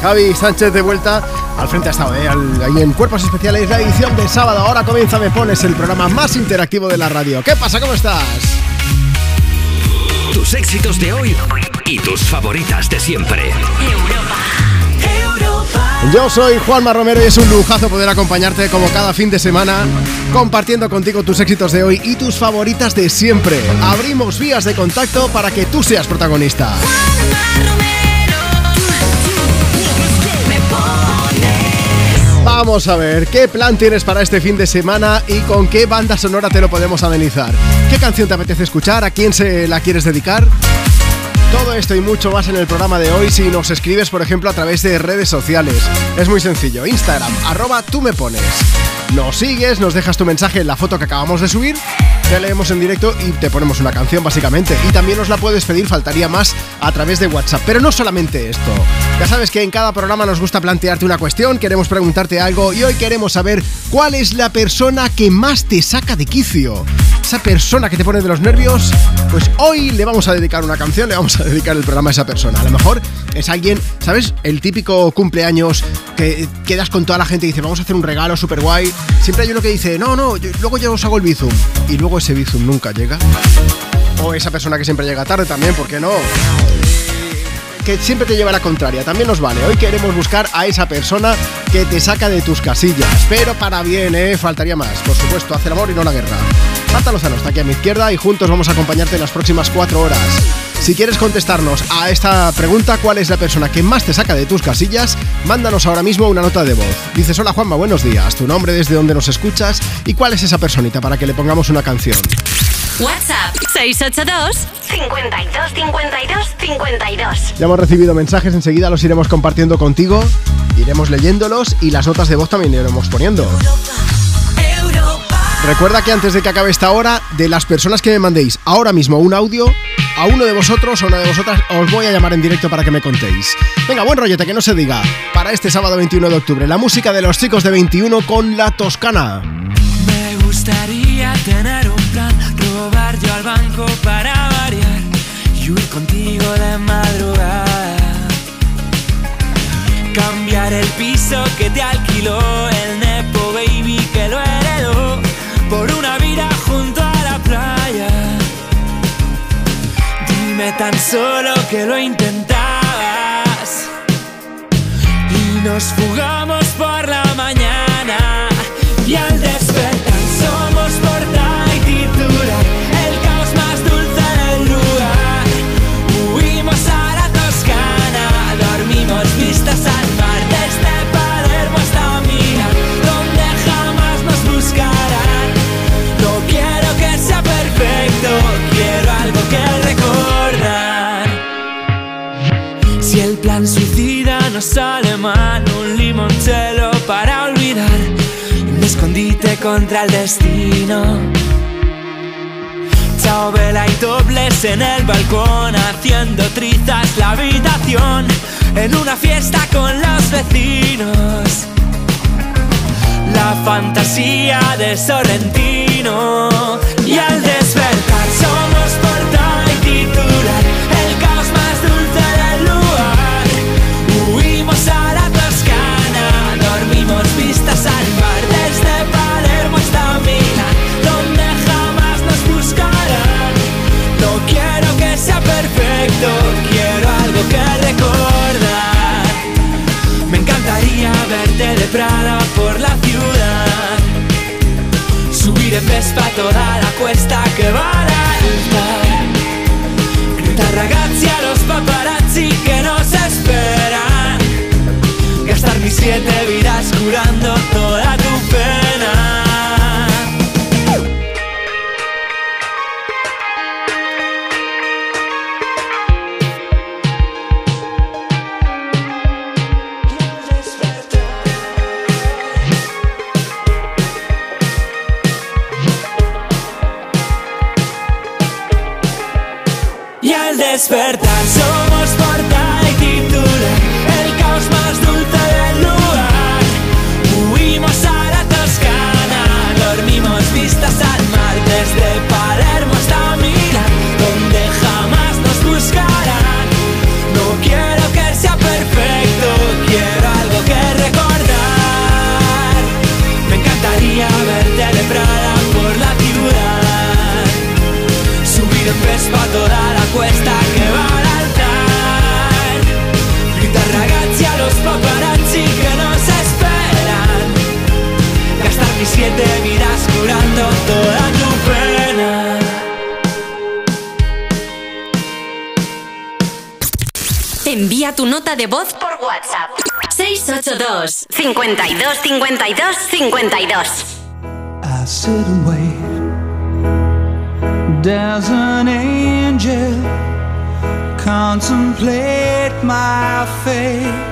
Javi Sánchez de vuelta al frente ha estado, ¿eh? ahí en Cuerpos Especiales, la edición de sábado. Ahora comienza Me Pones, el programa más interactivo de la radio. ¿Qué pasa? ¿Cómo estás? Tus éxitos de hoy y tus favoritas de siempre. Yo soy Juanma Romero y es un lujazo poder acompañarte como cada fin de semana, compartiendo contigo tus éxitos de hoy y tus favoritas de siempre. Abrimos vías de contacto para que tú seas protagonista. Vamos a ver, ¿qué plan tienes para este fin de semana y con qué banda sonora te lo podemos amenizar? ¿Qué canción te apetece escuchar? ¿A quién se la quieres dedicar? Todo esto y mucho más en el programa de hoy si nos escribes, por ejemplo, a través de redes sociales. Es muy sencillo, Instagram, arroba tú me pones. Nos sigues, nos dejas tu mensaje en la foto que acabamos de subir, te leemos en directo y te ponemos una canción básicamente. Y también nos la puedes pedir, faltaría más, a través de WhatsApp. Pero no solamente esto. Ya sabes que en cada programa nos gusta plantearte una cuestión, queremos preguntarte algo y hoy queremos saber cuál es la persona que más te saca de quicio. Esa persona que te pone de los nervios, pues hoy le vamos a dedicar una canción, le vamos a dedicar el programa a esa persona. A lo mejor es alguien, ¿sabes? El típico cumpleaños que quedas con toda la gente y dice, vamos a hacer un regalo súper guay. Siempre hay uno que dice, no, no, luego yo os hago el bizum. Y luego ese bizum nunca llega. O esa persona que siempre llega tarde también, ¿por qué no? que siempre te lleva la contraria, también nos vale. Hoy queremos buscar a esa persona que te saca de tus casillas, pero para bien, ¿eh? Faltaría más. Por supuesto, hacer amor y no la guerra. Marta Lozano está aquí a mi izquierda y juntos vamos a acompañarte en las próximas cuatro horas. Si quieres contestarnos a esta pregunta, ¿cuál es la persona que más te saca de tus casillas? Mándanos ahora mismo una nota de voz. Dices, hola Juanma, buenos días, tu nombre, desde donde nos escuchas y cuál es esa personita para que le pongamos una canción. WhatsApp 682 52 52 52. Ya hemos recibido mensajes, enseguida los iremos compartiendo contigo, iremos leyéndolos y las notas de voz también iremos poniendo. Recuerda que antes de que acabe esta hora, de las personas que me mandéis ahora mismo un audio, a uno de vosotros o una de vosotras os voy a llamar en directo para que me contéis. Venga, buen rollete, que no se diga. Para este sábado 21 de octubre, la música de los chicos de 21 con la Toscana. Me gustaría tener un plan, robar yo al banco para variar y contigo de madrugada. Cambiar el piso que te alquiló Tan solo que lo intentabas. Y nos fugamos por la mañana y al Suicida no sale mal, un limoncello para olvidar, un escondite contra el destino. Chao vela y dobles en el balcón, haciendo trizas la habitación, en una fiesta con los vecinos. La fantasía de Sorrentino y al despertar toda la cuesta que va alta. Gritar ragazzi a los paparazzi que nos esperan. Gastar mis siete vidas curando toda despertar. Somos portal y titular, el caos más dulce del lugar. Huimos a la Toscana, dormimos vistas al mar desde Palermo hasta Milán, donde jamás nos buscarán. No quiero que sea perfecto, quiero algo que recordar. Me encantaría verte celebrada por la ciudad, subir en Vespa toda la cuesta. Paparazzi que nos esperan. Gastar mis siete vidas curando toda tu pena. Envía tu nota de voz por WhatsApp. 682 52 52 52 I sit and wait. There's an angel contemplate my fate.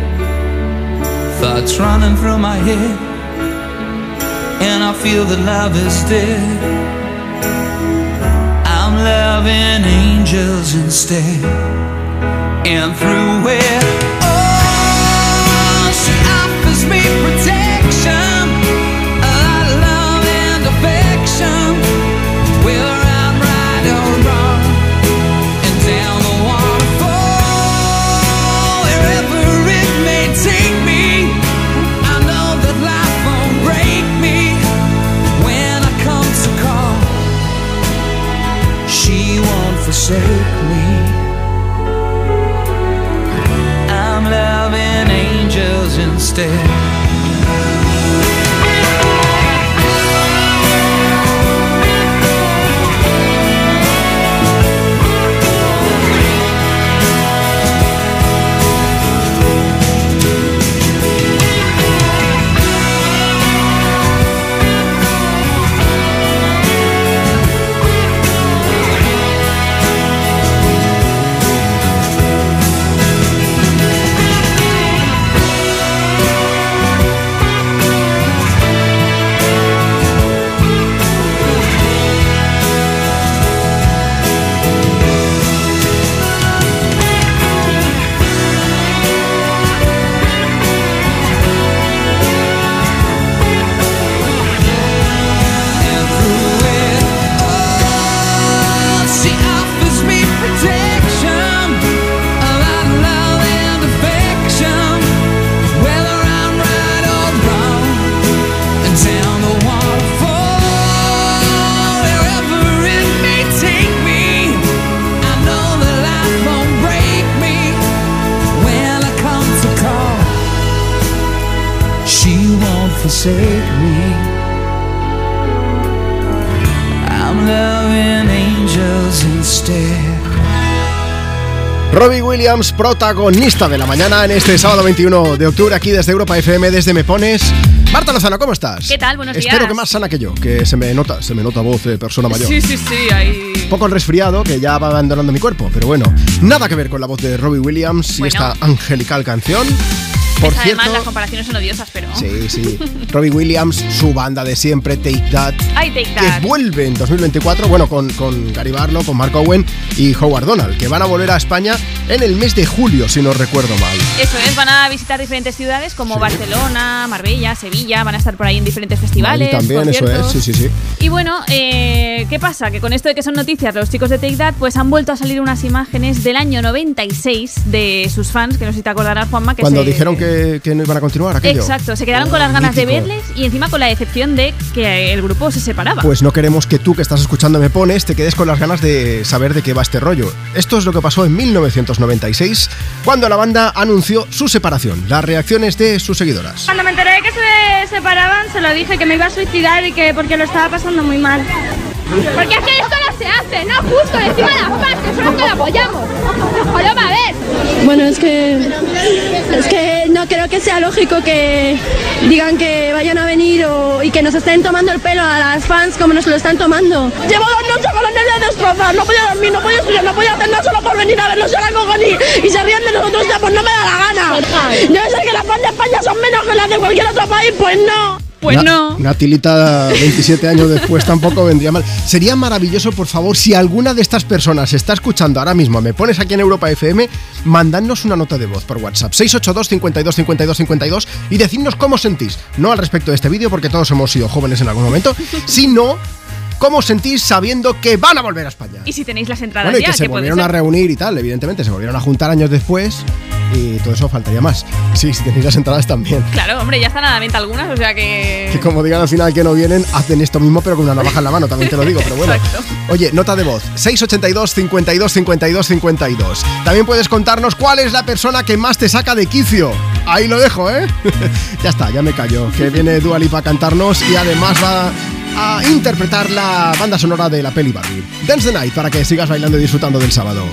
thoughts running through my head, and I feel that love is dead, I'm loving angels instead. And through it instead. Williams, protagonista de la mañana en este sábado 21 de octubre, aquí desde Europa FM, desde Me Pones. Marta Lozano, ¿cómo estás? ¿Qué tal? Buenos Espero días. que más sana que yo, que se me nota, se me nota voz de persona mayor. Sí, sí, sí, ahí. Un poco el resfriado que ya va abandonando mi cuerpo, pero bueno, nada que ver con la voz de Robbie Williams y Bueno. esta angelical canción. Por Ves, cierto, además, las comparaciones son odiosas, pero. sí, sí, Robbie Williams, su banda de siempre, Take That, take que vuelve en 2024, bueno, con, con Gary Barlow, con Mark Owen y Howard Donald, que van a volver a España en el mes de julio, si no recuerdo mal. Eso es, van a visitar diferentes ciudades como Sí. Barcelona, Marbella, Sevilla, van a estar por ahí en diferentes festivales. También, eso es, sí, sí, sí. Y bueno, eh, ¿qué pasa? Que con esto de que son noticias, los chicos de Take That, pues han vuelto a salir unas imágenes del año 96 de sus fans, que no sé si te acordarás, Juanma, que Cuando se- dijeron que, que no iban a continuar aquello. Exacto, se quedaron con las ganas de Mítico. verles y encima con la decepción de que el grupo se separaba. Pues no queremos que tú que estás escuchando Me Pones te quedes con las ganas de saber de qué va este rollo. Esto es lo que pasó en 1996, cuando la banda anunció su separación. Las reacciones de sus seguidoras. Cuando me enteré de que se separaban, se lo dije que me iba a suicidar y que porque lo estaba pasando muy mal. Porque es que esto no se hace, no justo, encima de las partes, solo que lo apoyamos. Va a ver. Bueno, es que es que no creo que sea lógico que digan que vayan a venir o- y que nos estén tomando el pelo a las fans como nos lo están tomando. Llevo dos noches con los nervios destrozados, no podía dormir, no podía estudiar, no podía hacer nada solo por venir a verlos, yo la cojoní y se ríen de nosotros ya, pues no me da la gana. Debe ser que las fans de España son menos que las de cualquier otro país, pues no. Pues una, no. Una tilita 27 años después tampoco vendría mal. Sería maravilloso, por favor, si alguna de estas personas está escuchando ahora mismo, me pones aquí en Europa FM, mandadnos una nota de voz por WhatsApp. 682 52 52 52 y decidnos cómo sentís. No al respecto de este vídeo, porque todos hemos sido jóvenes en algún momento, sino cómo sentís sabiendo que van a volver a España. Y si tenéis las entradas Bueno, y ya, que se que volvieron a reunir y tal, evidentemente, se volvieron a juntar años después y todo eso faltaría más. Sí, si tenéis las entradas también. Claro, hombre, ya están a la venta algunas, o sea que. Que como digan al final que no vienen, hacen esto mismo pero con una navaja en la mano, también te lo digo, pero bueno. Exacto. Oye, nota de voz, 682 52 52 52. También puedes contarnos cuál es la persona que más te saca de quicio. Ahí lo dejo, ¿eh? ya está, ya me callo. Que viene Dua Lipa a cantarnos y además va a interpretar la banda sonora de la peli Barbie. Dance the Night para que sigas bailando y disfrutando del sábado.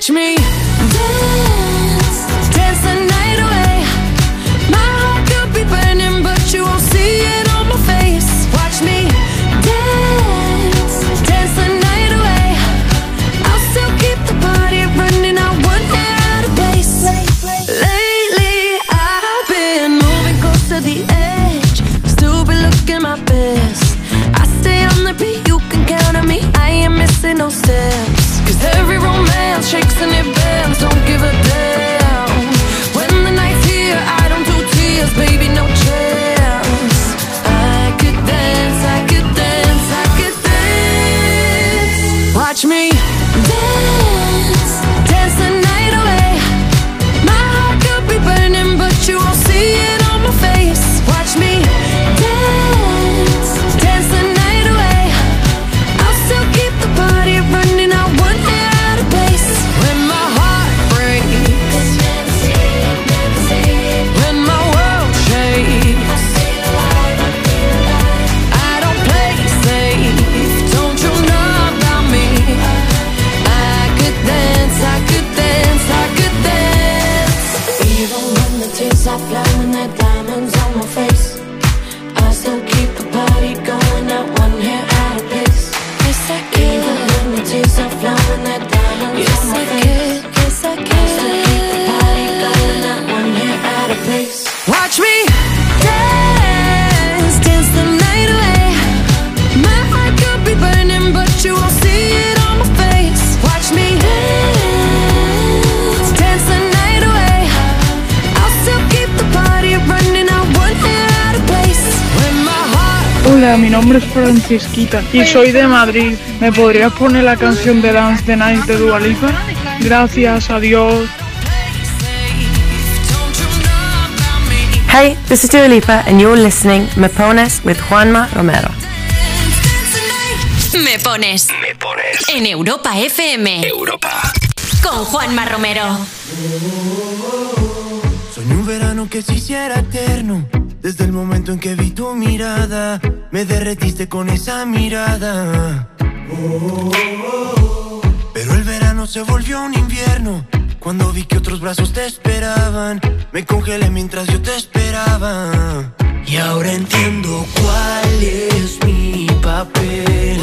Dance. Watch me dance, Hola, mi nombre es Francisquita y soy de Madrid. ¿Me podrías poner la canción de Dance the Night de Dua Lipa? Gracias, adiós. Hey, this is Dua Lipa, and you're listening Me Pones with Juanma Romero. Me pones. Me pones. En Europa FM. Europa. Con Juanma Romero. Soñé un verano que se hiciera eterno. Desde el momento en que vi tu mirada, me derretiste con esa mirada. Pero el verano se volvió un invierno. Cuando vi que otros brazos te esperaban, me congelé mientras yo te esperaba. Y ahora entiendo cuál es mi papel.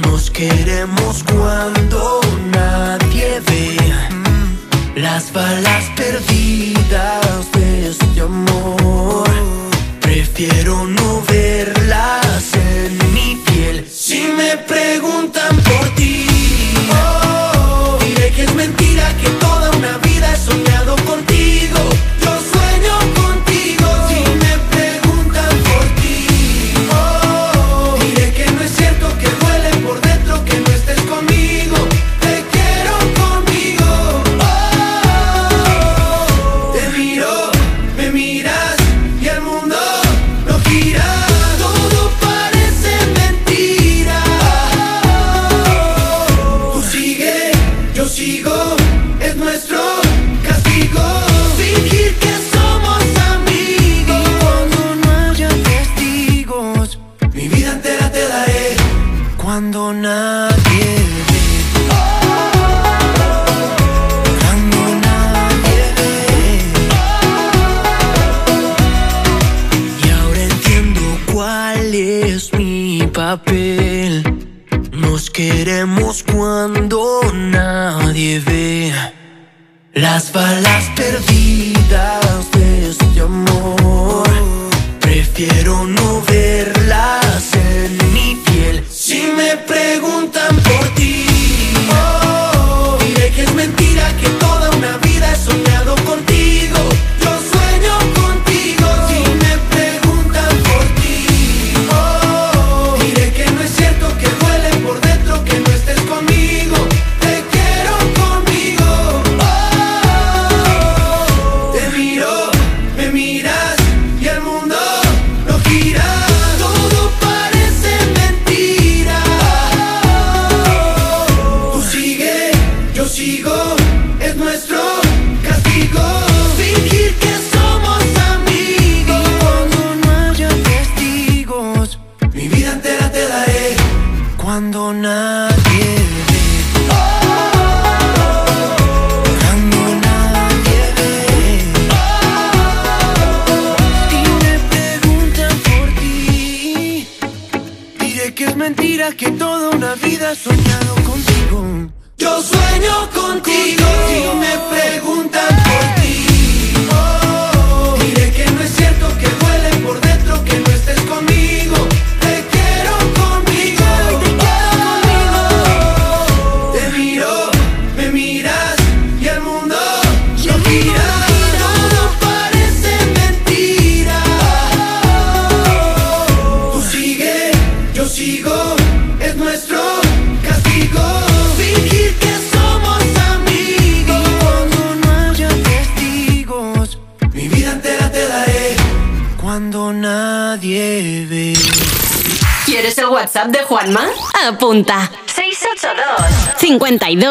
Nos queremos cuando nadie ve las balas perdidas de este amor. Prefiero no verlas en mi piel. Si me preguntan por ti,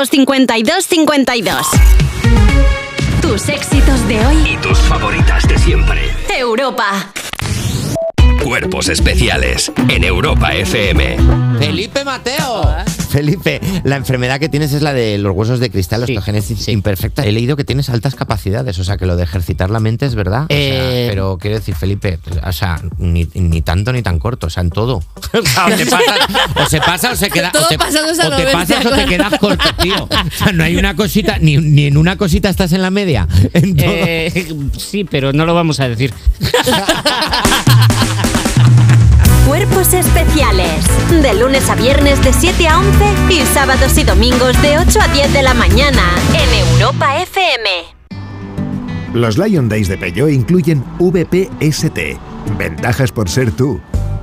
52 52 52. Tus éxitos de hoy. Y tus favoritas de siempre. Europa. Cuerpos especiales en Europa FM. Felipe Mateo. Felipe, la enfermedad que tienes es la de los huesos de cristal, la osteogénesis imperfecta. He leído que tienes altas capacidades, o sea, que lo de ejercitar la mente es verdad. O sea, Eh. pero quiero decir, Felipe, o sea, ni, ni tanto ni tan corto, o sea, en todo. O, sea, o te pasa, o se pasa o se queda. Todo o te, o te 90, pasas o te quedas corto, tío. O sea, no hay una cosita, ni, ni en una cosita estás en la media. En todo. Eh, sí, pero no lo vamos a decir. Cuerpos especiales. De lunes a viernes de 7 a 11 y sábados y domingos de 8 a 10 de la mañana en Europa FM. Los Lion Days de Peugeot incluyen VPST, ventajas por ser tú.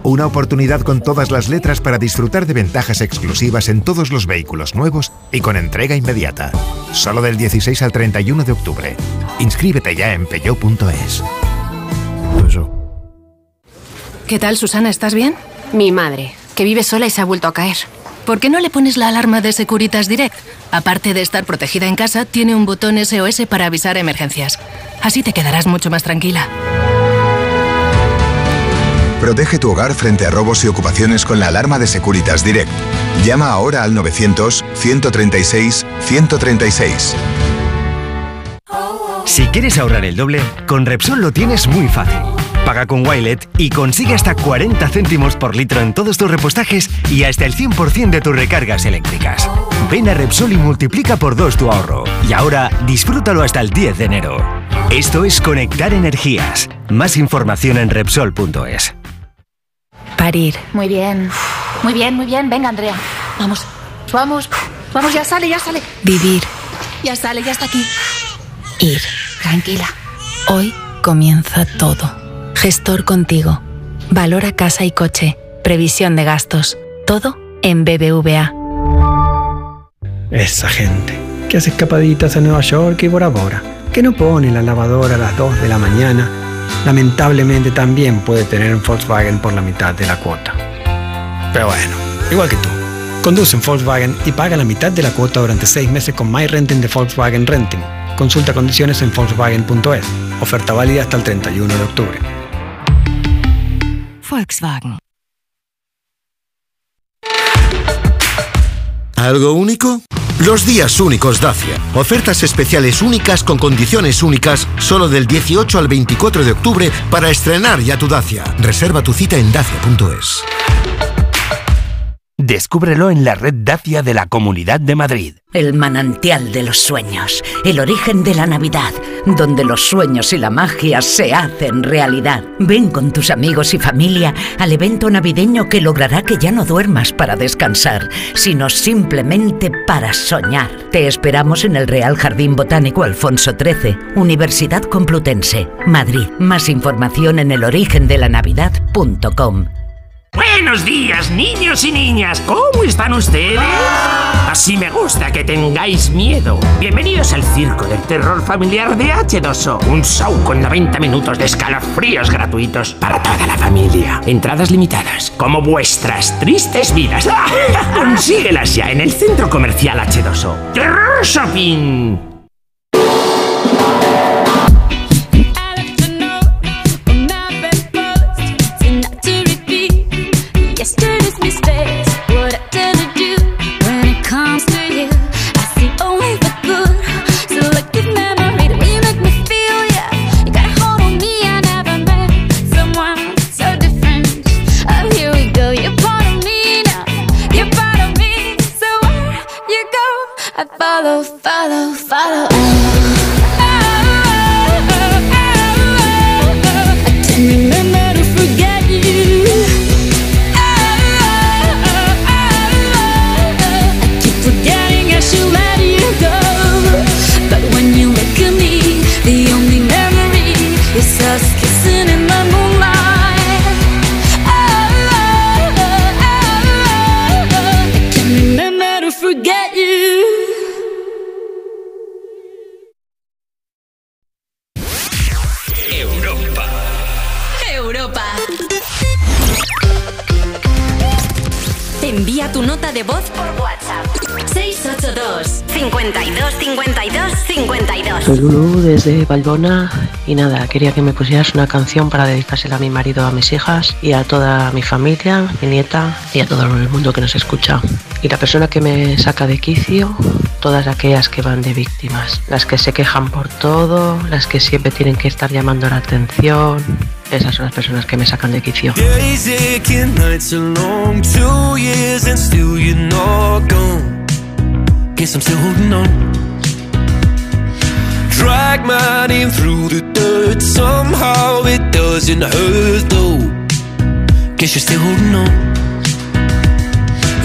Una oportunidad con todas las letras para disfrutar de ventajas exclusivas en todos los vehículos nuevos y con entrega inmediata. Solo del 16 al 31 de octubre. Inscríbete ya en peugeot.es. ¿Qué tal, Susana? ¿Estás bien? Mi madre, que vive sola y se ha vuelto a caer. ¿Por qué no le pones la alarma de Securitas Direct? Aparte de estar protegida en casa, tiene un botón SOS para avisar emergencias. Así te quedarás mucho más tranquila. Protege tu hogar frente a robos y ocupaciones con la alarma de Securitas Direct. Llama ahora al 900-136-136. Si quieres ahorrar el doble, con Repsol lo tienes muy fácil. Paga con Wilet y consigue hasta 40 céntimos por litro en todos tus repostajes y hasta el 100% de tus recargas eléctricas. Ven a Repsol y multiplica por dos tu ahorro. Y ahora disfrútalo hasta el 10 de enero. Esto es Conectar Energías. Más información en Repsol.es. Parir. Muy bien. Muy bien, muy bien. Venga, Andrea. Vamos. Vamos. Vamos, ya sale, ya sale. Vivir. Ya sale, ya está aquí. Ir. Tranquila. Hoy comienza todo. Gestor contigo. Valora casa y coche. Previsión de gastos. Todo en BBVA. Esa gente que hace escapaditas a Nueva York y Bora Bora, que no pone la lavadora a las 2 de la mañana, lamentablemente también puede tener un Volkswagen por la mitad de la cuota. Pero bueno, igual que tú. Conduce en Volkswagen y paga la mitad de la cuota durante 6 meses con My Renting de Volkswagen Renting. Consulta condiciones en Volkswagen.es. Oferta válida hasta el 31 de octubre. Volkswagen. ¿Algo único? Los días únicos Dacia. Ofertas especiales únicas con condiciones únicas solo del 18 al 24 de octubre para estrenar ya tu Dacia. Reserva tu cita en dacia.es. Descúbrelo en la red Dacia de la Comunidad de Madrid. El manantial de los sueños, el origen de la Navidad, donde los sueños y la magia se hacen realidad. Ven con tus amigos y familia al evento navideño que logrará que ya no duermas para descansar, sino simplemente para soñar. Te esperamos en el Real Jardín Botánico Alfonso XIII, Universidad Complutense, Madrid. Más información en elorigendelanavidad.com. Buenos días, niños y niñas. ¿Cómo están ustedes? Así me gusta que tengáis miedo. Bienvenidos al Circo del Terror Familiar de H2O. Un show con 90 minutos de escalofríos gratuitos para toda la familia. Entradas limitadas, como vuestras tristes vidas. Consíguelas ya en el Centro Comercial H2O. Terror Shopping. follow. Nota de voz por WhatsApp. 682 52 52 52. Soy Lulu desde Valbona y nada, quería que me pusieras una canción para dedicársela a mi marido, a mis hijas y a toda mi familia, mi nieta y a todo el mundo que nos escucha. Y la persona que me saca de quicio, todas aquellas que van de víctimas, las que se quejan por todo, las que siempre tienen que estar llamando la atención. Esas son las personas que me sacan de quicio. Drag my name through the dirt, somehow it doesn't hurt though. Guess you're still holding on.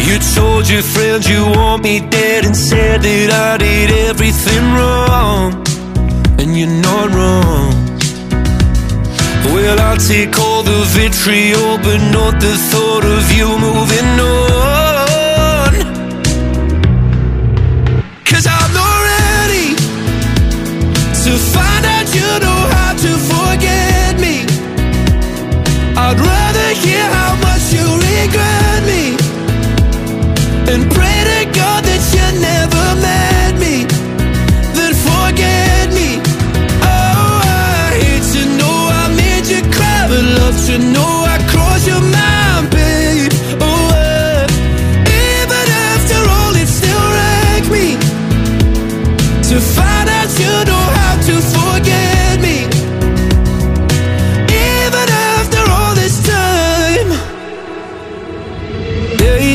You told your friends you want me dead and said that I did everything wrong. And you're not wrong. Well, I'll take all the vitriol, but not the thought of you moving on.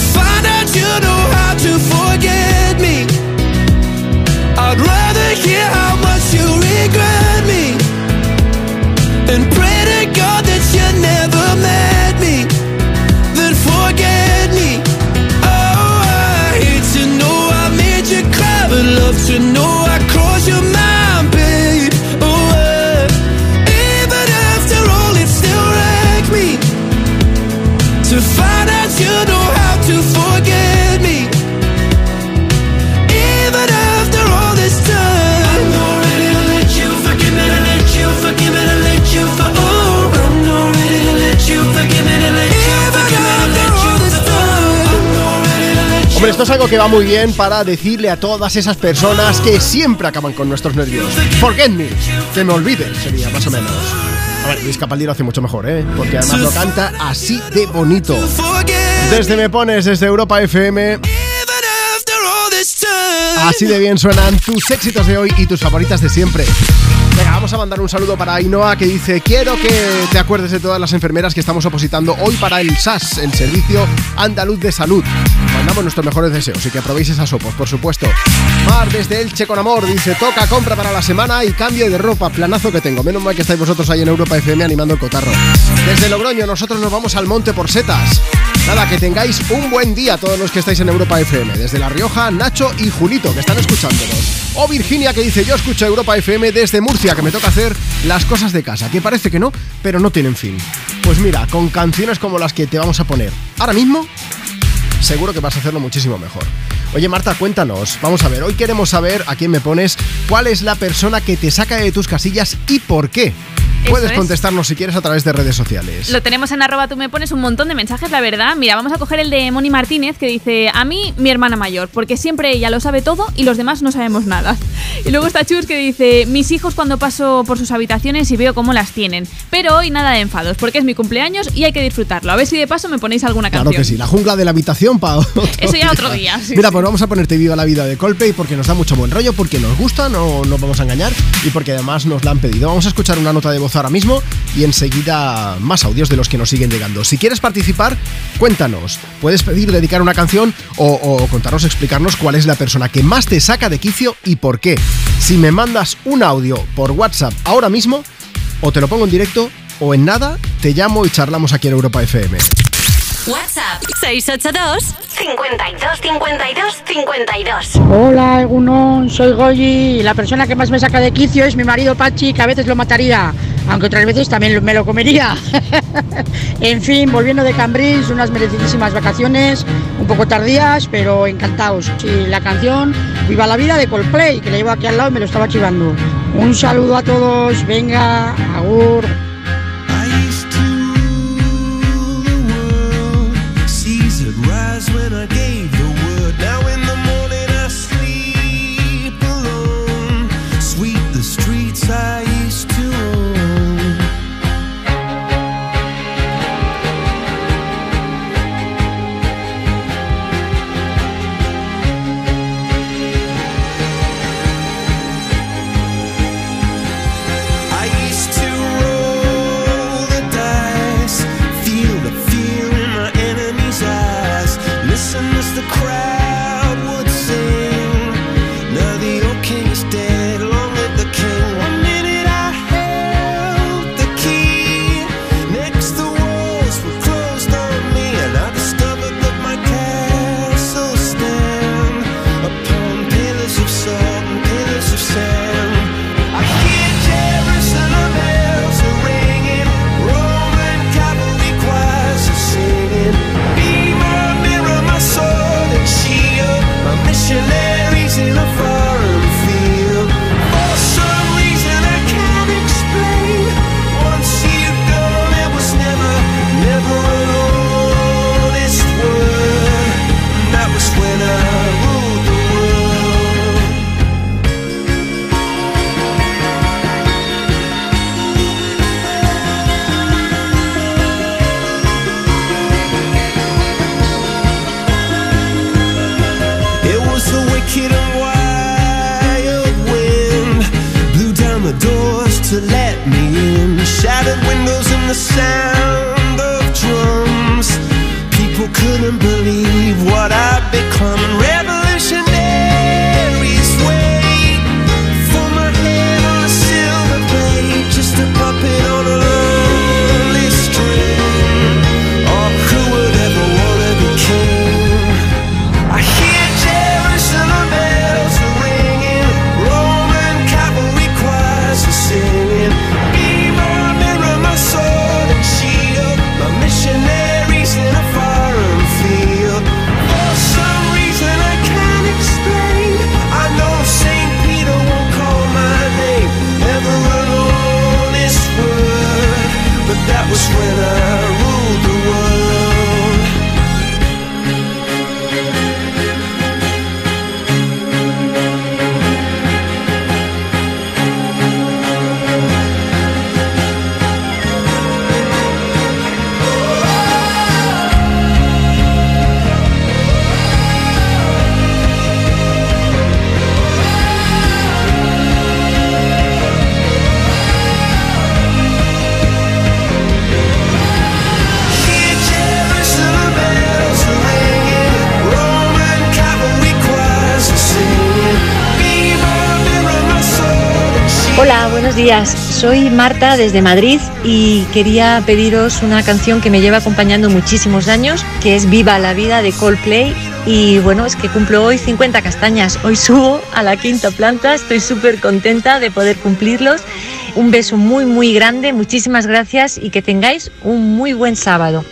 Find Esto es algo que va muy bien para decirle a todas esas personas que siempre acaban con nuestros nervios. Forget me, que me olviden, sería más o menos. A ver, Luis Capaldi lo hace mucho mejor, ¿eh? Porque además lo canta así de bonito. Desde Me Pones, desde Europa FM. Así de bien suenan tus éxitos de hoy y tus favoritas de siempre. Vamos a mandar un saludo para Ainhoa que dice Quiero que te acuerdes de todas las enfermeras que estamos opositando hoy para el SAS, el Servicio Andaluz de Salud. Mandamos nuestros mejores deseos y que probéis esas opos, por supuesto. Mar desde Elche con amor dice Toca compra para la semana y cambio de ropa, planazo que tengo. Menos mal que estáis vosotros ahí en Europa FM animando el cotarro. Desde Logroño nosotros nos vamos al monte por setas. Nada, que tengáis un buen día todos los que estáis en Europa FM. Desde La Rioja, Nacho y Julito, que están escuchándonos. O Virginia, que dice, yo escucho Europa FM desde Murcia, que me toca hacer las cosas de casa. Que parece que no, pero no tienen fin. Pues mira, con canciones como las que te vamos a poner ahora mismo, seguro que vas a hacerlo muchísimo mejor. Oye Marta, cuéntanos. Vamos a ver, hoy queremos saber a quién me pones, cuál es la persona que te saca de tus casillas y por qué. Eso Puedes es. contestarnos si quieres a través de redes sociales. Lo tenemos en arroba tú me pones un montón de mensajes, la verdad. Mira, vamos a coger el de Moni Martínez que dice, a mí mi hermana mayor, porque siempre ella lo sabe todo y los demás no sabemos nada. Y luego está Chus que dice, mis hijos cuando paso por sus habitaciones y veo cómo las tienen. Pero hoy nada de enfados, porque es mi cumpleaños y hay que disfrutarlo. A ver si de paso me ponéis alguna Claro canción. que sí, la jungla de la habitación otro Eso ya otro día, sí, Mira, sí. pues vamos a ponerte viva la vida de Coldplay porque nos da mucho buen rollo, porque nos gusta, no nos vamos a engañar y porque además nos la han pedido. Vamos a escuchar una nota de voz ahora mismo y enseguida más audios de los que nos siguen llegando. Si quieres participar, cuéntanos. Puedes pedir dedicar una canción o, o contarnos, explicarnos cuál es la persona que más te saca de quicio y por qué. Si me mandas un audio por WhatsApp ahora mismo, o te lo pongo en directo o en nada, te llamo y charlamos aquí en Europa FM. WhatsApp 682 52 52 52. Hola, Egunon, soy Goyi y la persona que más me saca de quicio es mi marido Pachi, que a veces lo mataría, aunque otras veces también me lo comería. en fin, volviendo de Cambrils, unas merecidísimas vacaciones, un poco tardías, pero encantados. Y la canción Viva la vida de Coldplay, que la llevo aquí al lado y me lo estaba chivando. Un saludo a todos, venga, agur. game. To let me in. Shattered windows and the sound of drums. People couldn't believe what I'd become. Revolutionaries wait for my head on a silver plate, just a puppet on a Marta desde Madrid y quería pediros una canción que me lleva acompañando muchísimos años, que es Viva la vida de Coldplay. Y bueno, es que cumplo hoy 50 castañas. Hoy subo a la quinta planta, estoy súper contenta de poder cumplirlos. Un beso muy, muy grande, muchísimas gracias y que tengáis un muy buen sábado.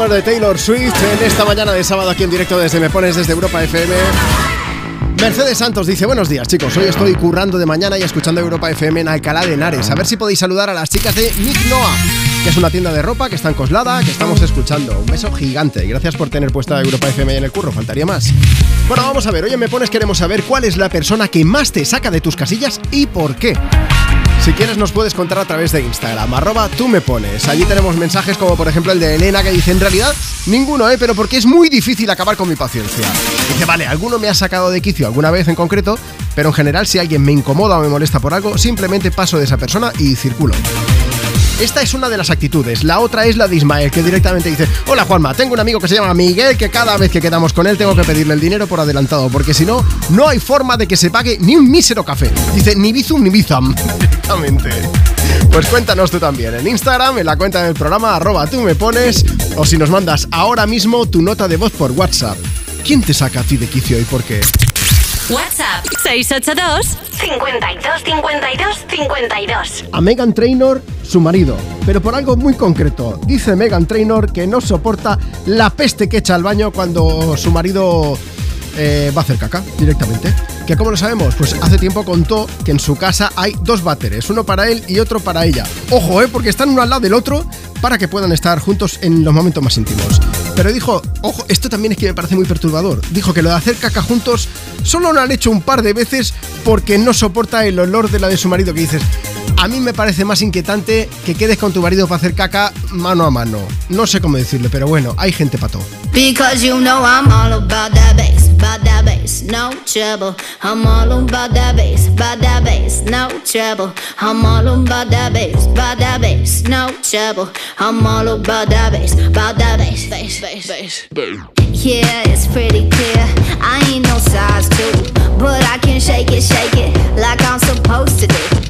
Summer de Taylor Swift en esta mañana de sábado aquí en directo desde Me Pones desde Europa FM. Mercedes Santos dice, buenos días chicos, hoy estoy currando de mañana y escuchando Europa FM en Alcalá de Henares. A ver si podéis saludar a las chicas de Nick Noah, que es una tienda de ropa que está en Coslada, que estamos escuchando. Un beso gigante gracias por tener puesta Europa FM en el curro, faltaría más. Bueno, vamos a ver, hoy en Me Pones queremos saber cuál es la persona que más te saca de tus casillas y por qué. Si quieres nos puedes contar a través de Instagram, arroba tú me pones. Allí tenemos mensajes como por ejemplo el de Elena que dice, en realidad ninguno, ¿eh? pero porque es muy difícil acabar con mi paciencia. Dice, vale, alguno me ha sacado de quicio alguna vez en concreto, pero en general si alguien me incomoda o me molesta por algo, simplemente paso de esa persona y circulo. Esta es una de las actitudes. La otra es la de Ismael, que directamente dice: Hola Juanma, tengo un amigo que se llama Miguel que cada vez que quedamos con él tengo que pedirle el dinero por adelantado, porque si no, no hay forma de que se pague ni un mísero café. Dice: Ni bizum ni bizam. Directamente. Pues cuéntanos tú también en Instagram, en la cuenta del programa, arroba tú me pones, o si nos mandas ahora mismo tu nota de voz por WhatsApp. ¿Quién te saca a ti de quicio y por qué? WhatsApp 682 52 52 52. a Megan Trainor su marido, pero por algo muy concreto. Dice Megan Trainor que no soporta la peste que echa al baño cuando su marido eh, va a hacer caca directamente. ¿Que cómo lo sabemos? Pues hace tiempo contó que en su casa hay dos váteres, uno para él y otro para ella. Ojo, eh, porque están uno al lado del otro para que puedan estar juntos en los momentos más íntimos. Pero dijo, ojo, esto también es que me parece muy perturbador. Dijo que lo de hacer caca juntos solo lo han hecho un par de veces porque no soporta el olor de la de su marido. Que dices, A mí me parece más inquietante que quedes con tu marido para hacer caca mano a mano. No sé cómo decirle, pero bueno, hay gente pato. Because you know I'm all about that bass, about that bass, no trouble. I'm all about that bass, about that bass, no trouble. I'm all about that bass, about that bass, no trouble. I'm all about that bass, about that bass, bass, bass, bass. Yeah, it's pretty clear. I ain't no size two, but I can shake it, shake it like I'm supposed to do.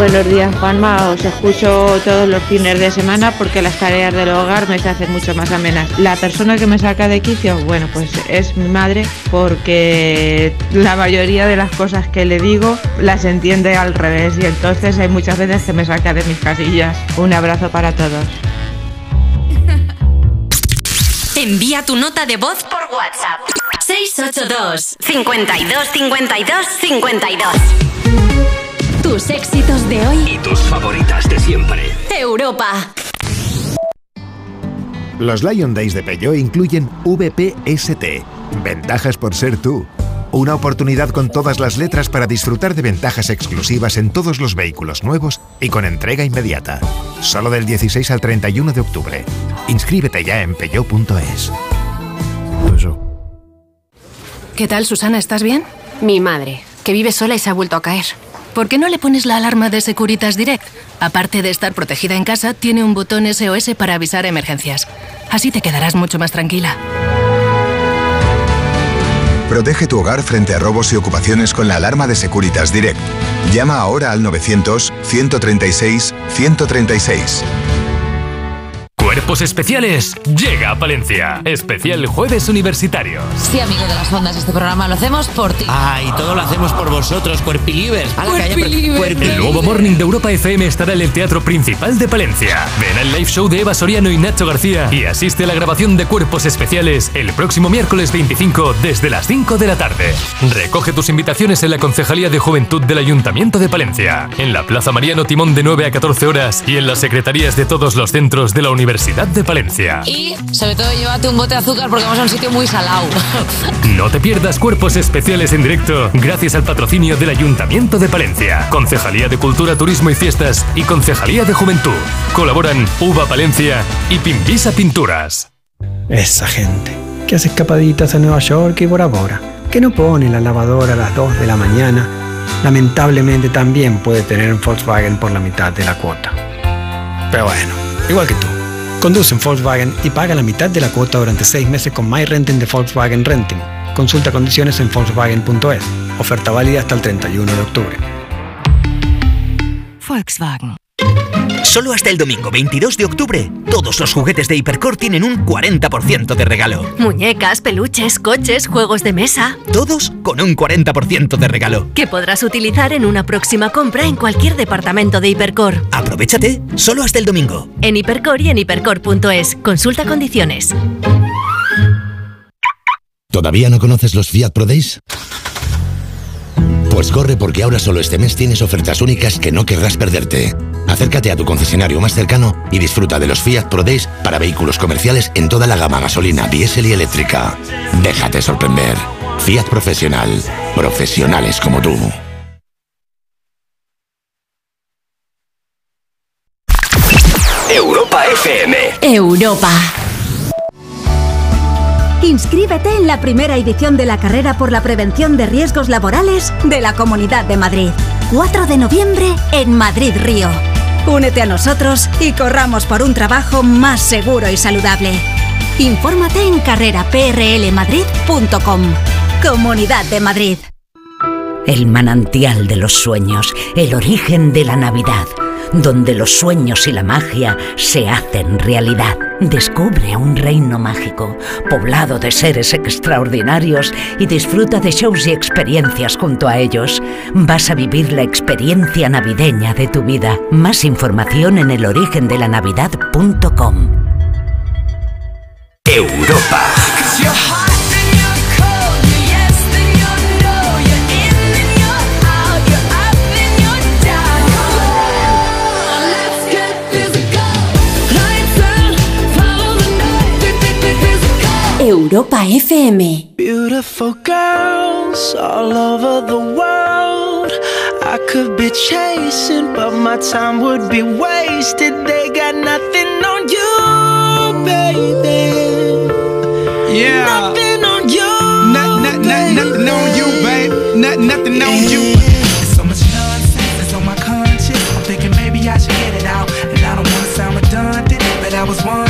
Buenos días Juanma, os escucho todos los fines de semana porque las tareas del hogar me se hacen mucho más amenas. La persona que me saca de quicio, bueno, pues es mi madre porque la mayoría de las cosas que le digo las entiende al revés y entonces hay muchas veces que me saca de mis casillas. Un abrazo para todos. Envía tu nota de voz por WhatsApp. 682 52 52 52. Tus éxitos de hoy. Y tus favoritas de siempre. Europa. Los Lion Days de Peugeot incluyen VPST, ventajas por ser tú. Una oportunidad con todas las letras para disfrutar de ventajas exclusivas en todos los vehículos nuevos y con entrega inmediata. Solo del 16 al 31 de octubre. Inscríbete ya en peugeot.es. ¿Qué tal, Susana? ¿Estás bien? Mi madre, que vive sola y se ha vuelto a caer. ¿Por qué no le pones la alarma de Securitas Direct? Aparte de estar protegida en casa, tiene un botón SOS para avisar emergencias. Así te quedarás mucho más tranquila. Protege tu hogar frente a robos y ocupaciones con la alarma de Securitas Direct. Llama ahora al 900-136-136. Cuerpos Especiales llega a Palencia. Especial Jueves Universitarios. Sí, amigo de las ondas, este programa lo hacemos por ti. Ah, y todo lo hacemos por vosotros, cuerpilivers. Haya pre- El nuevo Morning de Europa FM estará en el Teatro Principal de Palencia. Ven al live show de Eva Soriano y Nacho García y asiste a la grabación de Cuerpos Especiales el próximo miércoles 25 desde las 5 de la tarde. Recoge tus invitaciones en la Concejalía de Juventud del Ayuntamiento de Palencia, en la Plaza Mariano Timón de 9 a 14 horas y en las secretarías de todos los centros de la Universidad de Palencia. Y sobre todo llévate un bote de azúcar porque vamos a un sitio muy salado. No te pierdas cuerpos especiales en directo gracias al patrocinio del Ayuntamiento de Palencia, Concejalía de Cultura, Turismo y Fiestas y Concejalía de Juventud. Colaboran Uva Palencia y Pimpisa Pinturas. Esa gente. que hace escapaditas a Nueva York y Bora Bora, que no pone la lavadora a las 2 de la mañana, lamentablemente también puede tener un Volkswagen por la mitad de la cuota. Pero bueno, igual que tú. Conduce en Volkswagen y paga la mitad de la cuota durante 6 meses con My Renting de Volkswagen Renting. Consulta condiciones en Volkswagen.es. Oferta válida hasta el 31 de octubre. Volkswagen. Solo hasta el domingo 22 de octubre, todos los juguetes de Hipercore tienen un 40% de regalo. Muñecas, peluches, coches, juegos de mesa. Todos con un 40% de regalo. Que podrás utilizar en una próxima compra en cualquier departamento de Hipercor. Aprovechate, solo hasta el domingo. En Hipercor y en hipercor.es. Consulta condiciones. ¿Todavía no conoces los Fiat Pro Days? Pues corre porque ahora solo este mes tienes ofertas únicas que no querrás perderte. Acércate a tu concesionario más cercano y disfruta de los Fiat Pro Days para vehículos comerciales en toda la gama gasolina, diésel y eléctrica. Déjate sorprender. Fiat Profesional. Profesionales como tú. Europa FM. Europa. Inscríbete en la primera edición de la carrera por la prevención de riesgos laborales de la Comunidad de Madrid. 4 de noviembre en Madrid Río. Únete a nosotros y corramos por un trabajo más seguro y saludable. Infórmate en carreraprlmadrid.com. Comunidad de Madrid. El manantial de los sueños, el origen de la Navidad, donde los sueños y la magia se hacen realidad. Descubre un reino mágico, poblado de seres extraordinarios y disfruta de shows y experiencias junto a ellos. Vas a vivir la experiencia navideña de tu vida. Más información en elorigendelanavidad.com. Europa. Europa FM. Beautiful girls all over the world. I could be chasing, but my time would be wasted. They got nothing on you, baby. Yeah. Nothing on you. Not, not, not, nothing on you, babe. Not, nothing on you. There's so much nonsense that's on my conscience. I'm thinking maybe I should get it out. And I don't wanna sound redundant, but I was wondering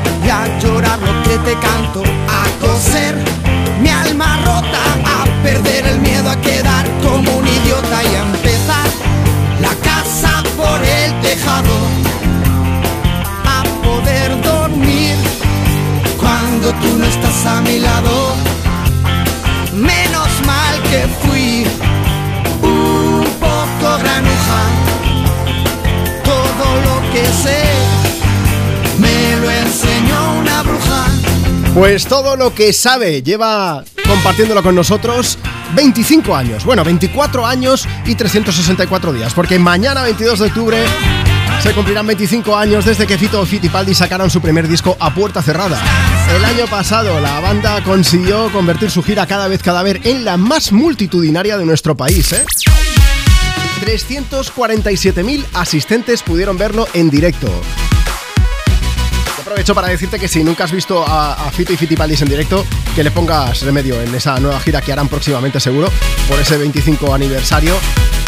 a llorar lo que te canto, a coser mi alma rota, a perder el miedo a quedar como un idiota y a empezar la casa por el tejado, a poder dormir cuando tú no estás a mi lado. Menos mal que fui un poco granuja. Todo lo que sé enseñó una bruja. Pues todo lo que sabe lleva compartiéndolo con nosotros 25 años. Bueno, 24 años y 364 días. Porque mañana, 22 de octubre, se cumplirán 25 años desde que Fito Fittipaldi sacaron su primer disco a puerta cerrada. El año pasado, la banda consiguió convertir su gira Cada vez cada vez en la más multitudinaria de nuestro país, ¿eh? 347.000 asistentes pudieron verlo en directo. Aprovecho para decirte que si nunca has visto a, a Fito y Fittipaldis en directo, que le pongas remedio en esa nueva gira que harán próximamente seguro, por ese 25 aniversario,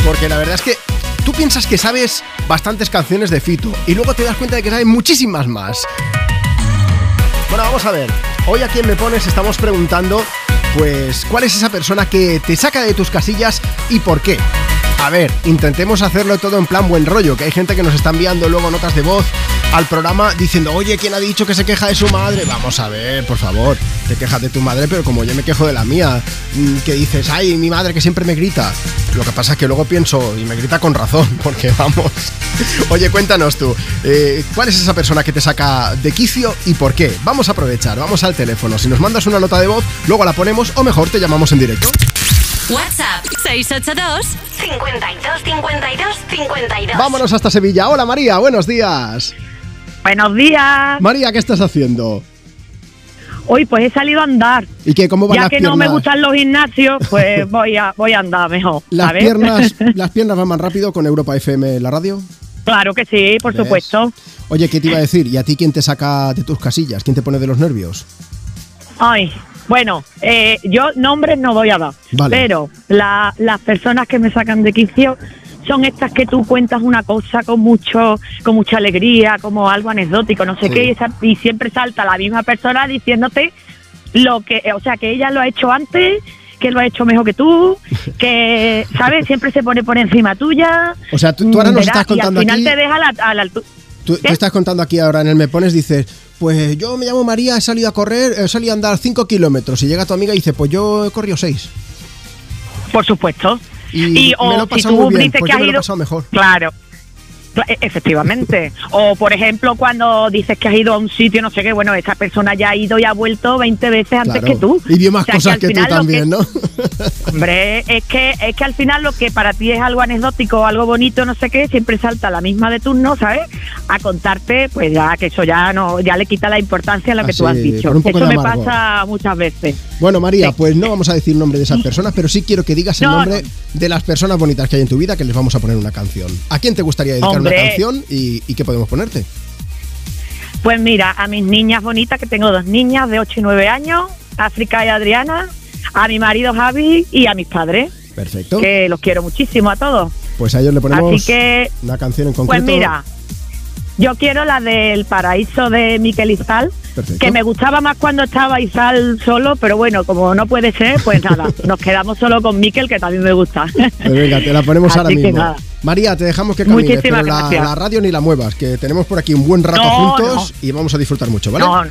porque la verdad es que tú piensas que sabes bastantes canciones de Fito y luego te das cuenta de que sabes muchísimas más. Bueno, vamos a ver. Hoy a quien me pones estamos preguntando, pues, ¿cuál es esa persona que te saca de tus casillas y por qué? A ver, intentemos hacerlo todo en plan buen rollo, que hay gente que nos está enviando luego notas de voz al programa diciendo, oye, ¿quién ha dicho que se queja de su madre? Vamos a ver, por favor, te quejas de tu madre, pero como yo me quejo de la mía, mm, que dices, ay, mi madre que siempre me grita. Lo que pasa es que luego pienso, y me grita con razón, porque vamos. Oye, cuéntanos tú, eh, ¿cuál es esa persona que te saca de quicio y por qué? Vamos a aprovechar, vamos al teléfono. Si nos mandas una nota de voz, luego la ponemos o mejor te llamamos en directo. WhatsApp 682 52 52 52. Vámonos hasta Sevilla. Hola María, buenos días. Buenos días. María, ¿qué estás haciendo? Hoy pues he salido a andar. ¿Y qué? ¿Cómo van Ya las que piernas? no me gustan los gimnasios, pues voy a voy a andar mejor. Las ¿sabes? piernas, las piernas van más rápido con Europa FM la radio. claro que sí, por ¿Ves? supuesto. Oye, ¿qué te iba a decir? ¿Y a ti quién te saca de tus casillas? ¿Quién te pone de los nervios? Ay, bueno, eh, yo nombres no voy a dar, Vale. pero la- las personas que me sacan de quicio son estas que tú cuentas una cosa con mucho con mucha alegría, como algo anecdótico, no sé Sí. qué, y, esa- y siempre salta la misma persona diciéndote lo que, o sea, que ella lo ha hecho antes, que lo ha hecho mejor que tú, que, ¿sabes? Siempre se pone por encima tuya. O sea, tú, tú ahora nos estás contando Y al aquí. final te deja a la, a la altura. Tú, tú estás contando aquí ahora en el Me Pones, dices, pues yo me llamo María, he salido a correr, he salido a andar 5 kilómetros. Y llega tu amiga y dice, pues yo he corrido 6. Por supuesto. Y, Y, me o lo he si pasado tú muy bien, dices pues que yo has me lo he ido- pasado mejor. Claro. Cla- e- Efectivamente. O, por ejemplo, cuando dices que has ido a un sitio, no sé qué, bueno, esa persona ya ha ido y ha vuelto 20 veces antes Claro. que tú. Y vio más O sea, cosas al que, tú también, ¿no? Hombre, es que, es que al final lo que para ti es algo anecdótico o algo bonito, no sé qué, siempre salta la misma de turno, ¿sabes? A contarte, pues ya que eso ya no, ya le quita la importancia a lo que tú has dicho. Eso me pasa muchas veces. Bueno, María, pues no vamos a decir nombre de esas personas, pero sí quiero que digas el No, nombre de las personas bonitas que hay en tu vida que les vamos a poner una canción. ¿A quién te gustaría dedicar. Una canción y, y qué podemos ponerte? Pues mira, a mis niñas bonitas, que tengo dos niñas de 8 y 9 años, África y Adriana, a mi marido Javi y a mis padres, Perfecto. que los quiero muchísimo a todos. Pues a ellos le ponemos Así que, una canción en concreto. pues mira, yo quiero la del paraíso de Miquel Izal, Perfecto. que me gustaba más cuando estaba Izal solo, pero bueno, como no puede ser, pues nada, nos quedamos solo con Miquel, que también me gusta. Pues venga, te la ponemos ahora Así mismo. nada. María, te dejamos que camines, Muchísimas pero la, radio ni la muevas, que tenemos por aquí un buen rato No, juntos y vamos a disfrutar mucho, ¿vale? No,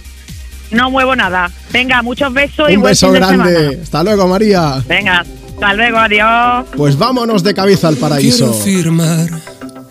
no muevo nada. Venga, muchos besos y un buen beso fin de grande. semana. Hasta luego, María. Venga, hasta luego, adiós. Pues vámonos de cabeza al paraíso. Quiero firmar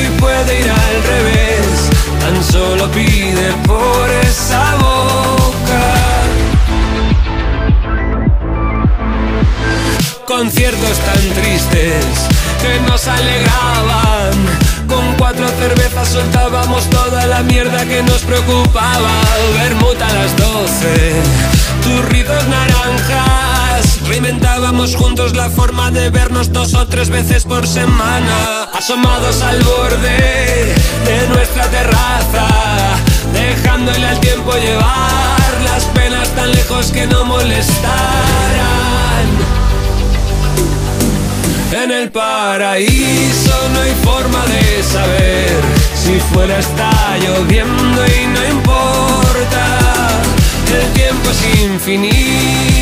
y puede ir al revés. Tan solo pide por esa boca. Conciertos tan tristes que nos alegraban. Con cuatro cervezas soltábamos toda la mierda que nos preocupaba. Bermuda a las doce, turridos naranjas. Reinventábamos juntos la forma de vernos dos o tres veces por semana. Asomados al borde de nuestra terraza, dejándole al tiempo llevar las penas tan lejos que no molestaran. En el paraíso no hay forma de saber si fuera está lloviendo y no importa. El tiempo es infinito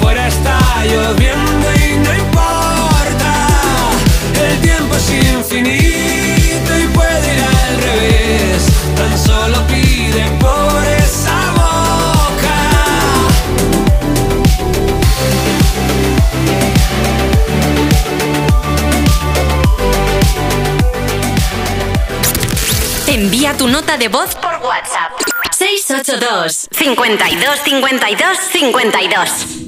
fuera está lloviendo y no importa. El tiempo es infinito y puede ir al revés. Tan solo pide por esa boca. Envía tu nota de voz por WhatsApp. 682 52 52 52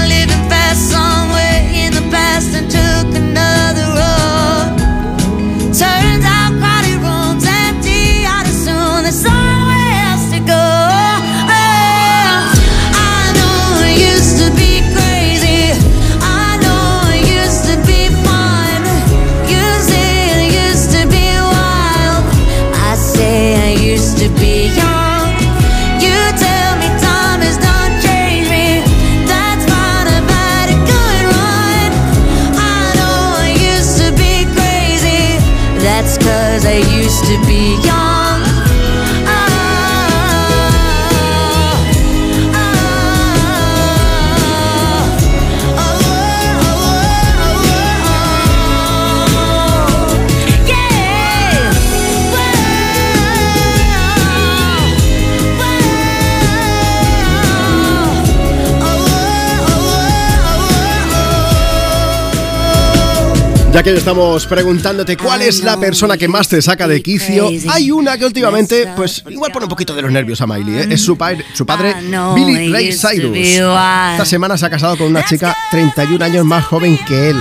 Ya que estamos preguntándote cuál es la persona que más te saca de quicio, hay una que últimamente, pues igual pone un poquito de los nervios a Miley, ¿eh? es su, padre, su padre Billy Ray Cyrus. Esta semana se ha casado con una chica 31 años más joven que él.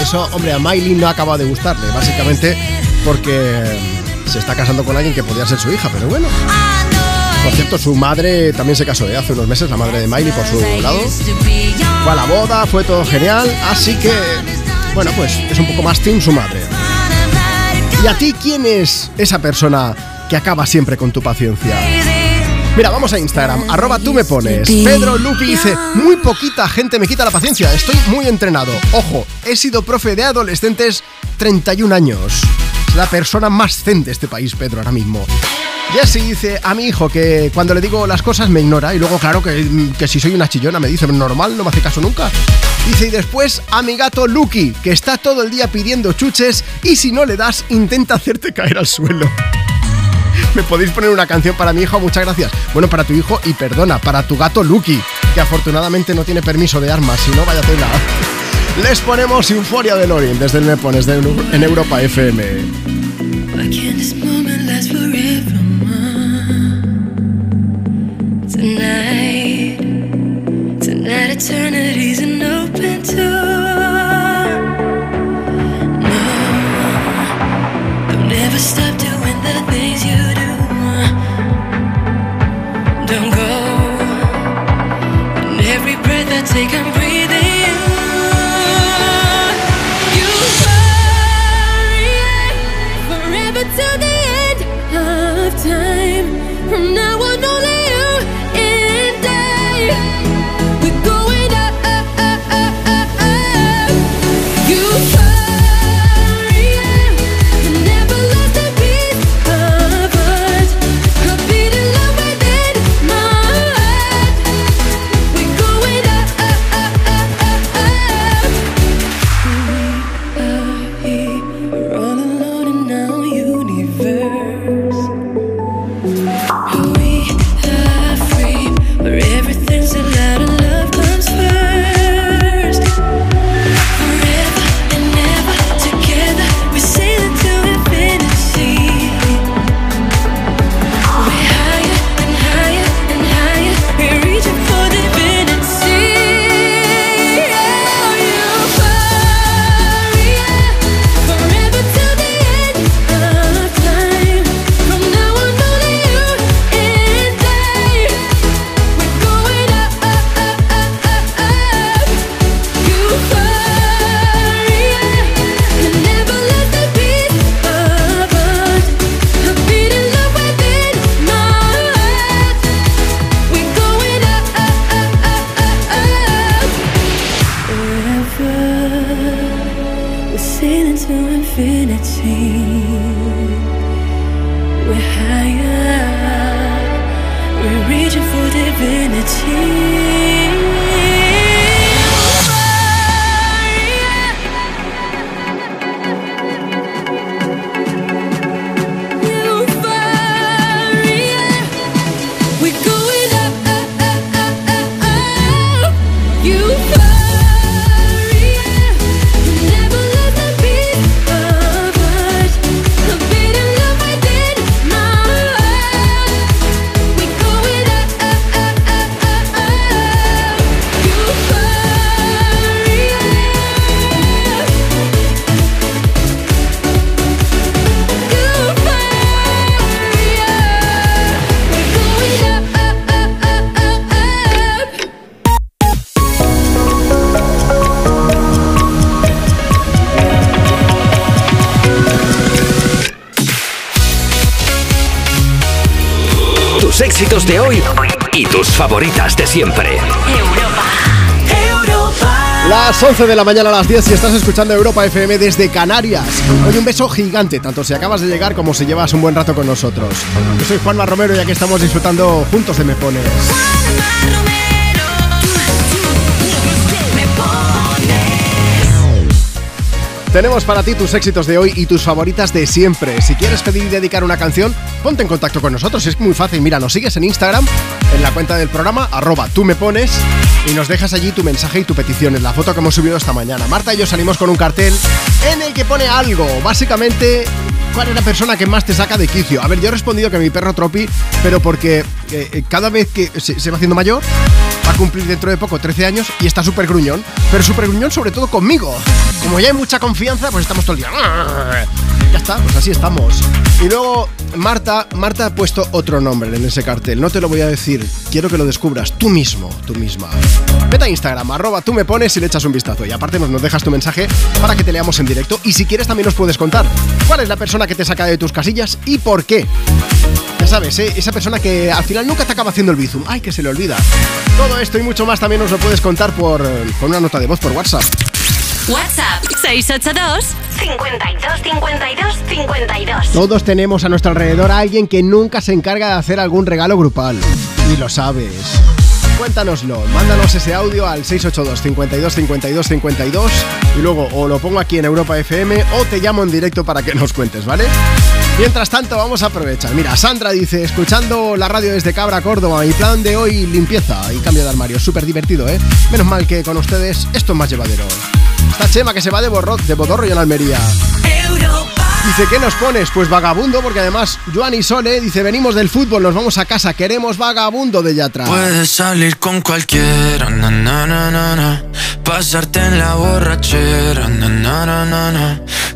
Eso, hombre, a Miley no ha acabado de gustarle, básicamente porque se está casando con alguien que podría ser su hija, pero bueno. Por cierto, su madre también se casó ¿eh? hace unos meses, la madre de Miley por su lado. Fue a la boda, fue todo genial, así que, bueno, pues es un poco más team su madre. ¿Y a ti quién es esa persona que acaba siempre con tu paciencia? Mira, vamos a Instagram, arroba tú me pones. Pedro Lupi dice, muy poquita gente me quita la paciencia, estoy muy entrenado. Ojo, he sido profe de adolescentes 31 años. La persona más zen de este país, Pedro, ahora mismo. Jesse dice a mi hijo que cuando le digo las cosas me ignora y luego claro que, que si soy una chillona me dice normal, no me hace caso nunca. Dice y después a mi gato Lucky que está todo el día pidiendo chuches y si no le das intenta hacerte caer al suelo. ¿Me podéis poner una canción para mi hijo? Muchas gracias. Bueno, para tu hijo y perdona, para tu gato Lucky, que afortunadamente no tiene permiso de armas, si no vaya tela. Les ponemos Euforia de Lorin desde el Me Pones de, en Europa FM. Tonight, tonight eternity's an open door. Y tus favoritas de siempre. Las 11 de la mañana a las 10 si estás escuchando Europa FM desde Canarias. Hoy un beso gigante, tanto si acabas de llegar como si llevas un buen rato con nosotros. Yo soy Juanma Romero y aquí estamos disfrutando juntos de Me Pones. Tenemos para ti tus éxitos de hoy y tus favoritas de siempre. Si quieres pedir y dedicar una canción, ponte en contacto con nosotros. Es muy fácil. Mira, nos sigues en Instagram, en la cuenta del programa, arroba tú me pones, y nos dejas allí tu mensaje y tu petición. Es la foto que hemos subido esta mañana. Marta y yo salimos con un cartel en el que pone algo. Básicamente, ¿cuál es la persona que más te saca de quicio? A ver, yo he respondido que mi perro Tropi, pero porque eh, eh, cada vez que se, va haciendo mayor, cumplir dentro de poco 13 años y está súper gruñón. Pero súper gruñón sobre todo conmigo. Como ya hay mucha confianza, pues estamos todo el día. Ya está, pues así estamos. Y luego Marta, Marta ha puesto otro nombre en ese cartel. No te lo voy a decir. Quiero que lo descubras tú mismo, tú misma. Vete a Instagram, arroba tú me pones y le echas un vistazo. Y aparte nos, nos dejas tu mensaje para que te leamos en directo. Y si quieres también nos puedes contar cuál es la persona que te saca de tus casillas y por qué. Ya sabes, ¿eh? esa persona que al final nunca te acaba haciendo el bizum. Ay, que se le olvida. Todo esto y mucho más también nos lo puedes contar por, con una nota de voz por WhatsApp. WhatsApp 682 52 52 52. Todos tenemos a nuestro alrededor a alguien que nunca se encarga de hacer algún regalo grupal. Y lo sabes. Cuéntanoslo, mándanos ese audio al 682 52 52 52 y luego o lo pongo aquí en Europa FM o te llamo en directo para que nos cuentes, ¿vale? Mientras tanto, vamos a aprovechar. Mira, Sandra dice, escuchando la radio desde Cabra, Córdoba, mi plan de hoy, limpieza y cambio de armario. Súper divertido, ¿eh? Menos mal que con ustedes esto es más llevadero. Esta Chema que se va de, borro, de Bodorro y en Almería. Dice, ¿qué nos pones? Pues vagabundo, porque además Joan y Sole dice, venimos del fútbol, nos vamos a casa, queremos vagabundo de Yatra. Puedes salir con cualquiera, na, na, na, pasarte en la borrachera,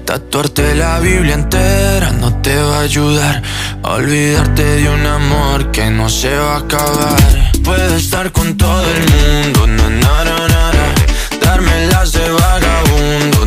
tatuarte la Biblia entera no te va a ayudar a olvidarte de un amor que no se va a acabar. Puedes estar con todo el mundo, darme las de vagabundo,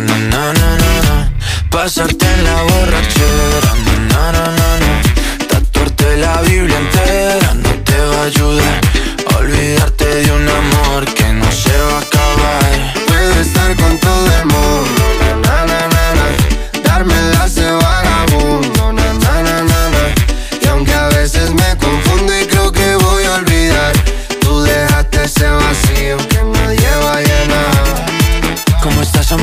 na na na na na. Pasarte en la borrachera, na na na na na. Tatuarte la Biblia entera no te va a ayudar. Olvidarte de un amor que no se va a acabar. Puedo estar con todo el mundo,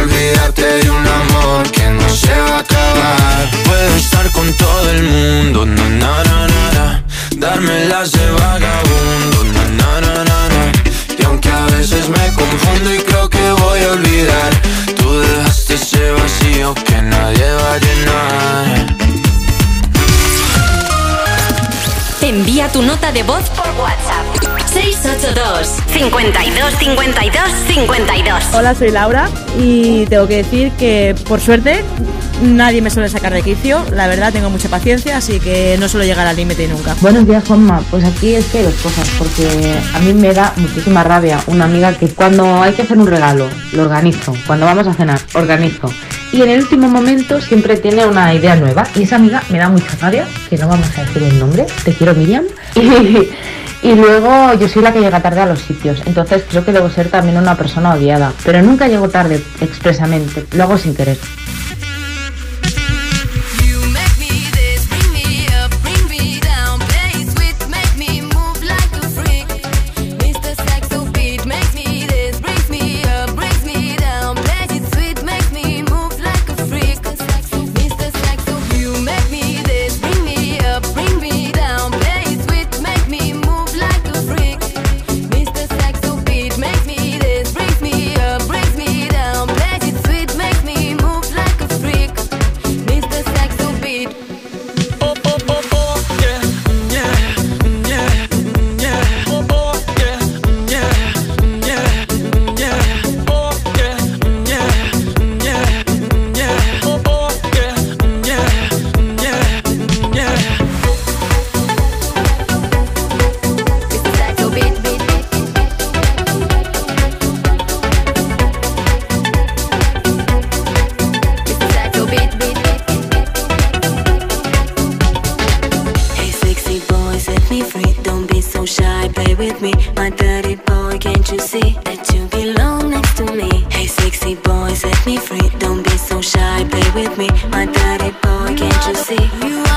Olvídate de un amor que no se va a acabar. Puedo estar con todo el mundo, na na na na, na. Darme las de vagabundo, na na na na na. Y aunque a veces me confundo y creo que voy a olvidar Tú dejaste ese vacío que nadie va a llenar. Envía tu nota de voz por WhatsApp. 682 52 52 52 Hola, soy Laura y tengo que decir que por suerte nadie me suele sacar de quicio. La verdad, tengo mucha paciencia, así que no suelo llegar al límite nunca. Buenos días, Juanma. Pues aquí es que hay dos cosas, porque a mí me da muchísima rabia una amiga que cuando hay que hacer un regalo, lo organizo. Cuando vamos a cenar, organizo. Y en el último momento siempre tiene una idea nueva. Y esa amiga me da mucha rabia, que no vamos a decir el nombre, te quiero Miriam. Y, y luego yo soy la que llega tarde a los sitios, entonces creo que debo ser también una persona odiada. Pero nunca llego tarde expresamente, lo hago sin querer. With me. My dirty boy, can't you see? You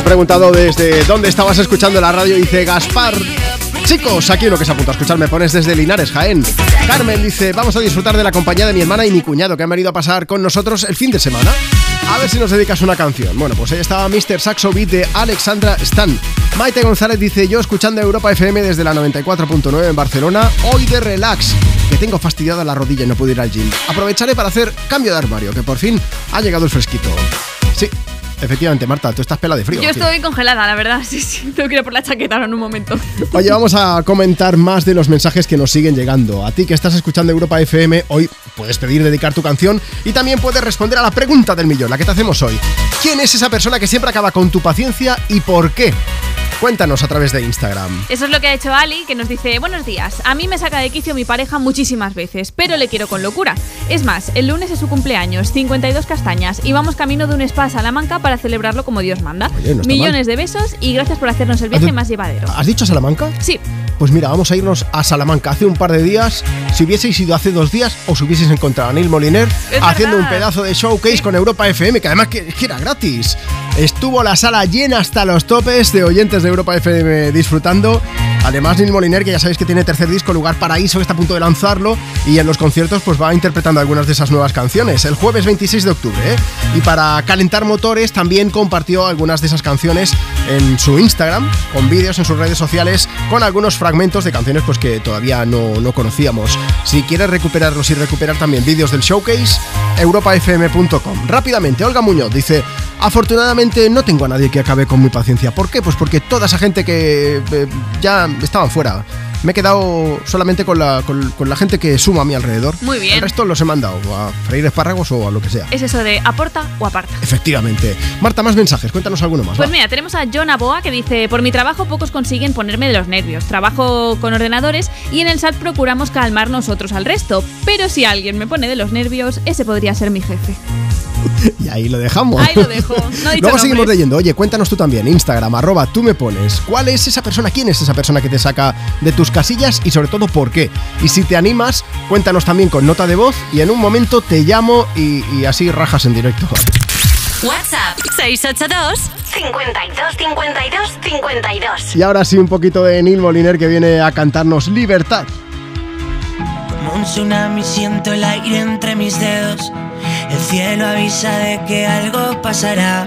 Hemos preguntado desde dónde estabas escuchando la radio. Dice Gaspar. Chicos, aquí uno que se apunta a escuchar, me pones desde Linares, Jaén. Carmen dice, vamos a disfrutar de la compañía de mi hermana y mi cuñado que han venido a pasar con nosotros el fin de semana. A ver si nos dedicas una canción. Bueno, pues ahí estaba Mr. Saxo Beat de Alexandra Stan. Maite González dice, yo escuchando Europa FM desde la 94.9 en Barcelona, hoy de relax, que tengo fastidiada la rodilla y no puedo ir al gym. Aprovecharé para hacer cambio de armario, que por fin ha llegado el fresquito. Sí, efectivamente, Marta, tú estás pela de frío. Yo estoy congelada, la verdad. Sí, sí. Tengo que ir por la chaqueta ahora en un momento. Oye, vamos a comentar más de los mensajes que nos siguen llegando. A ti que estás escuchando Europa FM, hoy puedes pedir dedicar tu canción y también puedes responder a la pregunta del millón, la que te hacemos hoy. ¿Quién es esa persona que siempre acaba con tu paciencia y por qué? Cuéntanos a través de Instagram. Eso es lo que ha hecho Ali, que nos dice, buenos días, a mí me saca de quicio mi pareja muchísimas veces, pero le quiero con locura. Es más, el lunes es su cumpleaños, 52 castañas, y vamos camino de un spa a Salamanca para celebrarlo como Dios manda. Oye, no está Millones de besos y gracias por hacernos el viaje más llevadero. ¿Has dicho Salamanca? Sí. Pues mira, vamos a irnos a Salamanca. Hace un par de días, si hubieseis ido hace dos días, os hubieseis encontrado a Neil Moliner Es haciendo verdad. un pedazo de showcase con Europa FM, que además que, que era gratis. Estuvo la sala llena hasta los topes de oyentes de Europa FM disfrutando. Además, Neil Moliner, que ya sabéis que tiene tercer disco, Lugar Paraíso, que está a punto de lanzarlo, y en los conciertos pues va interpretando algunas de esas nuevas canciones. El jueves 26 de octubre, ¿eh? Y para calentar motores también compartió algunas de esas canciones en su Instagram, con vídeos en sus redes sociales, con algunos fragmentos de canciones pues que todavía no, no conocíamos. Si quieres recuperarlos y recuperar también vídeos del showcase, europafm.com. Rápidamente, Olga Muñoz dice, afortunadamente no tengo a nadie que acabe con mi paciencia. ¿Por qué? Pues porque toda esa gente que eh, ya estaban fuera me he quedado solamente con la, con, con la gente que suma a mi alrededor. Muy bien. El resto los he mandado a freír espárragos o a lo que sea. Es eso de aporta o aparta. Efectivamente. Marta, más mensajes, cuéntanos alguno más. Pues va. mira, tenemos a John Aboa que dice, por mi trabajo pocos consiguen ponerme de los nervios. Trabajo con ordenadores y en el SAT procuramos calmar nosotros al resto. Pero si alguien me pone de los nervios, ese podría ser mi jefe. Y ahí lo dejamos. Ahí lo dejo. No he dicho Luego seguimos nombres. leyendo. Oye, cuéntanos tú también. Instagram, arroba, tú me pones. ¿Cuál es esa persona? ¿Quién es esa persona que te saca de tus casillas? Y sobre todo, ¿por qué? Y si te animas, cuéntanos también con nota de voz y en un momento te llamo y, y así rajas en directo. WhatsApp 682 52 52 52. Y ahora sí, un poquito de Neil Moliner que viene a cantarnos Libertad. Como un tsunami siento el aire entre mis dedos. El cielo avisa de que algo pasará.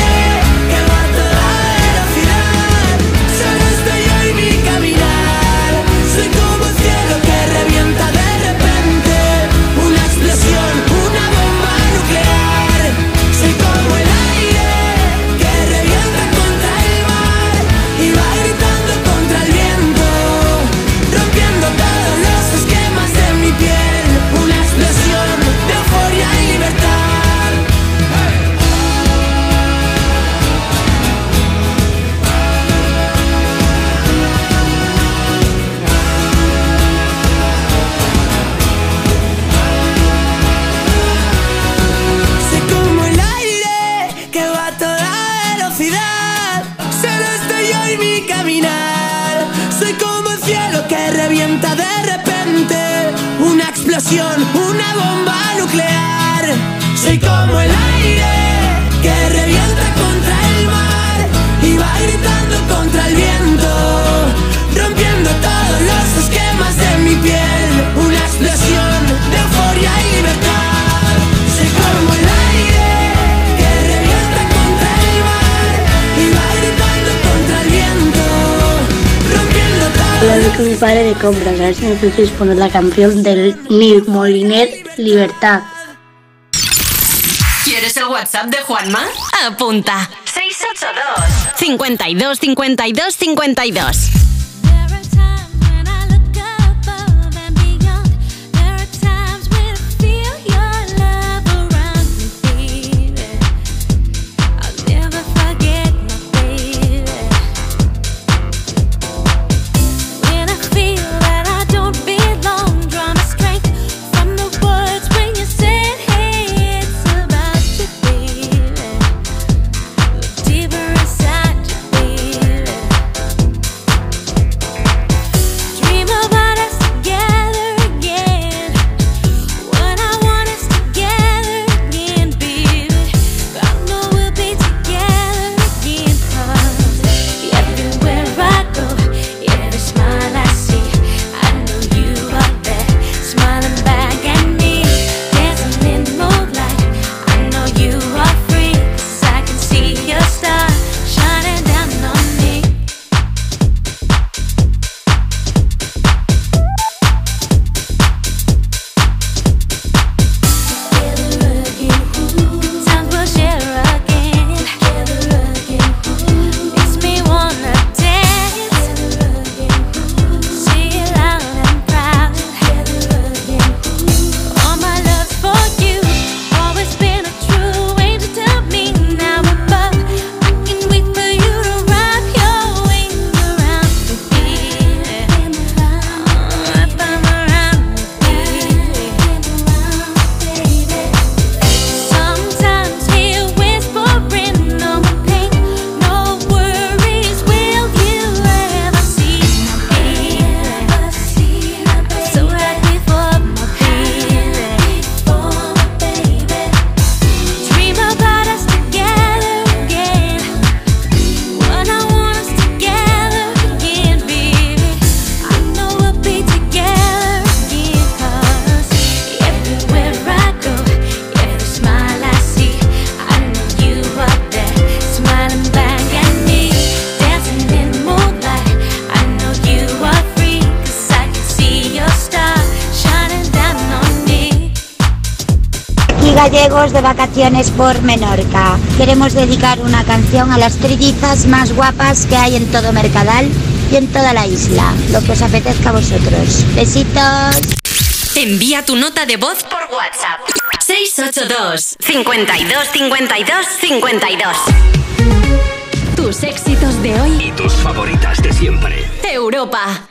explosión, una bomba nuclear. Soy como el con mi padre de compras, a ver si me podéis poner la canción del Neil Moliner Libertad. ¿Quieres el WhatsApp de Juanma? Apunta. 682 52 52 52. Por Menorca. Queremos dedicar una canción a las trillizas más guapas que hay en todo Mercadal y en toda la isla. Lo que os apetezca a vosotros. Besitos. Envía tu nota de voz por WhatsApp. 682 52 52 52 Tus éxitos de hoy. Y tus favoritas de siempre. Europa.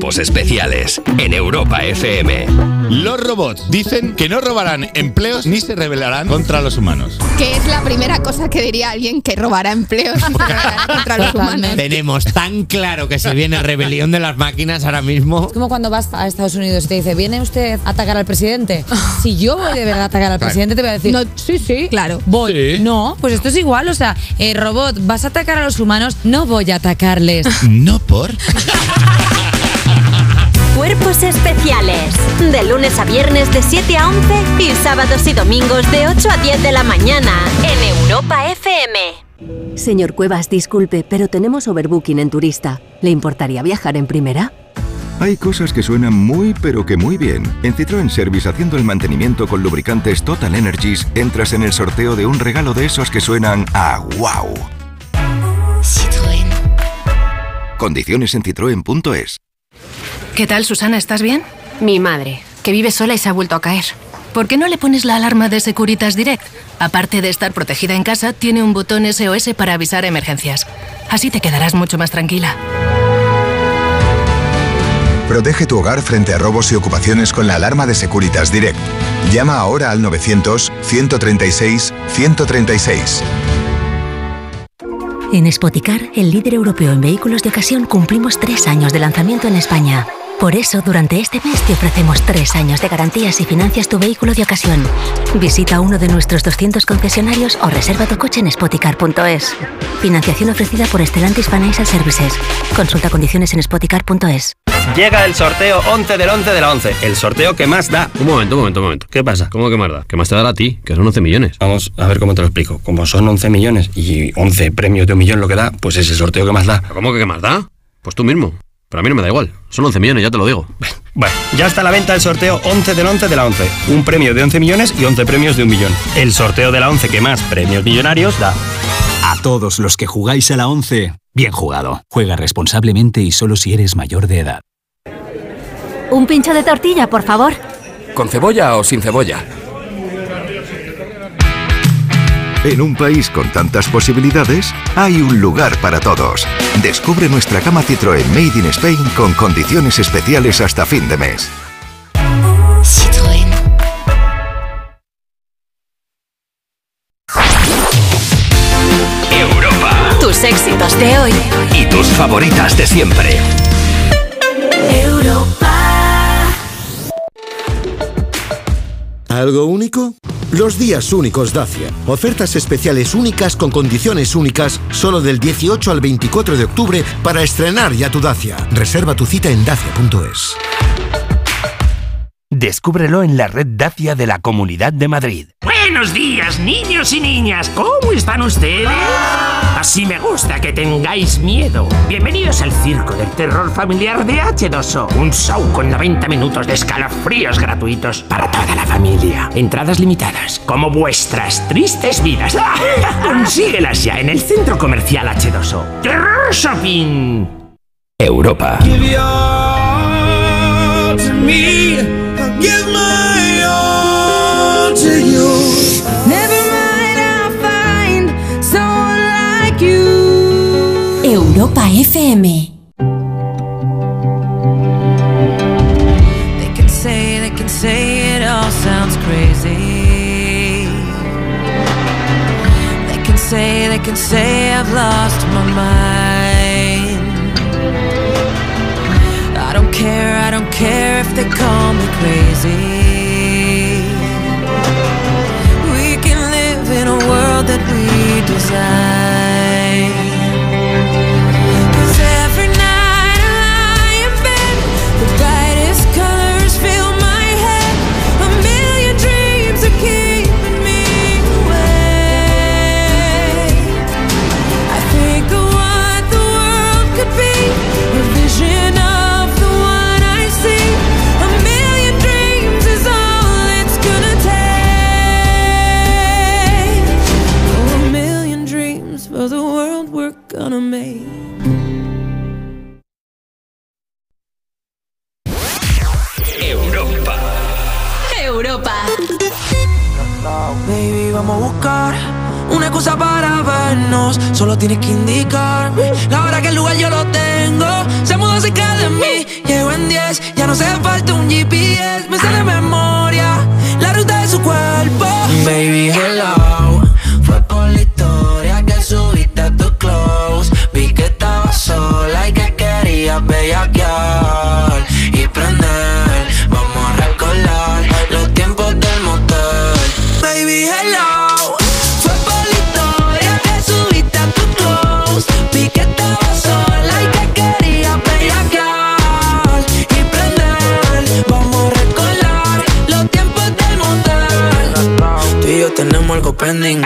Cuerpos especiales en Europa FM. Los robots dicen que no robarán empleos ni se rebelarán contra los humanos. Que es la primera cosa que diría alguien que robará empleos contra los humanos. Tenemos tan claro que se viene rebelión de las máquinas ahora mismo. Es como cuando vas a Estados Unidos y te dice, ¿viene usted a atacar al presidente? Si yo voy de verdad a atacar al Claro. presidente, te voy a decir, sí, sí, claro, voy. Sí. No, pues esto es igual, o sea, eh, robot, ¿vas a atacar a los humanos? No voy a atacarles. No por. Cuerpos especiales. De lunes a viernes de 7 a 11 y sábados y domingos de 8 a 10 de la mañana en Europa FM. Señor Cuevas, disculpe, pero tenemos overbooking en turista. ¿Le importaría viajar en primera? Hay cosas que suenan muy pero que muy bien. En Citroën Service haciendo el mantenimiento con lubricantes Total Energies entras en el sorteo de un regalo de esos que suenan a wow. Citroën. Condiciones en citroen.es. ¿Qué tal, Susana? ¿Estás bien? Mi madre, que vive sola y se ha vuelto a caer. ¿Por qué no le pones la alarma de Securitas Direct? Aparte de estar protegida en casa, tiene un botón SOS para avisar emergencias. Así te quedarás mucho más tranquila. Protege tu hogar frente a robos y ocupaciones con la alarma de Securitas Direct. Llama ahora al 900-136-136. En Spoticar, el líder europeo en vehículos de ocasión, cumplimos tres años de lanzamiento en España. Por eso, durante este mes te ofrecemos tres años de garantías si financias tu vehículo de ocasión. Visita uno de nuestros 200 concesionarios o reserva tu coche en spoticar.es. Financiación ofrecida por Stellantis Financial Services. Consulta condiciones en spoticar.es. Llega el sorteo 11 del 11 de la 11, el sorteo que más da. Un momento, un momento, un momento. ¿Qué pasa? ¿Cómo que más da? ¿Qué más te dará a ti? Que son 11 millones. Vamos a ver cómo te lo explico. Como son 11 millones y 11 premios de un millón lo que da, pues es el sorteo que más da. ¿Cómo que qué más da? Pues tú mismo. Pero a mí no me da igual. Son 11 millones, ya te lo digo. Bueno, ya está a la venta el sorteo 11 del 11 de la 11. Un premio de 11 millones y 11 premios de un millón. El sorteo de la 11 que más premios millonarios da. A todos los que jugáis a la 11, bien jugado. Juega responsablemente y solo si eres mayor de edad. Un pincho de tortilla, por favor. ¿Con cebolla o sin cebolla? En un país con tantas posibilidades, hay un lugar para todos. Descubre nuestra cama Citroën Made in Spain con condiciones especiales hasta fin de mes. Citroën. Europa. Tus éxitos de hoy. Y tus favoritas de siempre. ¿Algo único? Los días únicos Dacia. Ofertas especiales únicas con condiciones únicas solo del 18 al 24 de octubre para estrenar ya tu Dacia. Reserva tu cita en dacia.es. Descúbrelo en la red Dacia de la Comunidad de Madrid. Buenos días, niños y niñas. ¿Cómo están ustedes? Así me gusta que tengáis miedo. Bienvenidos al Circo del Terror Familiar de H2O. Un show con 90 minutos de escalofríos gratuitos para toda la familia. Entradas limitadas, como vuestras tristes vidas. Consíguelas ya en el Centro Comercial H2O. Terror Shopping. Europa. Give Europa FM. They can say, they can say it all sounds crazy. They can say, they can say I've lost my mind. I don't care, I don't care if they call me crazy. We can live in a world that we design. Europa. Europa. Baby, vamos a buscar una excusa para vernos. Solo tienes que indicarme la hora que el lugar yo lo tengo. Se mudó cerca de mí, llego en 10. Ya no hace falta un GPS, me sale de memoria la ruta de su cuerpo. Baby, hello. Querías bellaquear y prender. Vamos a recordar los tiempos del motel. Baby, hello. Fue por la historia que subiste a tu close. Vi que estabas sola y que querías bellaquear y prender. Vamos a recordar los tiempos del motel. Tú y yo tenemos algo pending.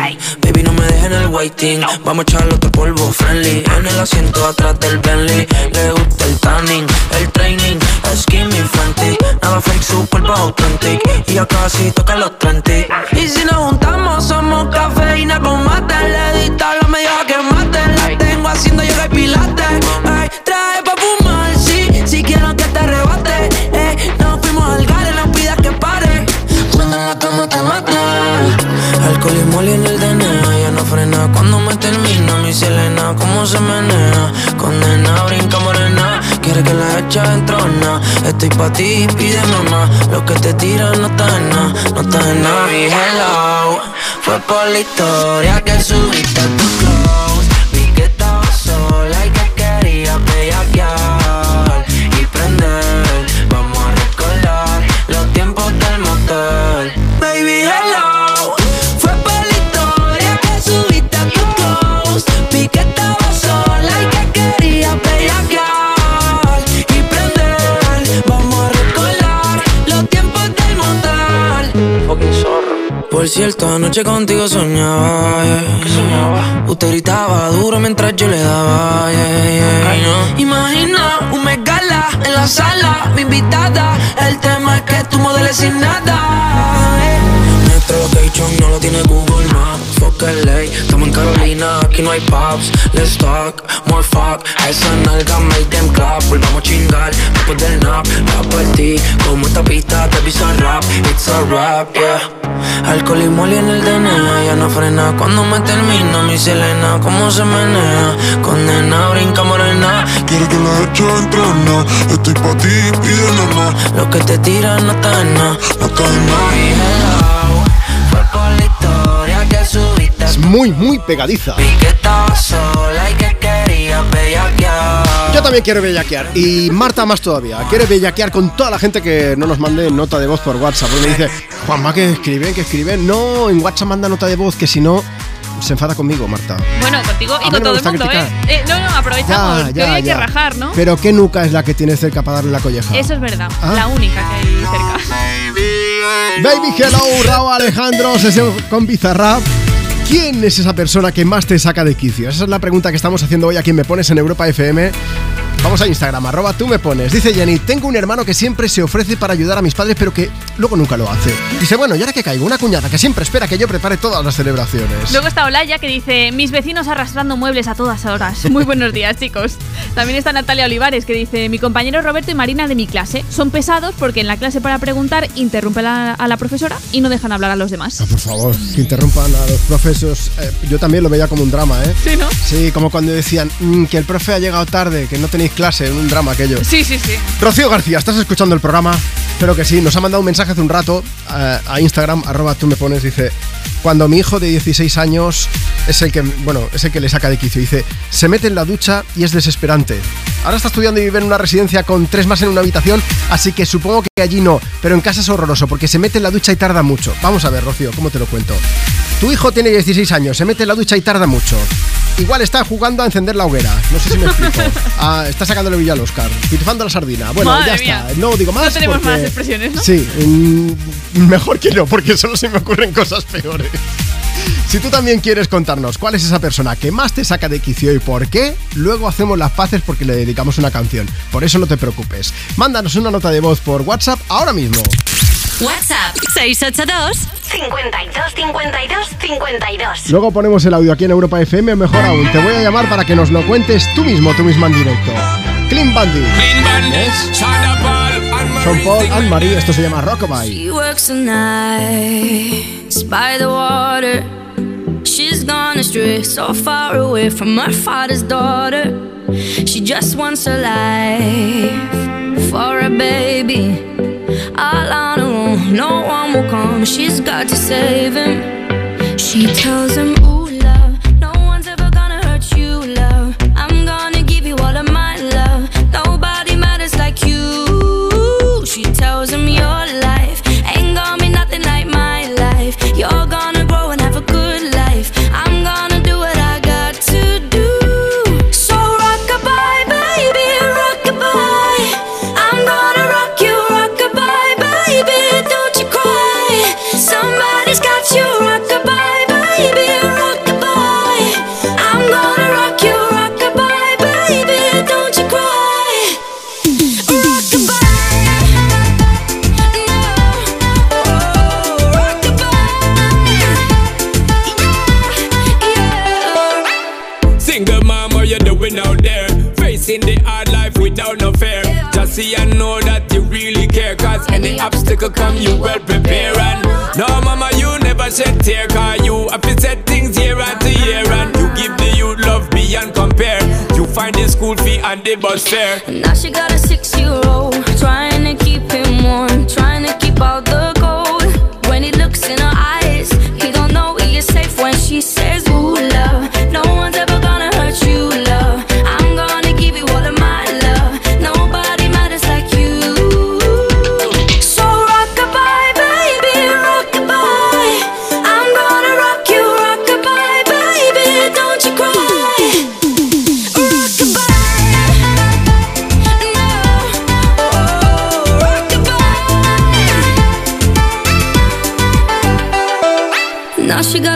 Me dejes en el waiting. Vamos a echarle otro polvo friendly. En el asiento atrás del Bentley. Le gusta el tanning, el training. Skinny Fenty. Nada fake, su cuerpo authentic. Y ya casi toca los 30. Y si nos juntamos, somos cafeína con mate. Le dista la media que mate. La tengo haciendo yoga y pilates. Ay, trae pa' fumar, sí. Si quiero que te arrebate. Eh, nos fuimos al gare, no pidas que pare. Cuando en la cama te mate. Alcohol y moli en el DNA. Cuando me termina. Mi Selena, cómo se menea. Condena, brinca morena. Quiere que la echa en trona. Estoy pa' ti, pide mamá. Lo que te tiran no está en nada, no está en nada. Mi hello. Fue por la historia que subiste a tu close. Vi que estabas sola Por cierto, anoche contigo soñaba, yeah. soñaba? Usted gritaba duro mientras yo le daba, yeah, yeah, no. Imagina un megala en la sala, mi invitada. El tema es que tú modeles sin nada. Nuestro location no lo tiene Google Maps. Fuck en Carolina, aquí no hay pubs. Let's talk, more fuck. A esa nalga make them clap. Volvamos a chingar después del nap. La partí como esta pista de visa rap. It's a rap, yeah. Alcohol y moli en el DNA, ya no frena cuando me termina mi Selena, cómo se menea, condena, brinca morena, quiere que la eche en trona, estoy pa' ti, pide nomás, lo que te tiran no está en nada, no está en nada. Es muy, muy pegadiza. Yo también quiero bellaquear. Y Marta más todavía. Quiere bellaquear con toda la gente que no nos mande nota de voz por WhatsApp. Porque me dice, Juanma, que escriben, que escriben. No, en WhatsApp manda nota de voz, que si no, se enfada conmigo, Marta. Bueno, contigo y con todo el mundo, ¿eh? criticar. Eh, No, no, aprovechamos. que hoy hay que rajar, ¿no? Pero qué nuca es la que tienes cerca para darle la colleja. Eso es verdad. Ah. La única que hay cerca. Baby Hello, Raúl Alejandro, sesión con Bizarrap. ¿Quién es esa persona que más te saca de quicio? Esa es la pregunta que estamos haciendo hoy a quien me pones en Europa FM. Vamos a Instagram, arroba tú me pones. Dice Jenny, tengo un hermano que siempre se ofrece para ayudar a mis padres, pero que luego nunca lo hace. Dice, bueno, y ahora que caigo, una cuñada que siempre espera que yo prepare todas las celebraciones. Luego está Olaya que dice, mis vecinos arrastrando muebles a todas horas. Muy buenos días, chicos. También está Natalia Olivares que dice, mi compañero Roberto y Marina de mi clase son pesados porque en la clase para preguntar interrumpen a, a la profesora y no dejan hablar a los demás. Por favor, que interrumpan a los profesos. Eh, yo también lo veía como un drama, ¿eh? Sí, ¿no? Sí, como cuando decían "Mm, que el profe ha llegado tarde, que no tenéis clase, un drama aquello. Sí, sí, sí. Rocío García, ¿estás escuchando el programa? Espero que sí. Nos ha mandado un mensaje hace un rato eh, a Instagram, arroba tú me pones, dice, cuando mi hijo de 16 años es el que, bueno, es el que le saca de quicio, dice, se mete en la ducha y es desesperante. Ahora está estudiando y vive en una residencia con tres más en una habitación, así que supongo que allí no, pero en casa es horroroso porque se mete en la ducha y tarda mucho. Vamos a ver, Rocío, ¿cómo te lo cuento? Tu hijo tiene 16 años, se mete en la ducha y tarda mucho. Igual está jugando a encender la hoguera. No sé si me explico. Ah, está sacándole brillo al Oscar. Pitufando la sardina. Bueno, Madre ya mía. está. No digo más. No tenemos porque- más expresiones, ¿no? Sí, mm, mejor que no, porque solo se me ocurren cosas peores. Si tú también quieres contarnos cuál es esa persona que más te saca de quicio y por qué, luego hacemos las paces porque le dedicamos una canción. Por eso no te preocupes. Mándanos una nota de voz por WhatsApp ahora mismo. WhatsApp 682 52 52 52. Luego ponemos el audio aquí en Europa FM, o mejor aún, te voy a llamar para que nos lo cuentes tú mismo, tú misma en directo. Clean Bandit. Son Paul and Marie, esto se llama Rockabye. She works the nights by the water. She's gone astray, so far away from her father's daughter. She just wants a life for a baby. All on her no one will come. She's got to save him. She tells him, without no fear. Just see and know that you really care. Cause any obstacle come, you well prepare. And no, mama, you never shed tear. Cause you have to set things year after year. And you give the youth love beyond compare. You find the school fee and the bus fare. Now she got a six year old, trying to keep him warm, trying to keep out the cold. When he looks in her eyes, he don't know he is safe when she says,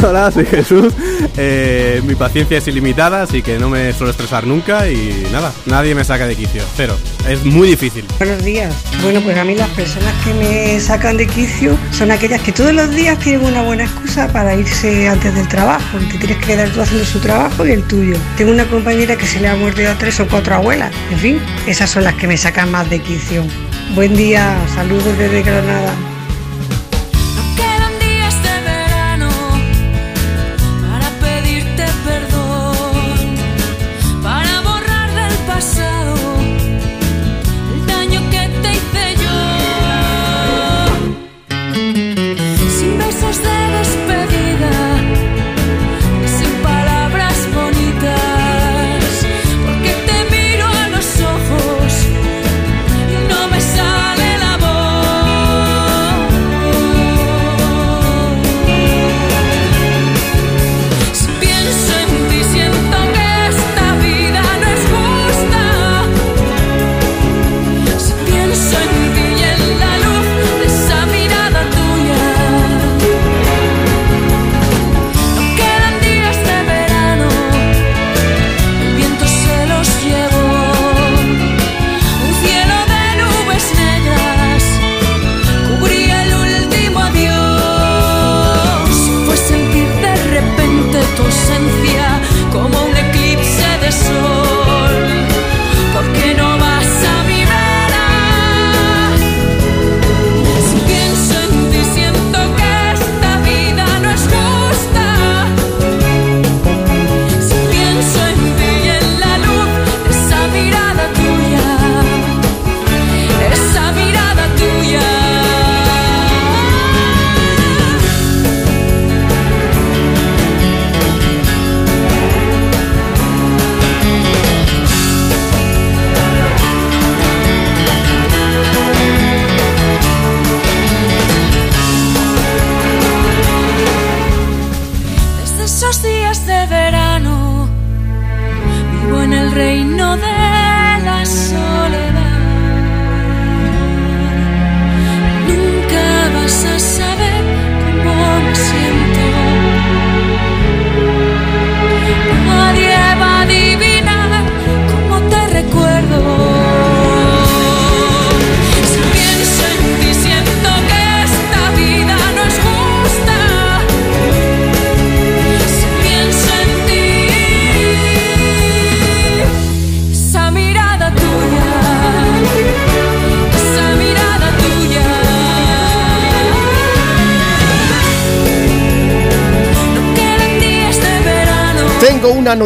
52. Hola, soy Jesús. Eh, mi paciencia es ilimitada, así que no me suelo estresar nunca y nada, nadie me saca de quicio, cero. Es muy difícil. Buenos días. Bueno, pues a mí las personas que me sacan de quicio son aquellas que todos los días tienen una buena excusa para irse antes del trabajo. Te tienes que quedar tú haciendo su trabajo y el tuyo. Tengo una compañera que se le ha muerto a tres o cuatro abuelas. En fin, esas son las que me sacan más de quicio. Buen día, saludos desde Granada.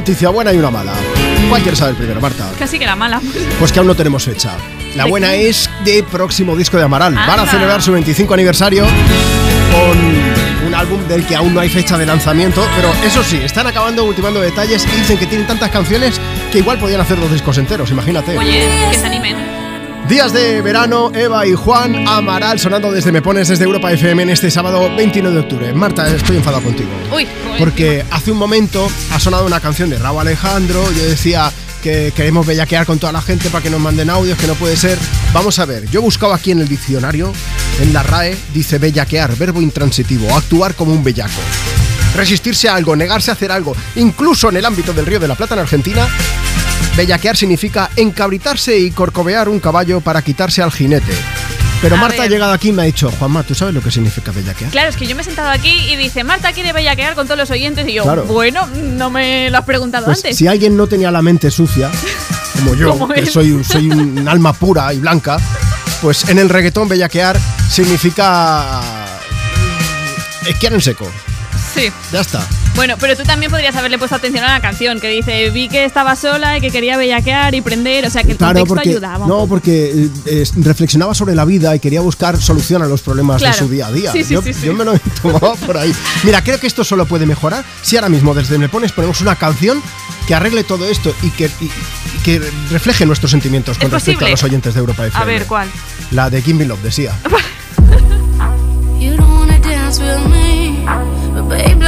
Noticia buena y una mala. ¿Cuál quieres saber primero, Marta? Casi que la mala. Pues que aún no tenemos fecha. La ¿De buena qué? es de próximo disco de Amaral. Van a celebrar su 25 aniversario con un álbum del que aún no hay fecha de lanzamiento, pero eso sí, están acabando ultimando detalles y dicen que tienen tantas canciones que igual podían hacer dos discos enteros, imagínate. Oye, que se animen. Días de verano, Eva y Juan Amaral sonando desde Me Pones desde Europa FM en este sábado 29 de octubre. Marta, estoy enfadado contigo. Uy, Porque hace un momento ha sonado una canción de Raúl Alejandro. Yo decía que queremos bellaquear con toda la gente para que nos manden audios, que no puede ser. Vamos a ver, yo he buscado aquí en el diccionario, en la RAE, dice bellaquear, verbo intransitivo, actuar como un bellaco. Resistirse a algo, negarse a hacer algo, incluso en el ámbito del Río de la Plata en Argentina, bellaquear significa encabritarse y corcovear un caballo para quitarse al jinete. Pero A Marta ha llegado aquí y me ha dicho, Juanma, ¿tú sabes lo que significa bellaquear? Claro, es que yo me he sentado aquí y dice, Marta quiere bellaquear con todos los oyentes. Y yo, Claro. bueno, no me lo has preguntado Pues antes. si alguien no tenía la mente sucia, como yo, que soy, soy un alma pura y blanca, pues en el reggaetón bellaquear significa esquiar en seco. Sí. Ya está. Bueno, pero tú también podrías haberle puesto atención a la canción que dice, vi que estaba sola y que quería bellaquear y prender. O sea, que el Claro, contexto porque, ayudaba. no, porque eh, reflexionaba sobre la vida y quería buscar solución a los problemas Claro. de su día a día. Sí, sí, yo, sí, sí. yo me lo he tomado por ahí. Mira, creo que esto solo puede mejorar si ahora mismo desde Me Pones ponemos una canción que arregle todo esto y que, y- y que refleje nuestros sentimientos con ¿Es respecto posible? a los oyentes de Europa FM. A ver, ¿cuál? La de Me Love, decía. You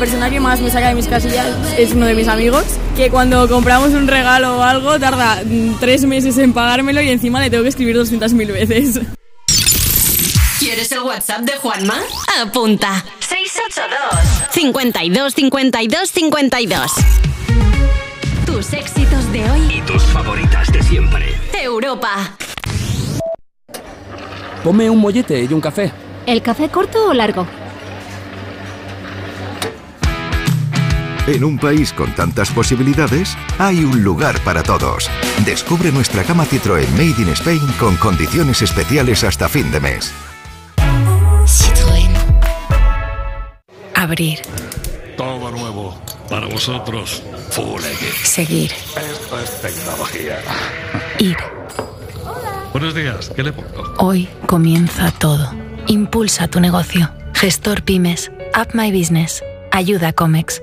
Persona que más me saca de mis casillas es uno de mis amigos, que cuando compramos un regalo o algo tarda mm, tres meses en pagármelo y encima le tengo que escribir 200.000 veces. ¿Quieres el WhatsApp de Juanma? Apunta. 682 52 52 52. Tus éxitos de hoy. Y tus favoritas de siempre. Europa. Ponme un mollete y un café. ¿El café corto o largo? En un país con tantas posibilidades, hay un lugar para todos. Descubre nuestra cama Citroën Made in Spain con condiciones especiales hasta fin de mes. Citroën. Abrir. Todo nuevo. Para vosotros, Full X. Seguir. Esto es tecnología. Ir. Buenos días, ¿qué le pongo? Hoy comienza todo. Impulsa tu negocio. Gestor Pymes. Up My Business. Ayuda Comex.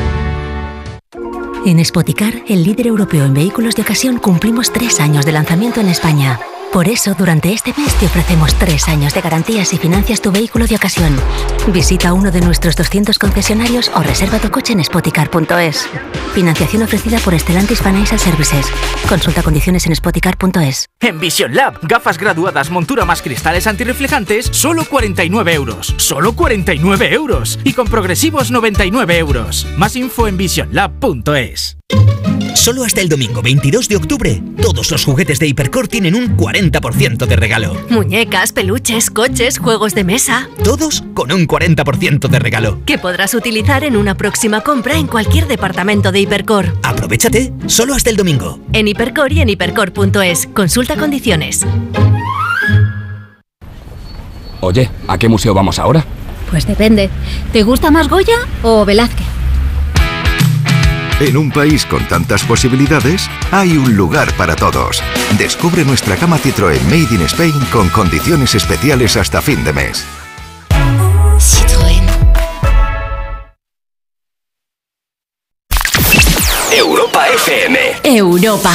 En Spoticar, el líder europeo en vehículos de ocasión, cumplimos tres años de lanzamiento en España. Por eso, durante este mes te ofrecemos tres años de garantías y financias tu vehículo de ocasión. Visita uno de nuestros 200 concesionarios o reserva tu coche en spoticar.es. Financiación ofrecida por Stellantis Financial Services. Consulta condiciones en spoticar.es. En Vision Lab, gafas graduadas, montura más cristales antirreflejantes, solo 49 euros. Solo 49 euros. Y con progresivos 99 euros. Más info en visionlab.es. Solo hasta el domingo 22 de octubre, todos los juguetes de Hipercore tienen un 40% de regalo. Muñecas, peluches, coches, juegos de mesa. Todos con un 40% de regalo. Que podrás utilizar en una próxima compra en cualquier departamento de Hipercore. Aprovechate, solo hasta el domingo. En Hipercore y en hipercore.es. Consulta condiciones. Oye, ¿a qué museo vamos ahora? Pues depende. ¿Te gusta más Goya o Velázquez? En un país con tantas posibilidades, hay un lugar para todos. Descubre nuestra cama Citroën Made in Spain con condiciones especiales hasta fin de mes. Citroën. Europa FM. Europa.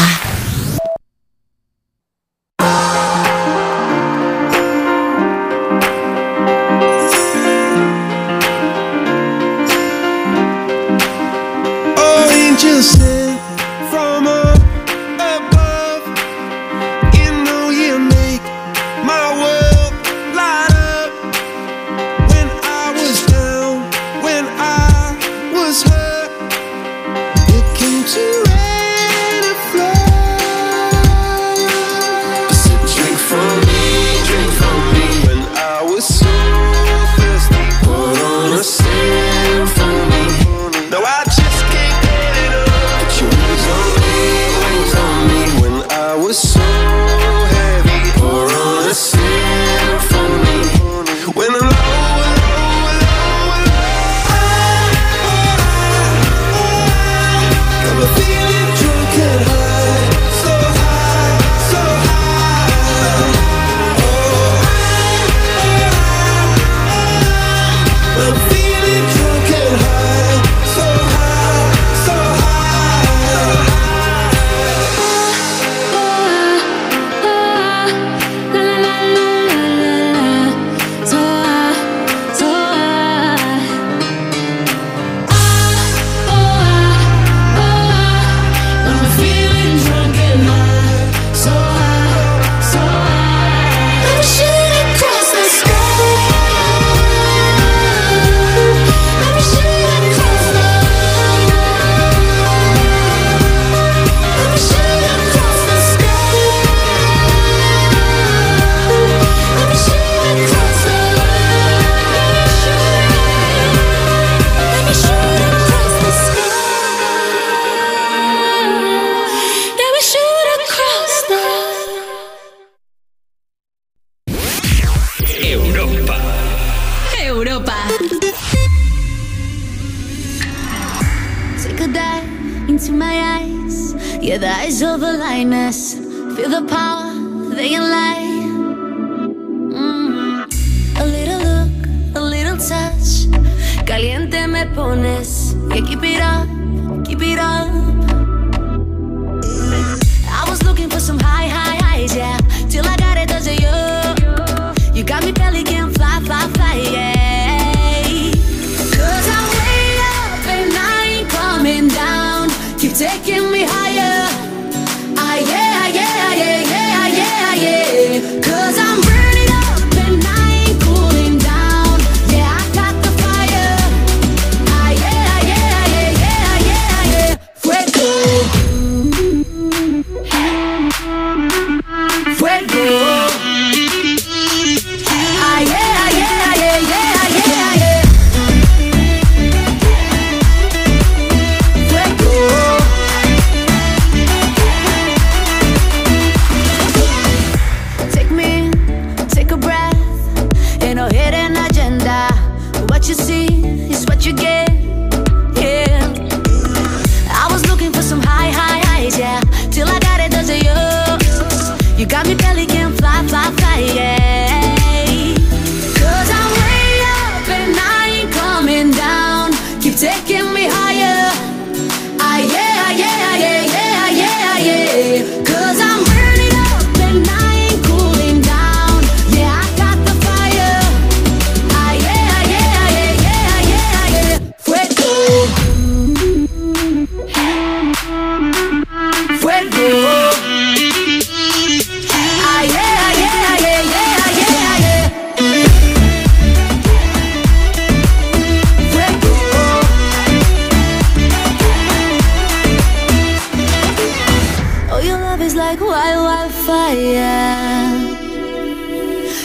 Like wild, wildfire.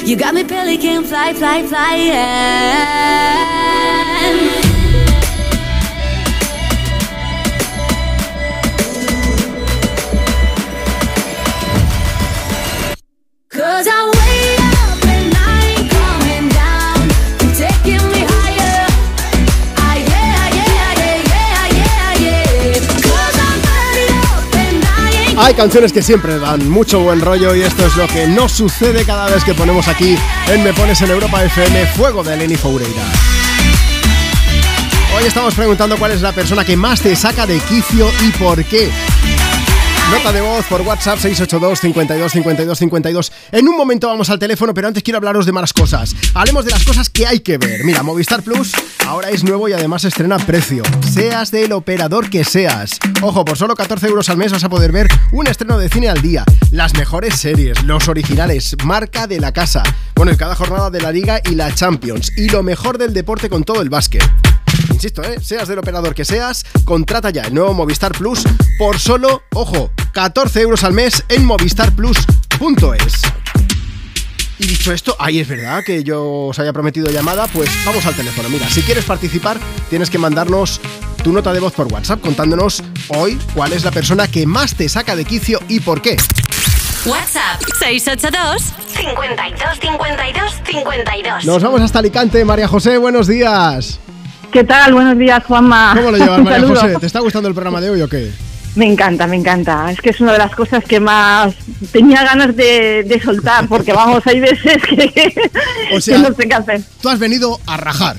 You got me pelican, fly, fly, fly. Hay canciones que siempre dan mucho buen rollo y esto es lo que no sucede cada vez que ponemos aquí en Me Pones en Europa FM Fuego de Eleni Foureira. Hoy estamos preguntando cuál es la persona que más te saca de quicio y por qué. Nota de voz por WhatsApp 682 52 52 52. En un momento vamos al teléfono, pero antes quiero hablaros de malas cosas. Hablemos de las cosas que hay que ver. Mira, Movistar Plus ahora es nuevo y además estrena precio. Seas del operador que seas. Ojo, por solo 14 euros al mes vas a poder ver un estreno de cine al día. Las mejores series, los originales, marca de la casa. Bueno, y cada jornada de la Liga y la Champions. Y lo mejor del deporte con todo el básquet. Insisto, ¿eh? seas del operador que seas, contrata ya el nuevo Movistar Plus por solo, ojo, 14 euros al mes en movistarplus.es. Y dicho esto, ahí es verdad que yo os había prometido llamada, pues vamos al teléfono. Mira, si quieres participar, tienes que mandarnos tu nota de voz por WhatsApp contándonos hoy cuál es la persona que más te saca de quicio y por qué. WhatsApp 682 52 52 52. Nos vamos hasta Alicante, María José, buenos días. ¿Qué tal? Buenos días, Juanma. ¿Cómo lo llevas, María. José? ¿Te está gustando el programa de hoy o qué? Me encanta, me encanta. Es que es una de las cosas que más tenía ganas de, de soltar, porque vamos, hay veces que, O sea, que no sé qué hacer. Tú has venido a rajar.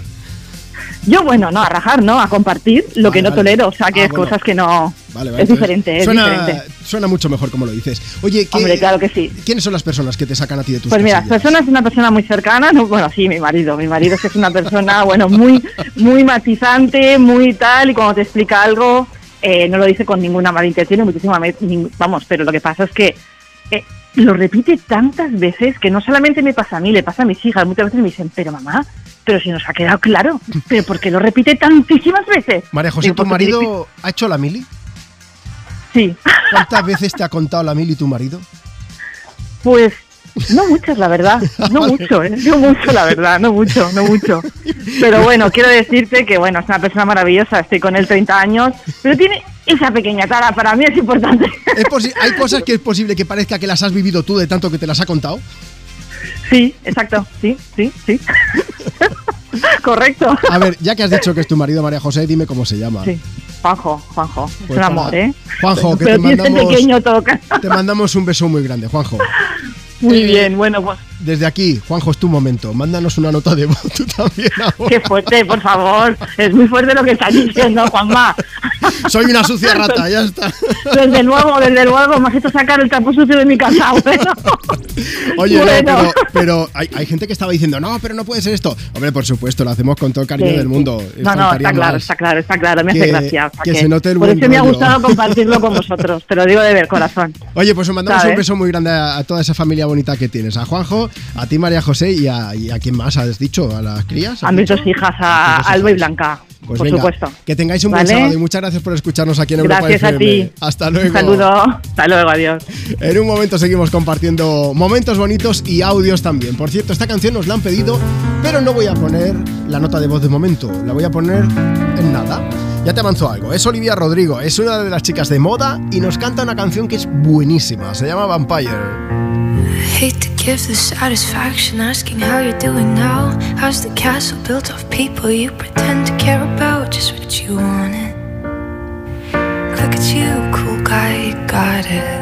Yo, bueno, no, a rajar, ¿no? A compartir lo que no vale. tolero, o sea, que Ah, es bueno. cosas que no... Vale, vale, es diferente, es suena, diferente. Suena mucho mejor como lo dices. Oye, ¿qué- Hombre, claro que sí. ¿quiénes son las personas que te sacan a ti de tus Pues mira, casillas? persona es una persona muy cercana, no, bueno, sí, mi marido, mi marido es que es una persona, bueno, muy, muy matizante, muy tal, y cuando te explica algo, eh, no lo dice con ninguna mala intención, muchísima, vamos, pero lo que pasa es que eh, lo repite tantas veces que no solamente me pasa a mí, le pasa a mis hijas, muchas veces me dicen, pero mamá, pero si nos ha quedado claro, pero ¿por qué lo repite tantísimas veces? María José, ¿tu marido ha hecho la mili? Sí. ¿Cuántas veces te ha contado la mili tu marido? Pues no muchas, la verdad. No mucho, ¿eh? No mucho, la verdad. No mucho, no mucho. Pero bueno, quiero decirte que, bueno, es una persona maravillosa. Estoy con él 30 años, pero tiene esa pequeña tara. Para mí es importante. ¿Es posi- ¿Hay cosas que es posible que parezca que las has vivido tú de tanto que te las ha contado? Sí, exacto. Sí, sí, sí. Correcto. A ver, ya que has dicho que es tu marido, María José, dime cómo se llama. Sí. Juanjo, Juanjo. es Pues un para- amor, ¿eh? Juanjo, que Pero te mandamos, pequeño toque. te mandamos un beso muy grande, Juanjo. Muy Eh, bien, bueno, pues Desde aquí, Juanjo, es tu momento. Mándanos una nota de voz tú también ahora. qué fuerte, por favor. Es muy fuerte lo que estás diciendo, Juanma. Soy una sucia rata, ya está. Desde luego, desde luego, me has hecho sacar el trapo sucio de mi casa. Bueno, Oye, no, pero, pero hay, hay gente que estaba diciendo, no, pero no puede ser esto. Hombre, por supuesto, lo hacemos con todo el cariño Sí, del mundo. No, no, está claro, está claro, está claro, me Que- hace gracia. o sea que se note el por buen eso me ha rollo. gustado compartirlo con vosotros, te lo digo de ver corazón. Oye, pues os mandamos ¿Sabes? un beso muy grande a, a toda esa familia bonita que tienes. A Juanjo, a ti María José y a, y a quién más has dicho, a las crías. A ¿has mis dicho? dos hijas, a A Alba y. Blanca, Pues por venga, supuesto. Que tengáis un buen sábado y muchas gracias por escucharnos aquí en Europa Gracias a FM. ti. Hasta luego. Un saludo, hasta luego, adiós. En un momento seguimos compartiendo momentos bonitos y audios también. Por cierto, esta canción nos la han pedido, pero no voy a poner la nota de voz de momento. La voy a poner en nada. Ya te avanzó algo. Es Olivia Rodrigo, es una de las chicas de moda y nos canta una canción que es buenísima. Se llama Vampire. Hate to give the satisfaction asking how you're doing now. How's the castle built of people you pretend to care about? Just what you wanted. Look at you, cool guy, you got it.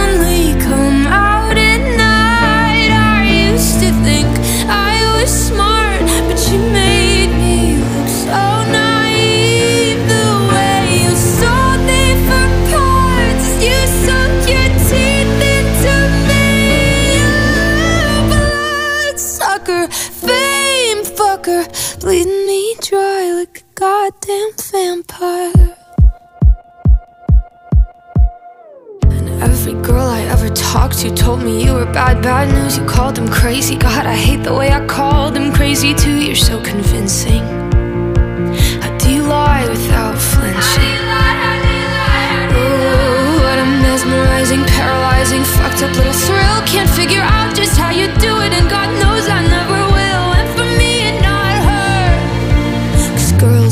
goddamn vampire. And every girl I ever talked to told me you were bad, bad news. You called them crazy. God, I hate the way I called them crazy too. You're so convincing. How do you lie without flinching? Ooh, what a mesmerizing, paralyzing, fucked up little thrill. Can't figure out just how you do it, and God knows I never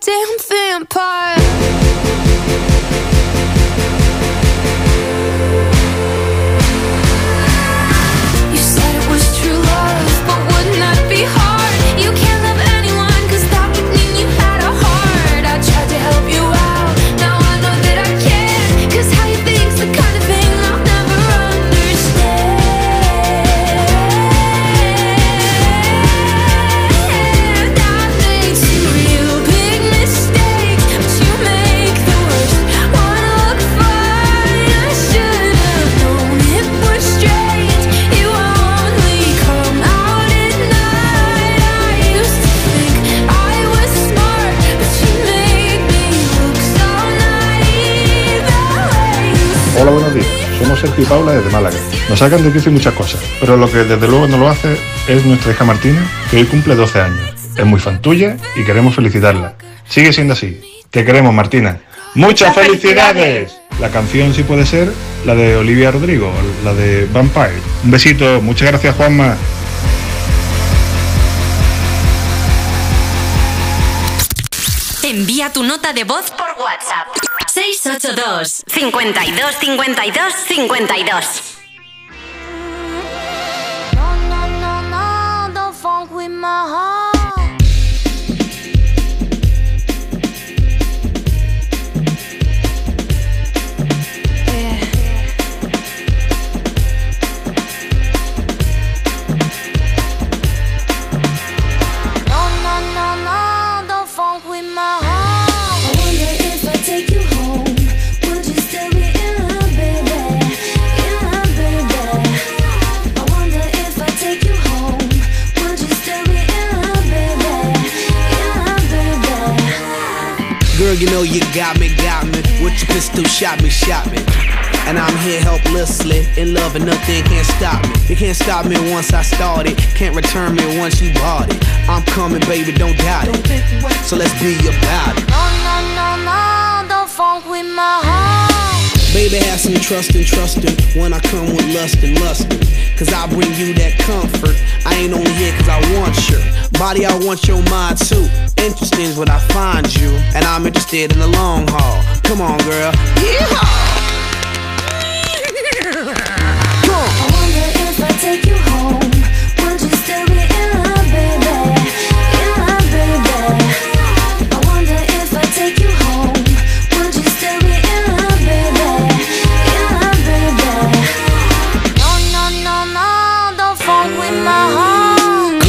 goddamn vampire. Sergio y Paula desde Málaga. Nos sacan de quicio muchas cosas, pero lo que desde luego no lo hace es nuestra hija Martina, que hoy cumple 12 años. Es muy fan tuya y queremos felicitarla. Sigue siendo así. Te queremos, Martina. ¡Muchas felicidades! La canción sí puede ser la de Olivia Rodrigo, la de Vampire. Un besito. Muchas gracias, Juanma. Envía tu nota de voz por WhatsApp. 682 52 52 52 No, no, no, no, don't funk with my heart. Know you got me, got me. With your pistol, shot me, shot me. And I'm here helplessly, in love and nothing can't stop me. You can't stop me once I started, can't return me once you bought it. I'm coming, baby, don't doubt it. So let's be about it. No, no, no, no, don't funk with my heart. Baby, have some trust and trusting when I come with lust and lusting. Cause I bring you that comfort. I ain't only here cause I want your body, I want your mind too. Interesting is when I find you, and I'm interested in the long haul. Come on, girl. Yeehaw! I wonder if I take you home.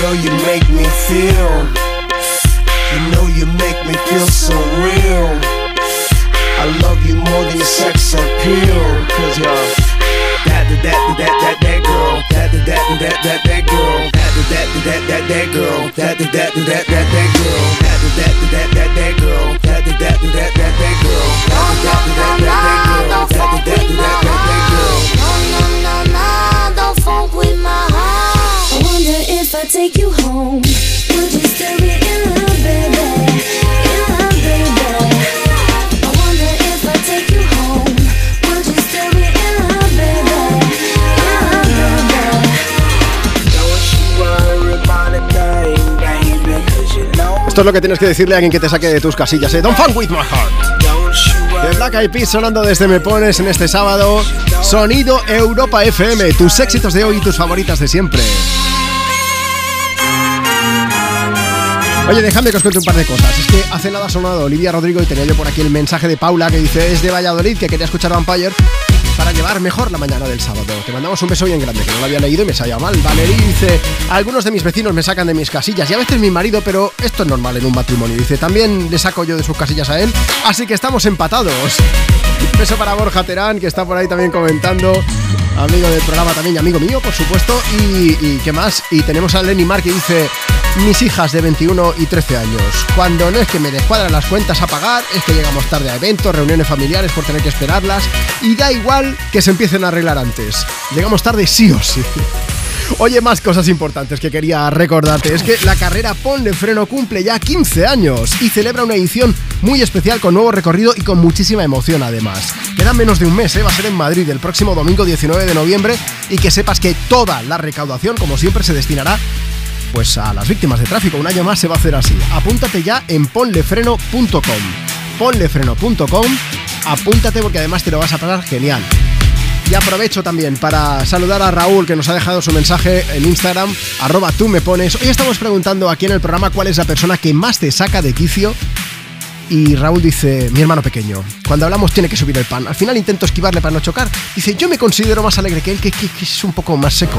Girl, you make me feel. You know you make me feel so real. I love you more than your sex appeal. Cause you're that, that, that, that, that, that girl. That, that, that, that, that, that girl. That, that, that, that, that, girl. That, that, that, that, that, girl. That, that, that, that, that, girl. That, that, that, that, that, girl. That, that, that, that, that, girl. That, that, that, that, that girl. Esto es lo que tienes que decirle a alguien que te saque de tus casillas, ¿eh? Don't funk with my heart. De Black Eyed Peas sonando desde Me Pones en este sábado. Sonido Europa FM. Tus éxitos de hoy y tus favoritas de siempre. Oye, dejadme que os cuente un par de cosas. Es que hace nada ha sonado Olivia Rodrigo y tenía yo por aquí el mensaje de Paula que dice es de Valladolid, que quería escuchar Vampire para llevar mejor la mañana del sábado. Te mandamos un beso bien grande, que no lo había leído y me salía mal. Valerie dice, algunos de mis vecinos me sacan de mis casillas y a veces mi marido, pero esto es normal en un matrimonio. Dice, también le saco yo de sus casillas a él, así que estamos empatados. Beso para Borja Terán, que está por ahí también comentando. Amigo del programa también y amigo mío, por supuesto. Y, y qué más. Y tenemos a Lenny Mar que dice, mis hijas de 21 y 13 años. Cuando no es que me descuadran las cuentas a pagar, es que llegamos tarde a eventos, reuniones familiares por tener que esperarlas. Y da igual que se empiecen a arreglar antes. Llegamos tarde sí o sí. Oye, más cosas importantes que quería recordarte. Es que la carrera Ponle Freno cumple ya 15 años y celebra una edición muy especial con nuevo recorrido y con muchísima emoción además. Queda menos de un mes, ¿eh? va a ser en Madrid el próximo domingo 19 de noviembre y que sepas que toda la recaudación, como siempre, se destinará pues a las víctimas de tráfico. Un año más se va a hacer así. Apúntate ya en ponlefreno.com. Ponlefreno.com. Apúntate porque además te lo vas a pasar genial. Y aprovecho también para saludar a Raúl que nos ha dejado su mensaje en Instagram, arroba tú me pones. Hoy estamos preguntando aquí en el programa cuál es la persona que más te saca de quicio. Y Raúl dice, mi hermano pequeño, cuando hablamos tiene que subir el pan. Al final intento esquivarle para no chocar. Dice, yo me considero más alegre que él, que, que- que es un poco más seco.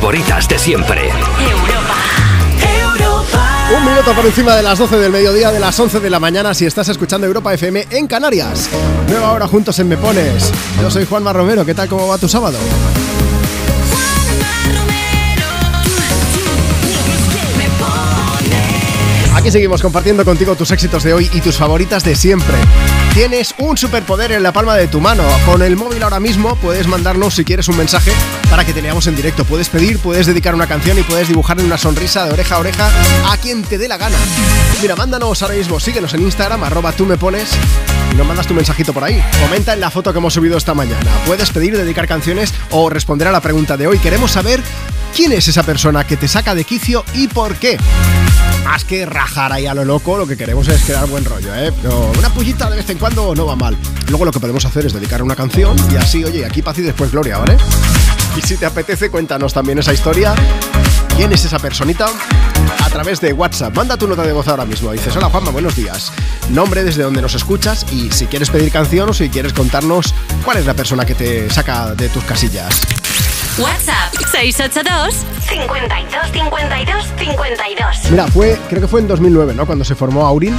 Favoritas de siempre. Un minuto por encima de las 12 del mediodía de las 11 de la mañana si estás escuchando Europa FM en Canarias. Nueva hora juntos en Me Pones. Yo soy Juanma Romero, ¿qué tal? ¿Cómo va tu sábado? Aquí seguimos compartiendo contigo tus éxitos de hoy y tus favoritas de siempre. Tienes un superpoder en la palma de tu mano. Con el móvil ahora mismo puedes mandarnos si quieres un mensaje para que te leamos en directo. Puedes pedir, puedes dedicar una canción y puedes dibujarle una sonrisa de oreja a oreja a quien te dé la gana. Mira, mándanos ahora mismo, síguenos en Instagram, arroba tú me pones y nos mandas tu mensajito por ahí. Comenta en la foto que hemos subido esta mañana. Puedes pedir, dedicar canciones o responder a la pregunta de hoy. Queremos saber quién es esa persona que te saca de quicio y por qué. Más que rajar ahí a lo loco, lo que queremos es crear buen rollo, ¿eh? Pero una pullita de vez en cuando no va mal. Luego lo que podemos hacer es dedicar una canción y así, oye, aquí paz y después gloria, ¿vale? Y si te apetece, cuéntanos también esa historia. ¿Quién es esa personita? A través de WhatsApp. Manda tu nota de voz ahora mismo. Dices, hola Juanma, buenos días. Nombre desde donde nos escuchas y si quieres pedir canción o si quieres contarnos cuál es la persona que te saca de tus casillas. WhatsApp 682 52 52 52. Mira, fue, creo que fue en 2009, ¿no? Cuando se formó Aurin,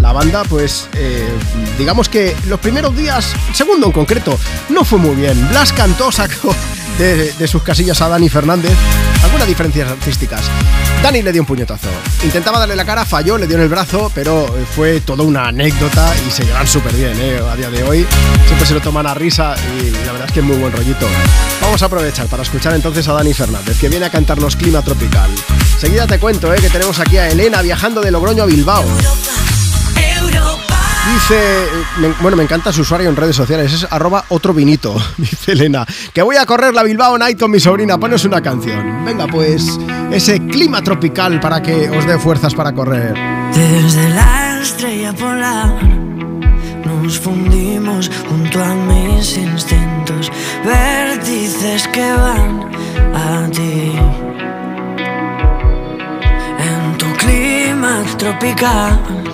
la, banda, pues eh, digamos que los primeros días, segundo en concreto, no fue muy bien. Blas cantó, sacó de sus casillas a Dani Fernández, algunas diferencias artísticas. Dani le dio un puñetazo. Intentaba darle la cara, falló, le dio en el brazo, pero eh, fue toda una anécdota y se llevan súper bien, ¿eh? A día de hoy siempre se lo toman a risa y la verdad es que es muy buen rollito. Vamos a aprovechar para escuchar entonces a Dani Fernández, que viene a cantarnos Clima Tropical. Seguida te cuento, ¿eh? Que tenemos aquí a Elena viajando de Logroño a Bilbao. Dice, me, bueno, me encanta su usuario en redes sociales, es arroba otro vinito, dice Elena, que voy a correr la Bilbao Night con mi sobrina, ponos una canción. Venga, pues ese clima tropical para que os dé fuerzas para correr. Desde la estrella polar nos fundimos junto a mis instintos, vértices que van a ti. En tu clima tropical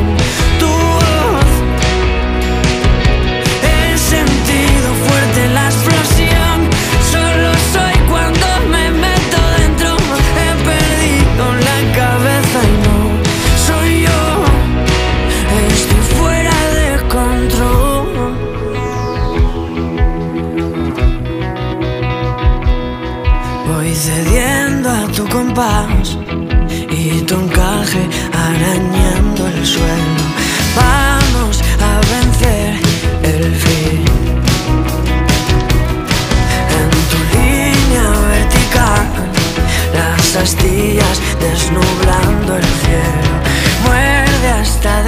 desnublando el cielo. Muerde hasta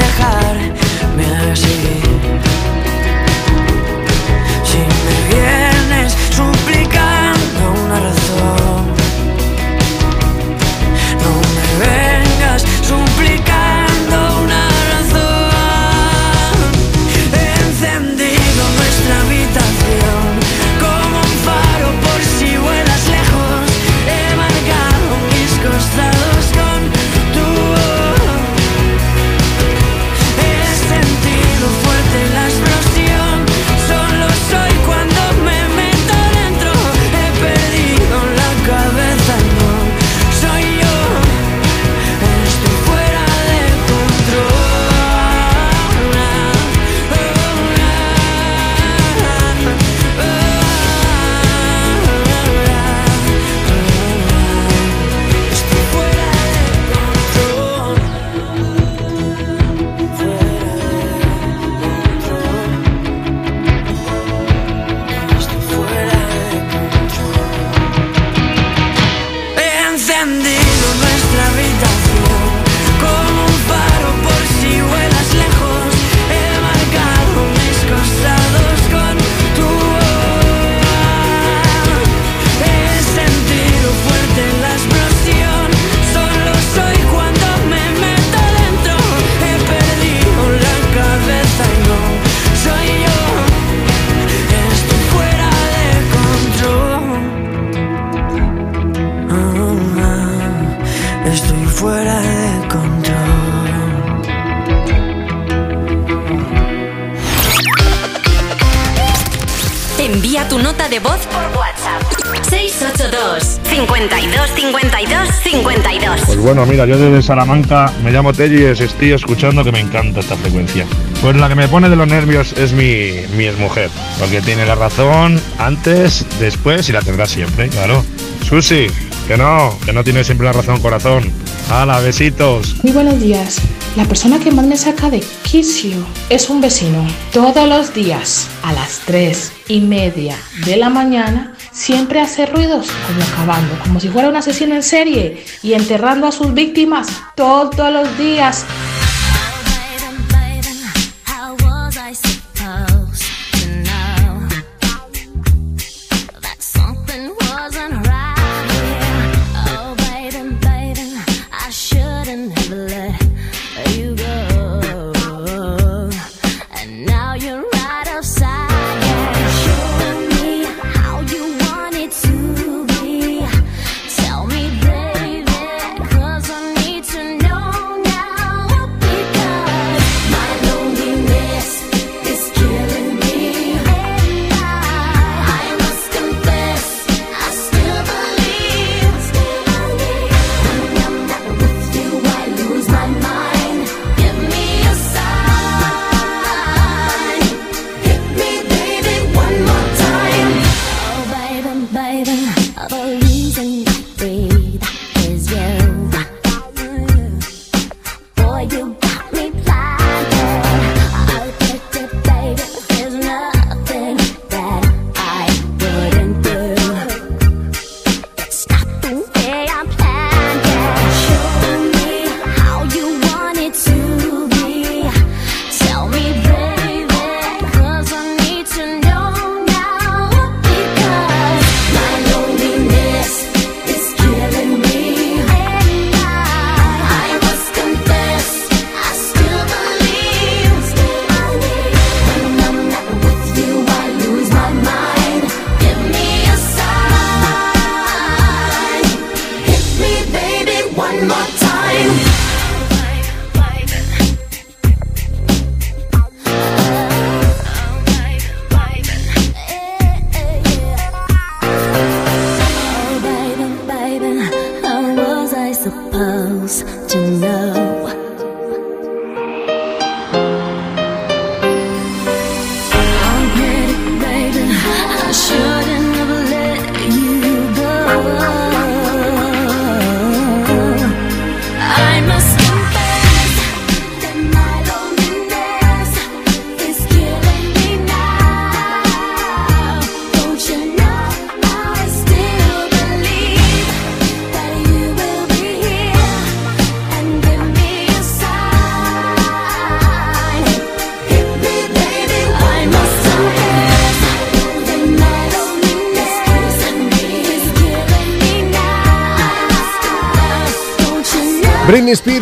bueno, mira, yo desde Salamanca me llamo Telly y estoy escuchando que me encanta esta frecuencia. Pues la que me pone de los nervios es mi, mi exmujer, porque tiene la razón antes, después y la tendrá siempre, claro. Susi, que no, que no tiene siempre la razón, corazón. ¡Hala, besitos! Muy buenos días. La persona que más me saca de quicio es un vecino. Todos los días a las 3 y media de la mañana siempre hace ruidos como acabando, como si fuera un asesino en serie y enterrando a sus víctimas todos los días.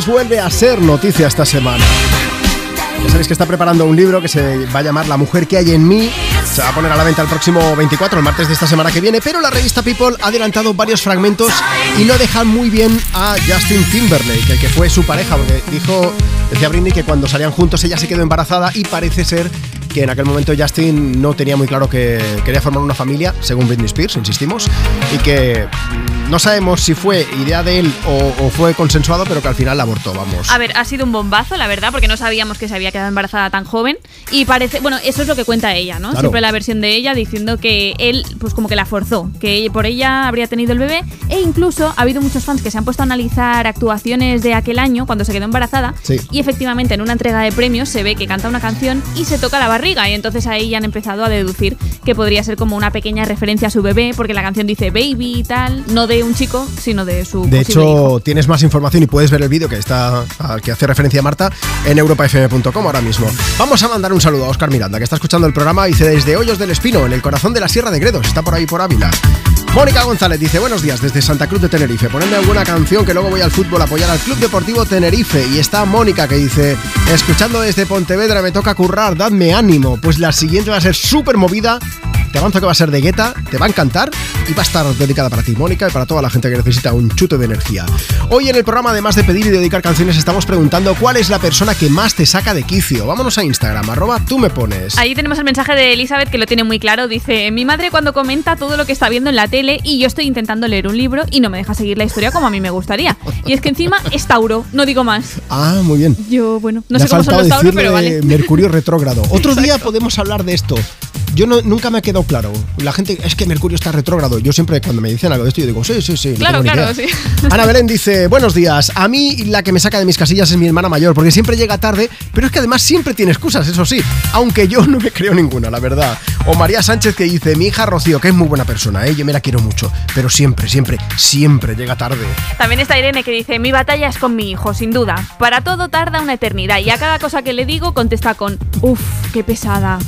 Vuelve a ser noticia esta semana. Ya sabéis que está preparando un libro que se va a llamar La mujer que hay en mí. Se va a poner a la venta el próximo 24, el martes de esta semana que viene, pero la revista People ha adelantado varios fragmentos y no dejan muy bien a Justin Timberlake, el que fue su pareja, porque dijo, decía Britney que cuando salían juntos ella se quedó embarazada y parece ser que en aquel momento Justin no tenía muy claro que quería formar una familia, según Britney Spears, insistimos, y que no sabemos si fue idea de él o, o fue consensuado, pero que al final la abortó, vamos. A ver, ha sido un bombazo, la verdad, porque no sabíamos que se había quedado embarazada tan joven. Y parece, bueno, eso es lo que cuenta ella, ¿no? Claro. Siempre la versión de ella diciendo que él, pues como que la forzó, que por ella habría tenido el bebé. E incluso ha habido muchos fans que se han puesto a analizar actuaciones de aquel año, cuando se quedó embarazada. Sí. Y efectivamente, en una entrega de premios se ve que canta una canción y se toca la barriga. Y entonces ahí ya han empezado a deducir que podría ser como una pequeña referencia a su bebé, porque la canción dice baby y tal, no de un chico, sino de su De hijo. hecho, tienes más información y puedes ver el vídeo que está al que hace referencia Marta en europafm.com ahora mismo. Vamos a mandar un saludo a Oscar Miranda, que está escuchando el programa y dice desde Hoyos del Espino, en el corazón de la Sierra de Gredos. Está por ahí por Ávila. Mónica González dice, buenos días desde Santa Cruz de Tenerife. Ponedme alguna canción que luego voy al fútbol a apoyar al Club Deportivo Tenerife. Y está Mónica que dice, escuchando desde Pontevedra me toca currar, dadme ánimo. Pues la siguiente va a ser súper movida. Te avanzo que va a ser de Guetta, te va a encantar y va a estar dedicada para ti, Mónica, y para toda la gente que necesita un chute de energía. Hoy en el programa, además de pedir y dedicar canciones, estamos preguntando cuál es la persona que más te saca de quicio. Vámonos a Instagram, arroba tú me pones. Ahí tenemos el mensaje de Elizabeth que lo tiene muy claro. Dice, mi madre cuando comenta todo lo que está viendo en la tele y yo estoy intentando leer un libro y no me deja seguir la historia como a mí me gustaría. Y es que encima es Tauro, no digo más. Ah, muy bien. Yo, bueno, no Le sé cómo son los Tauros, decirle pero vale. Mercurio retrógrado. Otro día podemos hablar de esto. Yo no, nunca me ha quedado claro. La gente, es que Mercurio está retrógrado. Yo siempre cuando me dicen algo de esto, yo digo, sí, sí, sí. no Claro, tengo claro, idea. sí. Ana Belén dice, buenos días. A mí la que me saca de mis casillas es mi hermana mayor, porque siempre llega tarde, pero es que además siempre tiene excusas, eso sí. Aunque yo no me creo ninguna, la verdad. O María Sánchez que dice, mi hija Rocío, que es muy buena persona, ¿eh? yo me la quiero mucho, pero siempre, siempre, siempre llega tarde. También está Irene que dice, mi batalla es con mi hijo, sin duda. Para todo tarda una eternidad y a cada cosa que le digo contesta con, uff, qué pesada.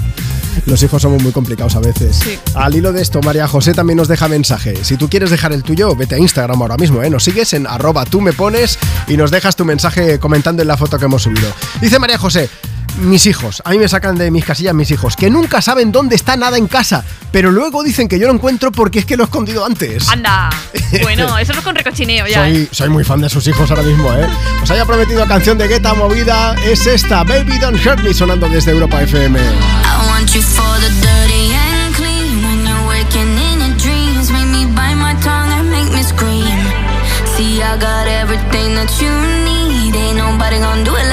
Los hijos somos muy complicados a veces. Sí. Al hilo de esto, María José también nos deja mensaje. Si tú quieres dejar el tuyo, vete a Instagram ahora mismo, ¿eh? Nos sigues en arroba tú me pones y nos dejas tu mensaje comentando en la foto que hemos subido. Dice María José, mis hijos, a mí me sacan de mis casillas mis hijos, que nunca saben dónde está nada en casa, pero luego dicen que yo lo encuentro porque es que lo he escondido antes. Anda. Bueno, eso no es con recochineo ya. Soy, ¿eh? soy muy fan de sus hijos ahora mismo, ¿eh? Os haya prometido canción de Guetta movida, es esta, Baby Don't Hurt Me, sonando desde Europa FM. I want you for the dirty and clean. When you're waking in your dreams, make me bite my tongue and make me scream. See, I got everything that you need. Ain't nobody gonna do it like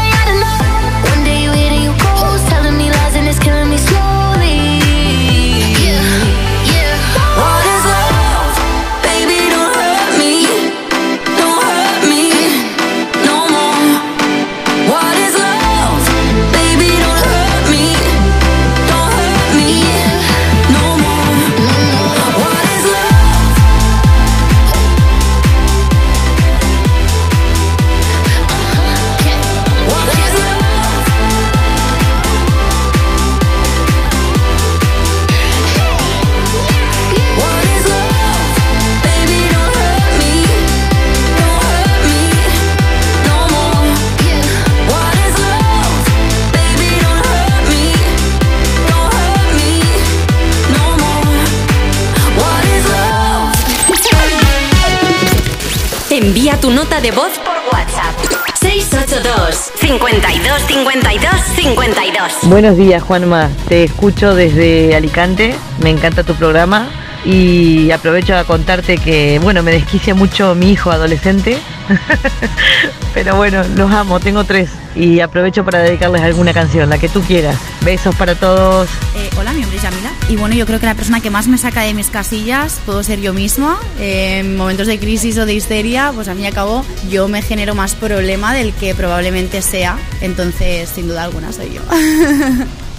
Envía tu nota de voz por WhatsApp. 682 52 52 52 Buenos días, Juanma. Te escucho desde Alicante. Me encanta tu programa. Y aprovecho a contarte que, bueno, me desquicia mucho mi hijo adolescente. Pero bueno, los amo, tengo tres. Y aprovecho para dedicarles alguna canción, la que tú quieras. Besos para todos. Eh, hola, mi nombre es Yamila. Y bueno, yo creo que la persona que más me saca de mis casillas puedo ser yo misma. Eh, en momentos de crisis o de histeria, pues al cabo yo me genero más problema del que probablemente sea. Entonces, sin duda alguna, soy yo.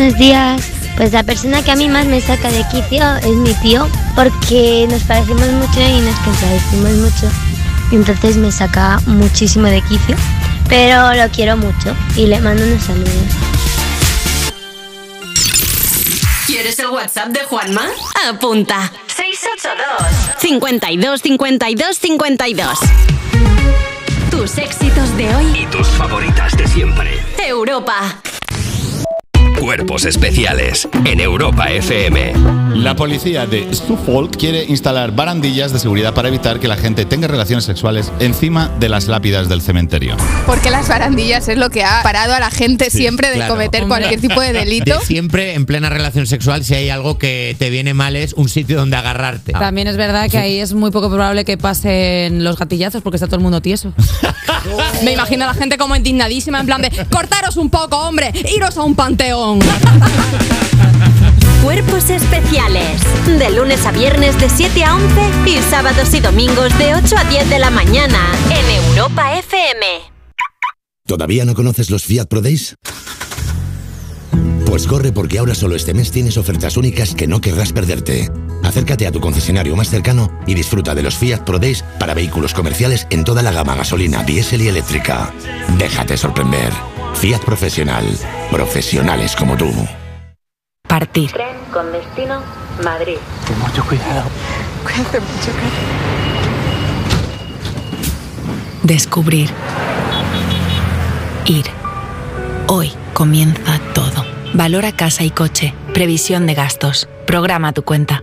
buenos días. Pues la persona que a mí más me saca de quicio es mi tío, porque nos parecemos mucho y nos contradecimos mucho. Y entonces me saca muchísimo de quicio, pero lo quiero mucho y le mando unos saludos. ¿Quieres el WhatsApp de Juanma? Apunta. 682 52 52 52 Tus éxitos de hoy. Y tus favoritas de siempre. Europa. Cuerpos especiales en Europa FM. La policía de Suffolk quiere instalar barandillas de seguridad para evitar que la gente tenga relaciones sexuales encima de las lápidas del cementerio. Porque las barandillas es lo que ha parado a la gente Sí, siempre de claro. cometer cualquier tipo de delito. De siempre en plena relación sexual, si hay algo que te viene mal, es un sitio donde agarrarte. También es verdad que ahí es muy poco probable que pasen los gatillazos porque está todo el mundo tieso. Me imagino a la gente como indignadísima, en plan de cortaros un poco, hombre, iros a un panteón. Cuerpos especiales. De lunes a viernes de 7 a 11 y sábados y domingos de 8 a 10 de la mañana en Europa FM. ¿Todavía no conoces los Fiat Pro Days? Pues corre porque ahora solo este mes tienes ofertas únicas que no querrás perderte. Acércate a tu concesionario más cercano y disfruta de los Fiat Pro Days para vehículos comerciales en toda la gama gasolina, diésel y eléctrica. Déjate sorprender. Fiat Profesional. Profesionales como tú. Partir. Tren con destino Madrid. Ten mucho cuidado. Cuídate mucho, Descubrir. Ir. Hoy comienza todo. Valora casa y coche. Previsión de gastos. Programa tu cuenta.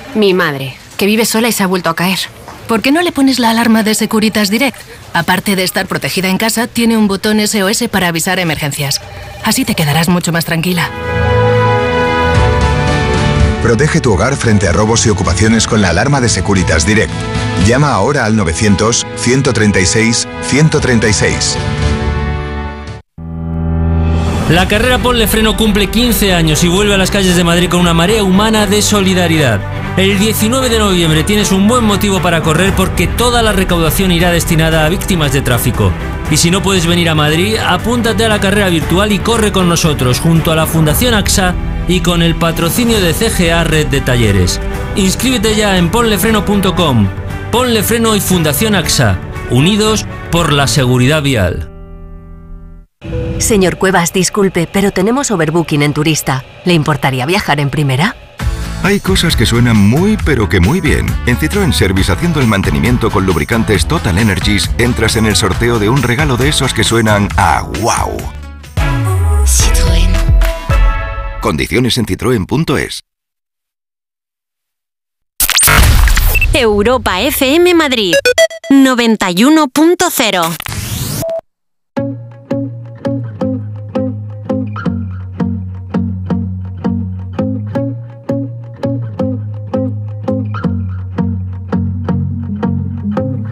Mi madre, que vive sola y se ha vuelto a caer. ¿Por qué no le pones la alarma de Securitas Direct? Aparte de estar protegida en casa, tiene un botón SOS para avisar emergencias. Así te quedarás mucho más tranquila. Protege tu hogar frente a robos y ocupaciones con la alarma de Securitas Direct. Llama ahora al 900-136-136. La carrera Ponle Freno cumple 15 años y vuelve a las calles de Madrid con una marea humana de solidaridad. El 19 de noviembre tienes un buen motivo para correr porque toda la recaudación irá destinada a víctimas de tráfico. Y si no puedes venir a Madrid, apúntate a la carrera virtual y corre con nosotros junto a la Fundación AXA y con el patrocinio de CGA Red de Talleres. Inscríbete ya en ponlefreno.com. Ponle Freno y Fundación AXA, unidos por la seguridad vial. Señor Cuevas, disculpe, pero tenemos overbooking en turista. ¿Le importaría viajar en primera? Hay cosas que suenan muy pero que muy bien. En Citroën Service haciendo el mantenimiento con lubricantes Total Energies entras en el sorteo de un regalo de esos que suenan a wow. Citroën. Condiciones en citroen.es. Europa FM Madrid 91.0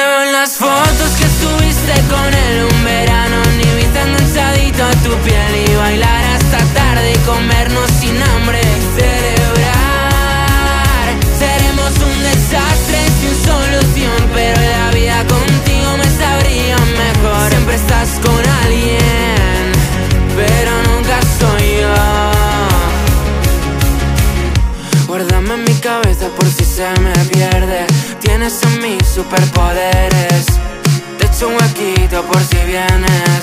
Veo en las fotos que estuviste con él un verano. Ni viste enganchadito a tu piel y bailar hasta tarde y comernos sin hambre. Celebrar, seremos un desastre sin solución. Pero la vida contigo me sabría mejor. Siempre estás con alguien, pero nunca soy yo. Guárdame mi cabeza por si se me pierde. Tienes en mí superpoderes. Te echo un huequito por si vienes.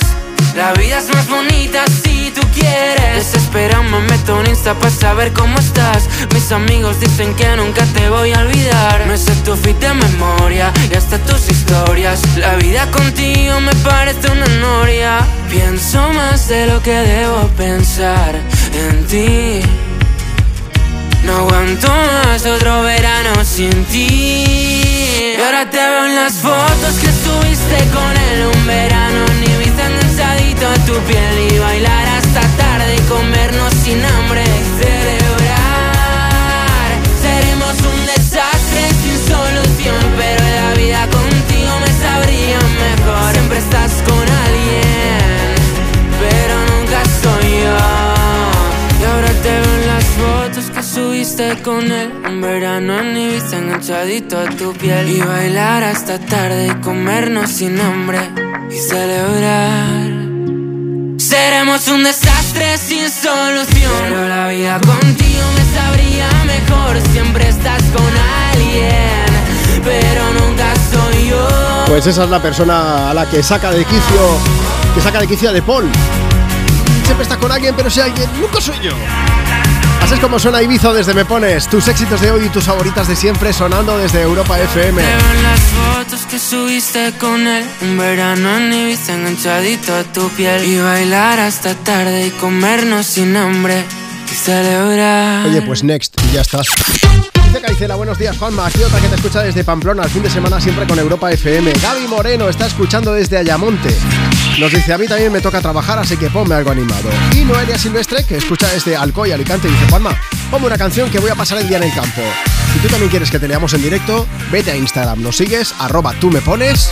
La vida es más bonita si tú quieres. Desespera, me meto en Insta para saber cómo estás. Mis amigos dicen que nunca te voy a olvidar. Me sé tu fit de memoria y hasta tus historias. La vida contigo me parece una noria. Pienso más de lo que debo pensar en ti. No aguanto más otro verano sin ti. Y ahora te veo en las fotos que estuviste con él un verano. Ni viste enganchadito a tu piel y bailar hasta tarde y comernos sin hambre. Celebrar, seremos un desastre sin solución. Pero la vida contigo me sabría mejor. Siempre estás con alguien, subiste con él. Un verano en Ibiza enganchadito a tu piel. Y bailar hasta tarde y comernos sin hambre. Y celebrar. Seremos un desastre sin solución. Pero la vida contigo me sabría mejor. Siempre estás con alguien Pero nunca soy yo. Pues esa es la persona a la que saca de quicio, que saca de quicio a De Paul. Siempre está con alguien, pero si alguien nunca soy yo. Así es como suena Ibiza desde Me Pones. Tus éxitos de hoy y tus favoritas de siempre sonando desde Europa FM. Veo las fotos que subiste con él Un verano en Ibiza enganchadito a tu piel Y bailar hasta tarde y comernos sin hambre Y celebrar Oye, pues next, y ya estás. Buenos días Juanma, aquí otra que te escucha desde Pamplona, el fin de semana siempre con Europa FM. Gaby Moreno está escuchando desde Ayamonte. Nos dice, a mí también me toca trabajar, así que ponme algo animado. Y Noelia Silvestre, que escucha desde Alcoy, Alicante, dice, Juanma, ponme una canción que voy a pasar el día en el campo. Si tú también quieres que te leamos en directo, vete a Instagram, nos sigues, arroba tú me pones.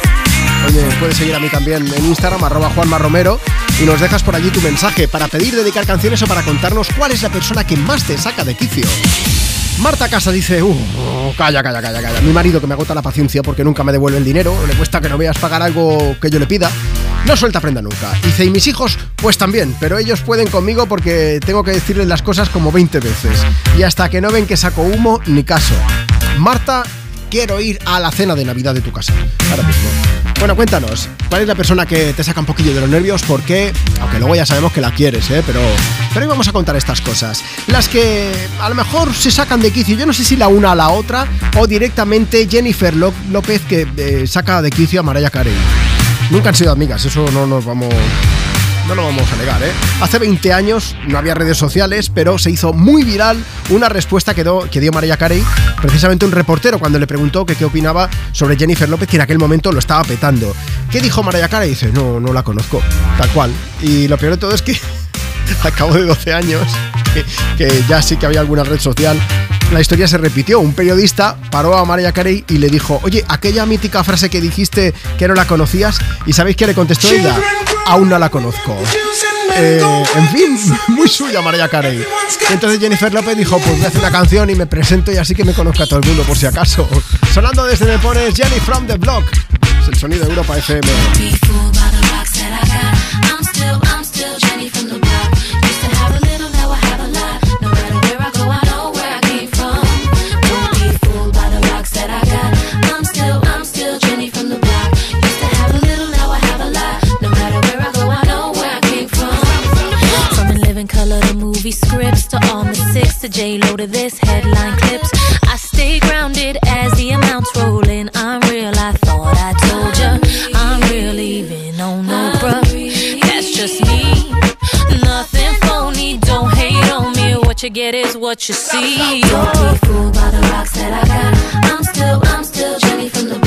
Oye, puedes seguir a mí también en Instagram, arroba Juanma Romero, y nos dejas por allí tu mensaje para pedir, dedicar canciones o para contarnos cuál es la persona que más te saca de quicio. Marta Casa dice, uh, calla, calla, calla, calla. Mi marido que me agota la paciencia porque nunca me devuelve el dinero, le cuesta que no veas pagar algo que yo le pida. No suelta prenda nunca. Dice, y mis hijos, pues también, pero ellos pueden conmigo porque tengo que decirles las cosas como 20 veces. Y hasta que no ven que saco humo, ni caso. Marta, quiero ir a la cena de Navidad de tu casa. Ahora mismo. Bueno, cuéntanos, ¿cuál es la persona que te saca un poquillo de los nervios? ¿Por qué? Aunque luego ya sabemos que la quieres, ¿eh? Pero, pero hoy vamos a contar estas cosas. Las que a lo mejor se sacan de quicio, yo no sé si la una a la otra, o directamente Jennifer López que eh, saca de quicio a Mariah Carey. Nunca han sido amigas, eso no nos vamos... No lo vamos a negar, ¿eh? Hace 20 años no había redes sociales, pero se hizo muy viral una respuesta que dio, que dio Mariah Carey, precisamente un reportero, cuando le preguntó que qué opinaba sobre Jennifer López, que en aquel momento lo estaba petando. ¿Qué dijo Mariah Carey? Dice, no, no la conozco, tal cual. Y lo peor de todo es que al cabo de 12 años, que, que ya sí que había alguna red social, la historia se repitió. Un periodista paró a Mariah Carey y le dijo, oye, aquella mítica frase que dijiste que no la conocías, ¿y sabéis qué le contestó ella? Aún no la conozco. Eh, en fin, muy suya Mariah Carey. Entonces Jennifer López dijo, pues voy a hacer una canción y me presento y así que me conozca todo el mundo por si acaso. Sonando desde Me Pones Jenny from the Block. Es el sonido de Europa FM. Movie scripts to all the six to J Lo to this headline clips. I stay grounded as the amounts roll in. I'm real, I thought I told ya. I'm real, even on no bruh. That's just me. Nothing phony, don't hate on me. What you get is what you see. Don't be fooled by the rocks that I got. I'm still, I'm still Jenny from the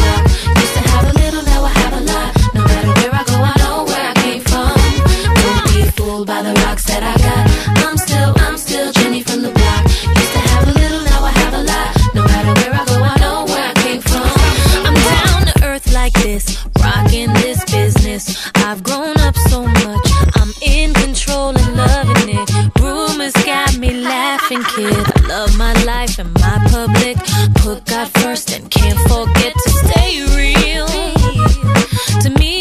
of my life and my public. Put God first and can't forget to stay real. To me,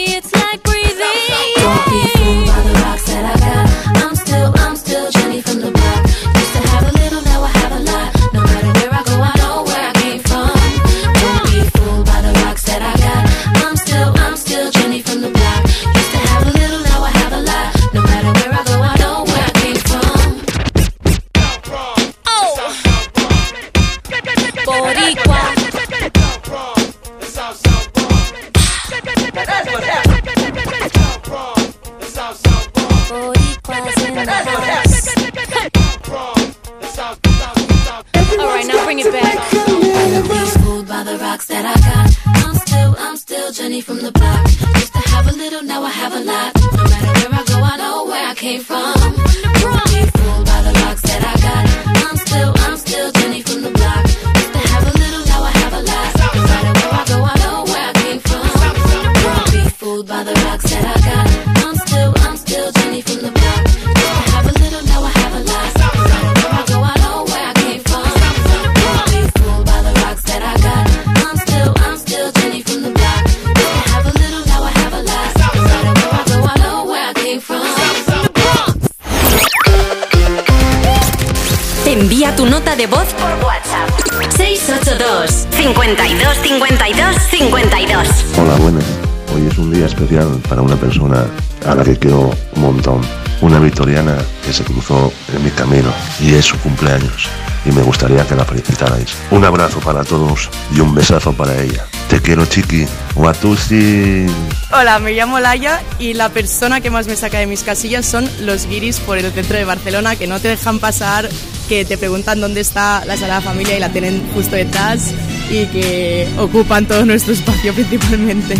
especial para una persona a la que quiero un montón. Una victoriana que se cruzó en mi camino y es su cumpleaños y me gustaría que la felicitarais. Un abrazo para todos y un besazo para ella. Te quiero, Chiqui. Watusi. Hola, me llamo Laia y la persona que más me saca de mis casillas son los guiris por el centro de Barcelona que no te dejan pasar, que te preguntan dónde está la Sagrada Familia y la tienen justo detrás y que ocupan todo nuestro espacio principalmente.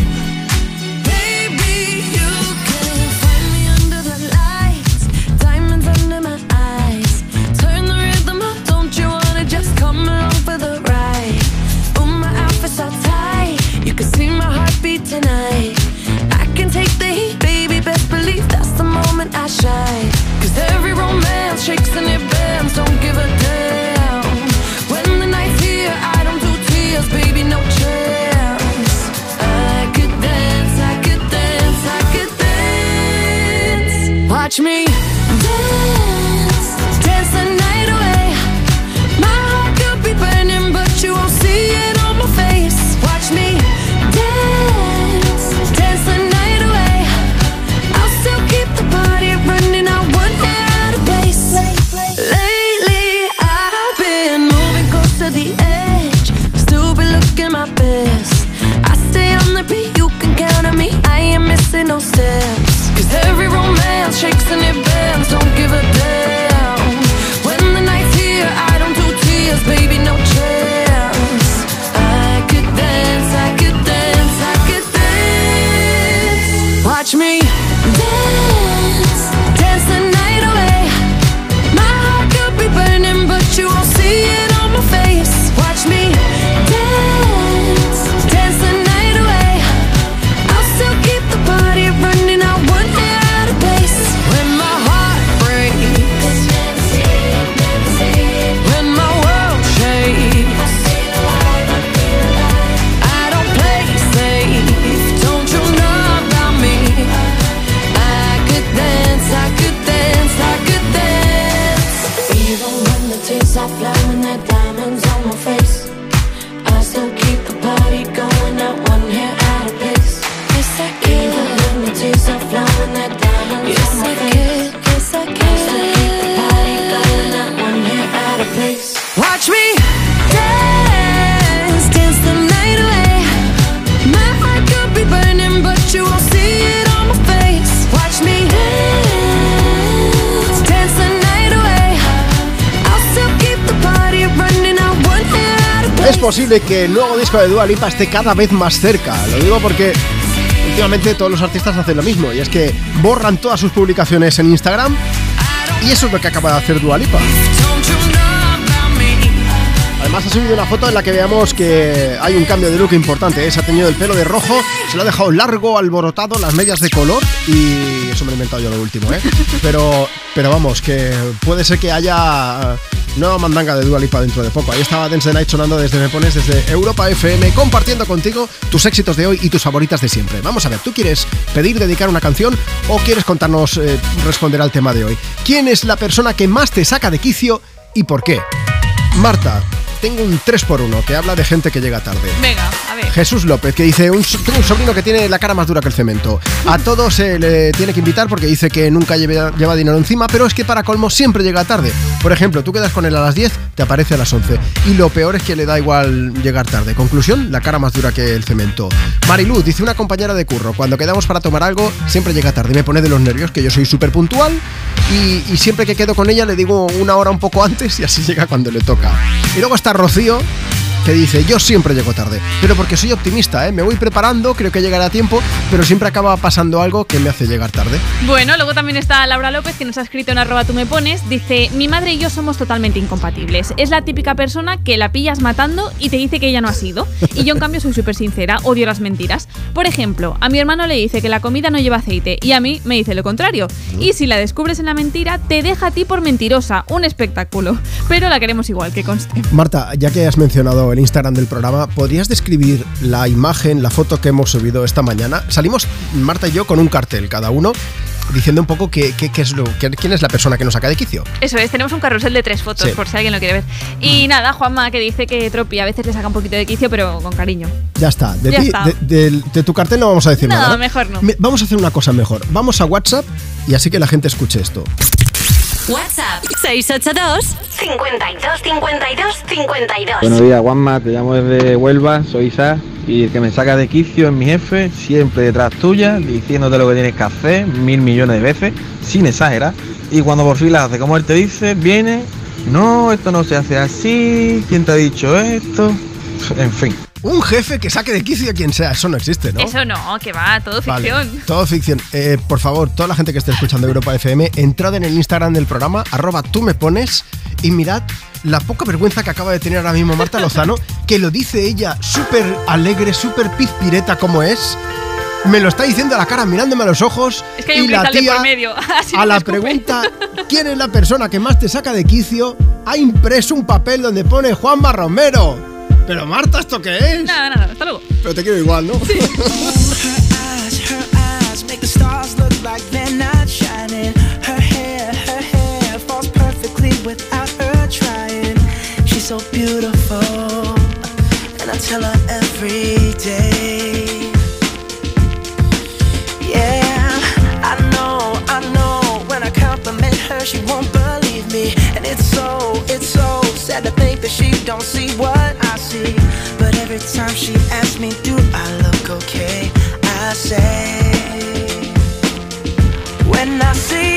disco de Dua Lipa esté cada vez más cerca. Lo digo porque últimamente todos los artistas hacen lo mismo y es que borran todas sus publicaciones en Instagram y eso es lo que acaba de hacer Dua Lipa. Además ha subido una foto en la que veamos que hay un cambio de look importante. ¿eh? Se ha teñido el pelo de rojo, se lo ha dejado largo, alborotado, las medias de color y eso me he inventado yo lo último, ¿eh? Pero, pero vamos, que puede ser que haya nueva mandanga de Dua Lipa dentro de poco. Ahí estaba Dance the Night sonando desde Me Pones, desde Europa FM, compartiendo contigo tus éxitos de hoy y tus favoritas de siempre. Vamos a ver, ¿tú quieres pedir, dedicar una canción o quieres contarnos, eh, responder al tema de hoy? ¿Quién es la persona que más te saca de quicio y por qué? Marta, tengo un 3x1 que habla de gente que llega tarde. Venga, a ver. Jesús López, que dice, un, tengo un sobrino que tiene la cara más dura que el cemento. A todos se le tiene que invitar porque dice que nunca lleva, lleva dinero encima, pero es que para colmo siempre llega tarde. Por ejemplo, tú quedas con él a las 10, te aparece a las 11. Y lo peor es que le da igual llegar tarde. Conclusión, la cara más dura que el cemento. Mariluz, dice una compañera de curro, cuando quedamos para tomar algo, siempre llega tarde. Me pone de los nervios, que yo soy súper puntual y, y siempre que quedo con ella le digo una hora un poco antes y así llega cuando le toca. Y luego está Rocío, que dice, yo siempre llego tarde, pero porque soy optimista, ¿eh? me voy preparando, creo que llegaré a tiempo, pero siempre acaba pasando algo que me hace llegar tarde. Bueno, luego también está Laura López que nos ha escrito en arroba tú me pones. Dice, mi madre y yo somos totalmente incompatibles. Es la típica persona que la pillas matando y te dice que ella no ha sido. Y yo en cambio soy súper sincera, odio las mentiras. Por ejemplo, a mi hermano le dice que la comida no lleva aceite y a mí me dice lo contrario. Y si la descubres en la mentira, te deja a ti por mentirosa. Un espectáculo. Pero la queremos igual, que conste. Marta, ya que has mencionado el Instagram del programa, ¿podrías describir la imagen, la foto que hemos subido esta mañana? Salimos, Marta y yo, con un cartel cada uno diciendo un poco qué, qué- qué es lo, qué- quién es la persona que nos saca de quicio. Eso es, tenemos un carrusel de tres fotos, Sí. por si alguien lo quiere ver. Y nada, Juanma que dice que Tropi a veces le saca un poquito de quicio, pero con cariño. Ya está. De, Ya ti- está. de- tu cartel no vamos a decir No, nada. mejor no. Vamos a hacer una cosa mejor. Vamos a WhatsApp y así que la gente escuche esto. WhatsApp 682 52 52 52. Buenos días, Juanma, te llamo desde Huelva, soy Isa y el que me saca de quicio es mi jefe, siempre detrás tuya, diciéndote lo que tienes que hacer mil millones de veces, sin exagerar. Y cuando por fin la hace como él te dice, viene, no, esto no se hace así, ¿quién te ha dicho esto? En fin. Un jefe que saque de quicio a quien sea, eso no existe, ¿no? Eso no, que va, todo Vale, ficción. todo ficción. Eh, por favor, toda la gente que esté escuchando Europa FM, entrad en el Instagram del programa, arroba tú me pones, y mirad la poca vergüenza que acaba de tener ahora mismo Marta Lozano, que lo dice ella súper alegre, súper pizpireta como es. Me lo está diciendo a la cara, mirándome a los ojos. Es que hay un y la tía, por medio. Así a la pregunta, ¿quién es la persona que más te saca de quicio? Ha impreso un papel donde pone Juanma Romero. Pero Marta, ¿esto qué es? Nada, nada, hasta luego. Pero te quiero igual, ¿no? eyes, her eyes make the stars look like they're not shining. Her hair, her hair perfectly without her trying. She's so beautiful, and I tell her every day. Yeah, I know, I know. When I compliment her, she won't believe me, and it's so, it's so sad to think that she don't see what she asks me, do I look okay? I say, when I see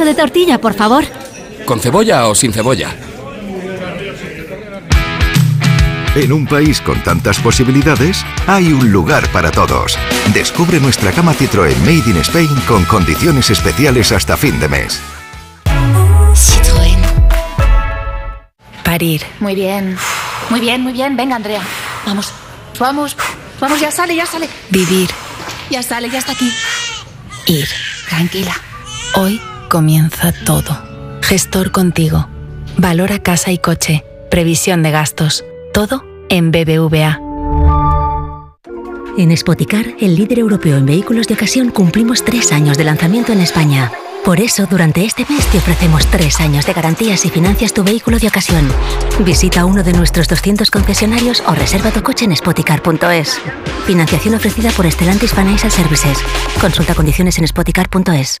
Pincho de tortilla, por favor. ¿Con cebolla o sin cebolla? En un país con tantas posibilidades, hay un lugar para todos. Descubre nuestra cama Citroën Made in Spain con condiciones especiales hasta fin de mes. Citroën. Parir. Muy bien. Muy bien, muy bien. Venga, Andrea. Vamos. Vamos. Vamos, ya sale, ya sale. Vivir. Ya sale, ya está aquí. Ir. Tranquila. Hoy comienza todo. Gestor contigo. Valora casa y coche. Previsión de gastos. Todo en BBVA. En Spoticar, el líder europeo en vehículos de ocasión, cumplimos tres años de lanzamiento en España. Por eso, durante este mes te ofrecemos tres años de garantías y financias tu vehículo de ocasión. Visita uno de nuestros 200 concesionarios o reserva tu coche en spoticar.es. Financiación ofrecida por Stellantis Financial Services. Consulta condiciones en spoticar.es.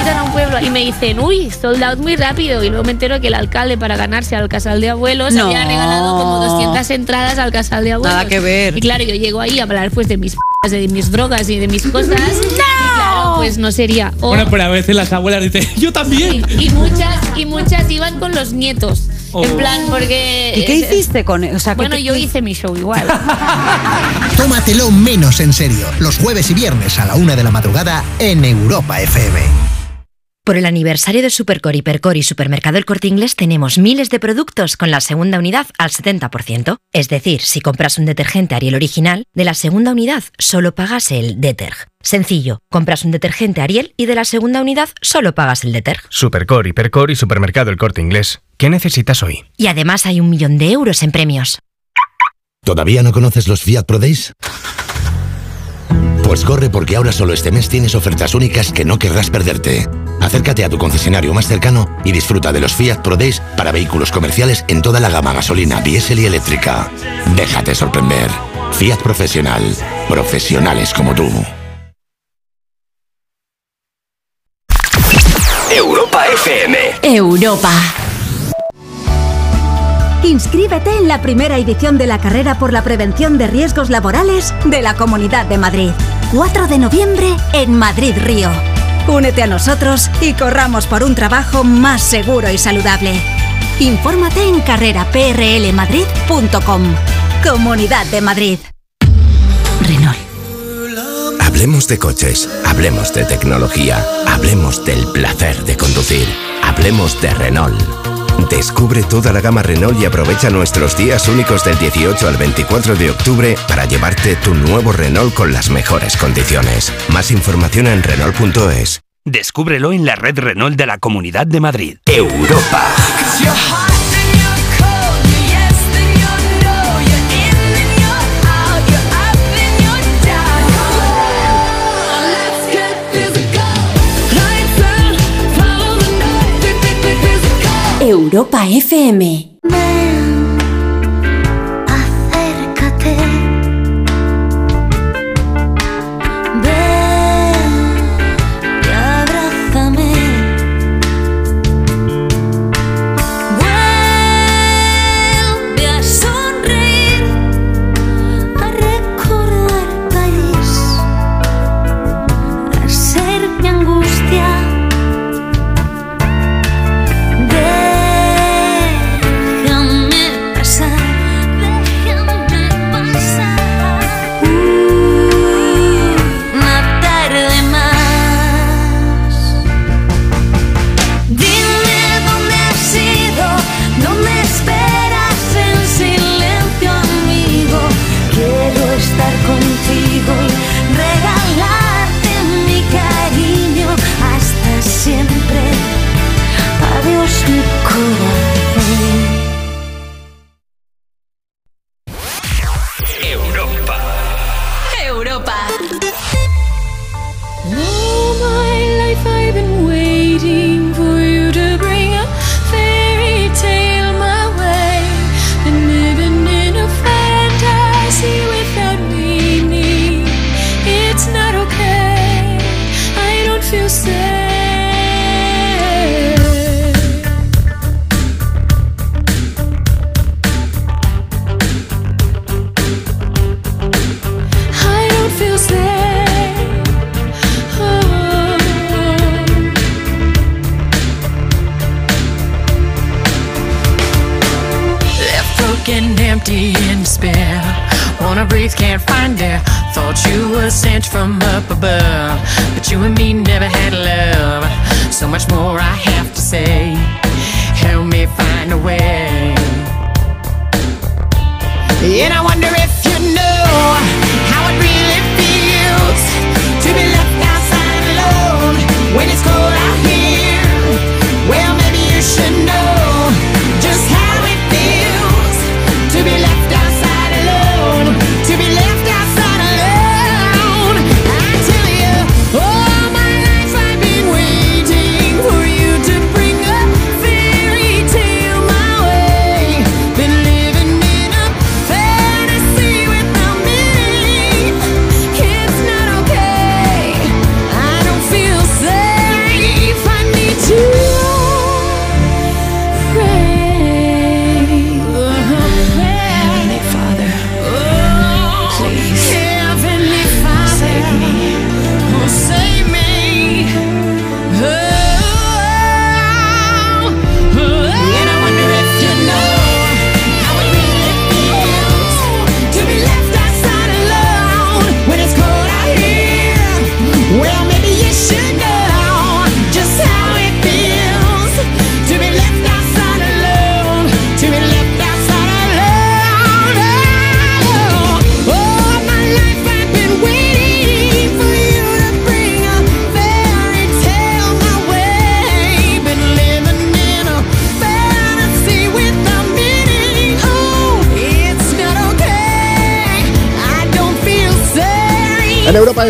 invitan a un pueblo y me dicen, uy, sold out muy rápido. Y luego me entero que el alcalde, para ganarse al casal de abuelos, No. había regalado como 200 entradas al casal de abuelos. Nada que ver. Y claro, yo llego ahí a hablar pues de mis p***, de mis drogas y de mis cosas. Y claro, pues no sería. O- Bueno, pero a veces las abuelas dicen, yo también. y muchas, y muchas iban con los nietos. En plan, porque. ¿Y qué hiciste con él? O sea, ¿qué bueno, te- yo hice mi show igual. Tómatelo menos en serio. Los jueves y viernes a la una de la madrugada en Europa FM. Por el aniversario de Supercore, Hipercore y Supermercado El Corte Inglés tenemos miles de productos con la segunda unidad al 70%. Es decir, si compras un detergente Ariel original, de la segunda unidad solo pagas el Deterg. Sencillo, compras un detergente Ariel y de la segunda unidad solo pagas el Deterg. Supercore, Hipercore y Supermercado El Corte Inglés. ¿Qué necesitas hoy? Y además hay un millón de euros en premios. ¿Todavía no conoces los Fiat Pro Days? Pues corre porque ahora solo este mes tienes ofertas únicas que no querrás perderte. Acércate a tu concesionario más cercano y disfruta de los Fiat Pro Days para vehículos comerciales en toda la gama gasolina, diésel y eléctrica. Déjate sorprender. Fiat Profesional. Profesionales como tú. Europa FM. Europa. Inscríbete en la primera edición de la carrera por la prevención de riesgos laborales de la Comunidad de Madrid. 4 de noviembre en Madrid Río. Únete a nosotros y corramos por un trabajo más seguro y saludable. Infórmate en carreraprlmadrid.com. Comunidad de Madrid. Renault. Hablemos de coches, hablemos de tecnología, hablemos del placer de conducir, hablemos de Renault. Descubre toda la gama Renault y aprovecha nuestros días únicos del 18 al 24 de octubre para llevarte tu nuevo Renault con las mejores condiciones. Más información en Renault.es. Descúbrelo en la red Renault de la Comunidad de Madrid. Europa. Europa FM.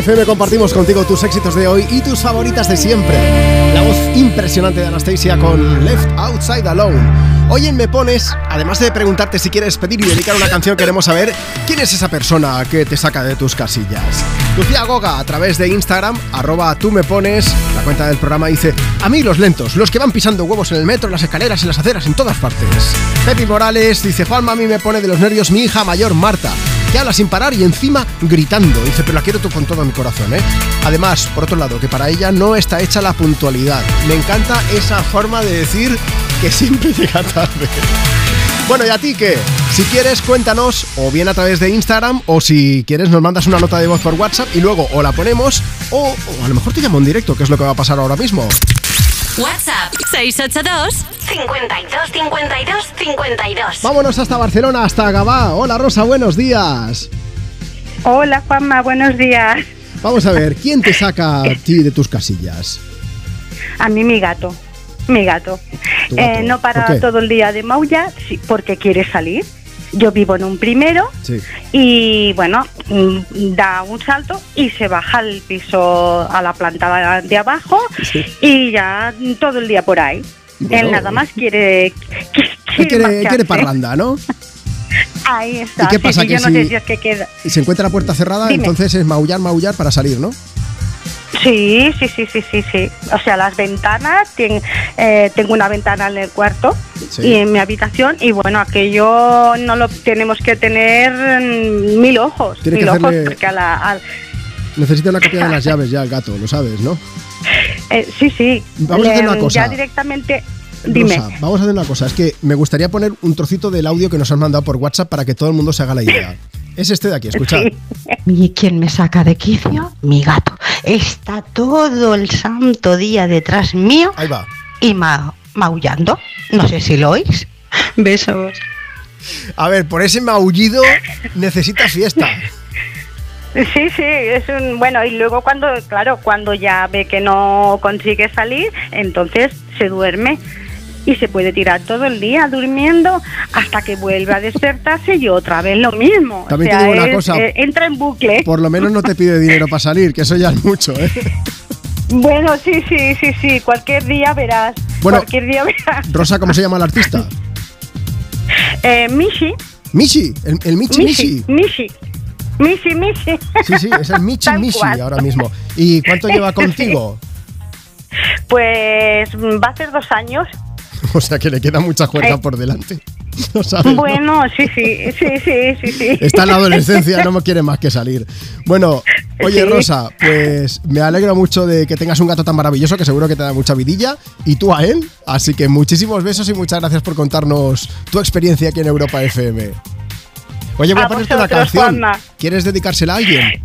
FM compartimos contigo tus éxitos de hoy y tus favoritas de siempre. La voz impresionante de Anastasia con Left Outside Alone. Hoy en Me Pones, además de preguntarte si quieres pedir y dedicar una canción, queremos saber quién es esa persona que te saca de tus casillas. Lucía Goga, a través de Instagram, arroba tú me pones, la cuenta del programa dice, a mí los lentos, los que van pisando huevos en el metro, las escaleras, en las aceras, en todas partes. Pepi Morales dice, Juanma, a mí me pone de los nervios mi hija mayor Marta que habla sin parar y encima gritando. Dice, pero la quiero con todo mi corazón, ¿eh? Además, por otro lado, que para ella no está hecha la puntualidad. Me encanta esa forma de decir que siempre llega tarde. Bueno, ¿y a ti qué? Si quieres, cuéntanos, o bien a través de Instagram, o si quieres, nos mandas una nota de voz por WhatsApp y luego o la ponemos, o, o a lo mejor te llamo en directo, que es lo que va a pasar ahora mismo. WhatsApp 682 52 52 52. Vámonos hasta Barcelona, hasta Gabá. Hola Rosa, buenos días. Hola Juanma, buenos días. Vamos a ver, ¿quién te saca a ti de tus casillas? A mí mi gato, mi gato. Eh, no para todo el día de maullar sí, porque quiere salir. Yo vivo en un primero Sí. y bueno, mm, da un salto y se baja al piso, a la planta de abajo y ya todo el día por ahí. Bueno. Él nada más quiere... Quiere, quiere, parranda, ¿no? Ahí está. ¿Y qué pasa? sí, Que yo no si- sé si es que queda... Y se encuentra la puerta cerrada, Dime. entonces es maullar, maullar para salir, ¿no? Sí, sí, sí, sí, sí, sí. O sea, las ventanas, tien- eh, tengo una ventana en el cuarto Sí. y en mi habitación y bueno, aquello no lo tenemos que tener mm, mil ojos, Tiene que mil ojos, hacerle- porque a la... al- Necesita una copia de las llaves ya el gato, lo sabes, ¿no? Eh, sí, sí. Vamos a hacer una cosa. Ya directamente... Dime. Rosa, vamos a hacer una cosa, es que me gustaría poner un trocito del audio que nos han mandado por WhatsApp para que todo el mundo se haga la idea. Es este de aquí, escuchad. ¿Y quién me saca de quicio? Mi gato. Está todo el santo día detrás mío Ahí va. y ma- maullando. No sé si lo oís. Besos. A ver, por ese maullido necesitas fiesta. Sí, sí, es un bueno y luego cuando, claro, cuando ya ve que no consigue salir, entonces se duerme y se puede tirar todo el día durmiendo hasta que vuelve a despertarse y otra vez lo mismo. También o sea, te digo una es- cosa. eh, entra en bucle. Por lo menos no te pide dinero para salir, que eso ya es mucho, ¿eh? Bueno, sí, sí, sí, sí, cualquier día verás. Bueno. cualquier día verás. Rosa, ¿cómo se llama el artista? Eh, Mishi. Michi, el, el Michi Michi. Mishi. Mishi, Mishi. Sí, sí, es el Michi Michi cual. ahora mismo. ¿Y cuánto lleva contigo? Pues mm, va a ser dos años. O sea que le queda mucha cuerda Eh. por delante. No sabes, ¿no? Bueno, sí, sí, sí, sí, sí, sí. Está en la adolescencia, no me quiere más que salir. Bueno, oye Sí. Rosa, pues me alegro mucho de que tengas un gato tan maravilloso que seguro que te da mucha vidilla y tú a él. Así que muchísimos besos y muchas gracias por contarnos tu experiencia aquí en Europa FM. Oye, voy a, A ponerte una canción. Juanma. ¿Quieres dedicársela a alguien?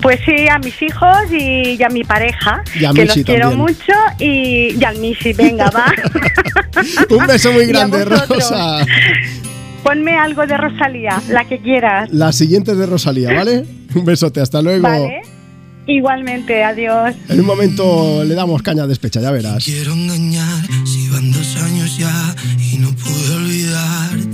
Pues sí, a mis hijos y, y a mi pareja, Y a que Michi los quiero mucho, y, y al Michi, venga, va. Un beso muy grande. Rosa. Ponme algo de Rosalía, la que quieras. La siguiente de Rosalía, ¿vale? Un besote, hasta luego. Vale. Igualmente, adiós. En un momento le damos caña a despecha, ya verás. quiero engañar si van dos años ya y no pude olvidarte.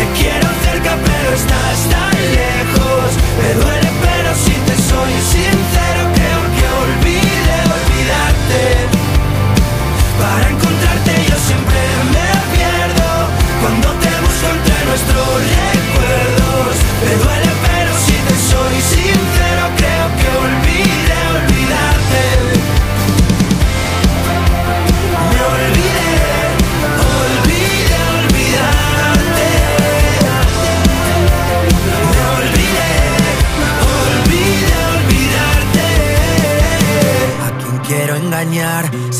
te quiero cerca, pero estás tan lejos. Me duele, pero si te soy sincero, creo que olvide olvidarte. Para encontrarte yo siempre me pierdo Cuando te busco entre nuestros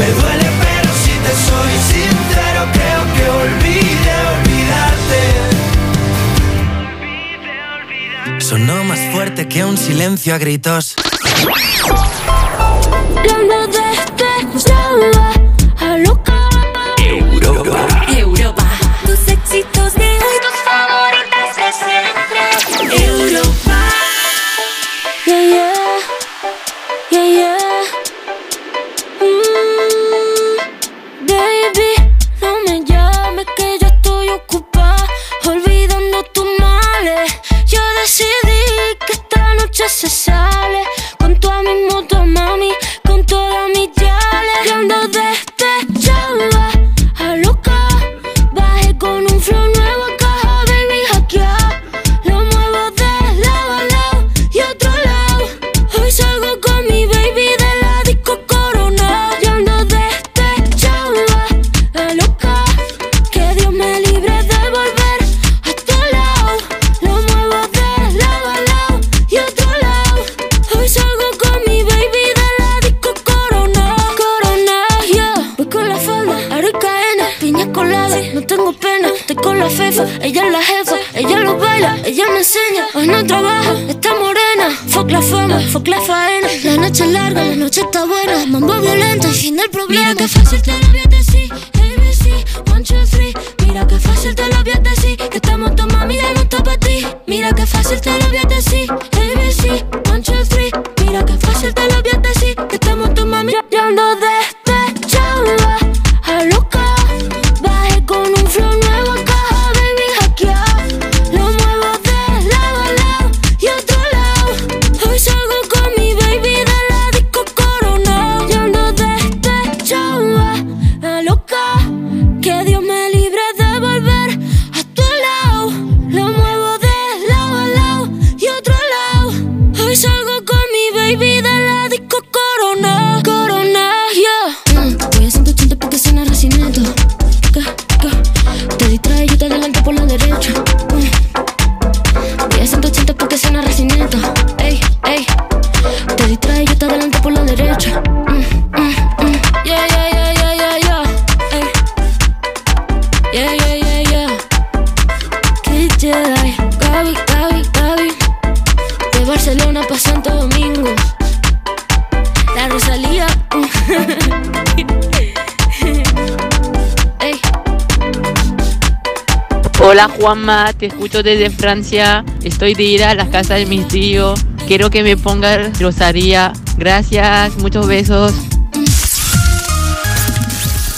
Me duele pero si te soy sincero creo que olvide olvidarte. Sonó más fuerte que un silencio a gritos. Europa. Europa. Tus éxitos de hoy, tus favoritas de siempre. Europa. Yeah, yeah. Yeah, yeah. Noche es larga, la noche está buena. Mambo violento, el fin del problema. Juanma, te escucho desde Francia. Estoy de ir a la casa de mis tíos. Quiero que me pongas Rosaría. Gracias, muchos besos.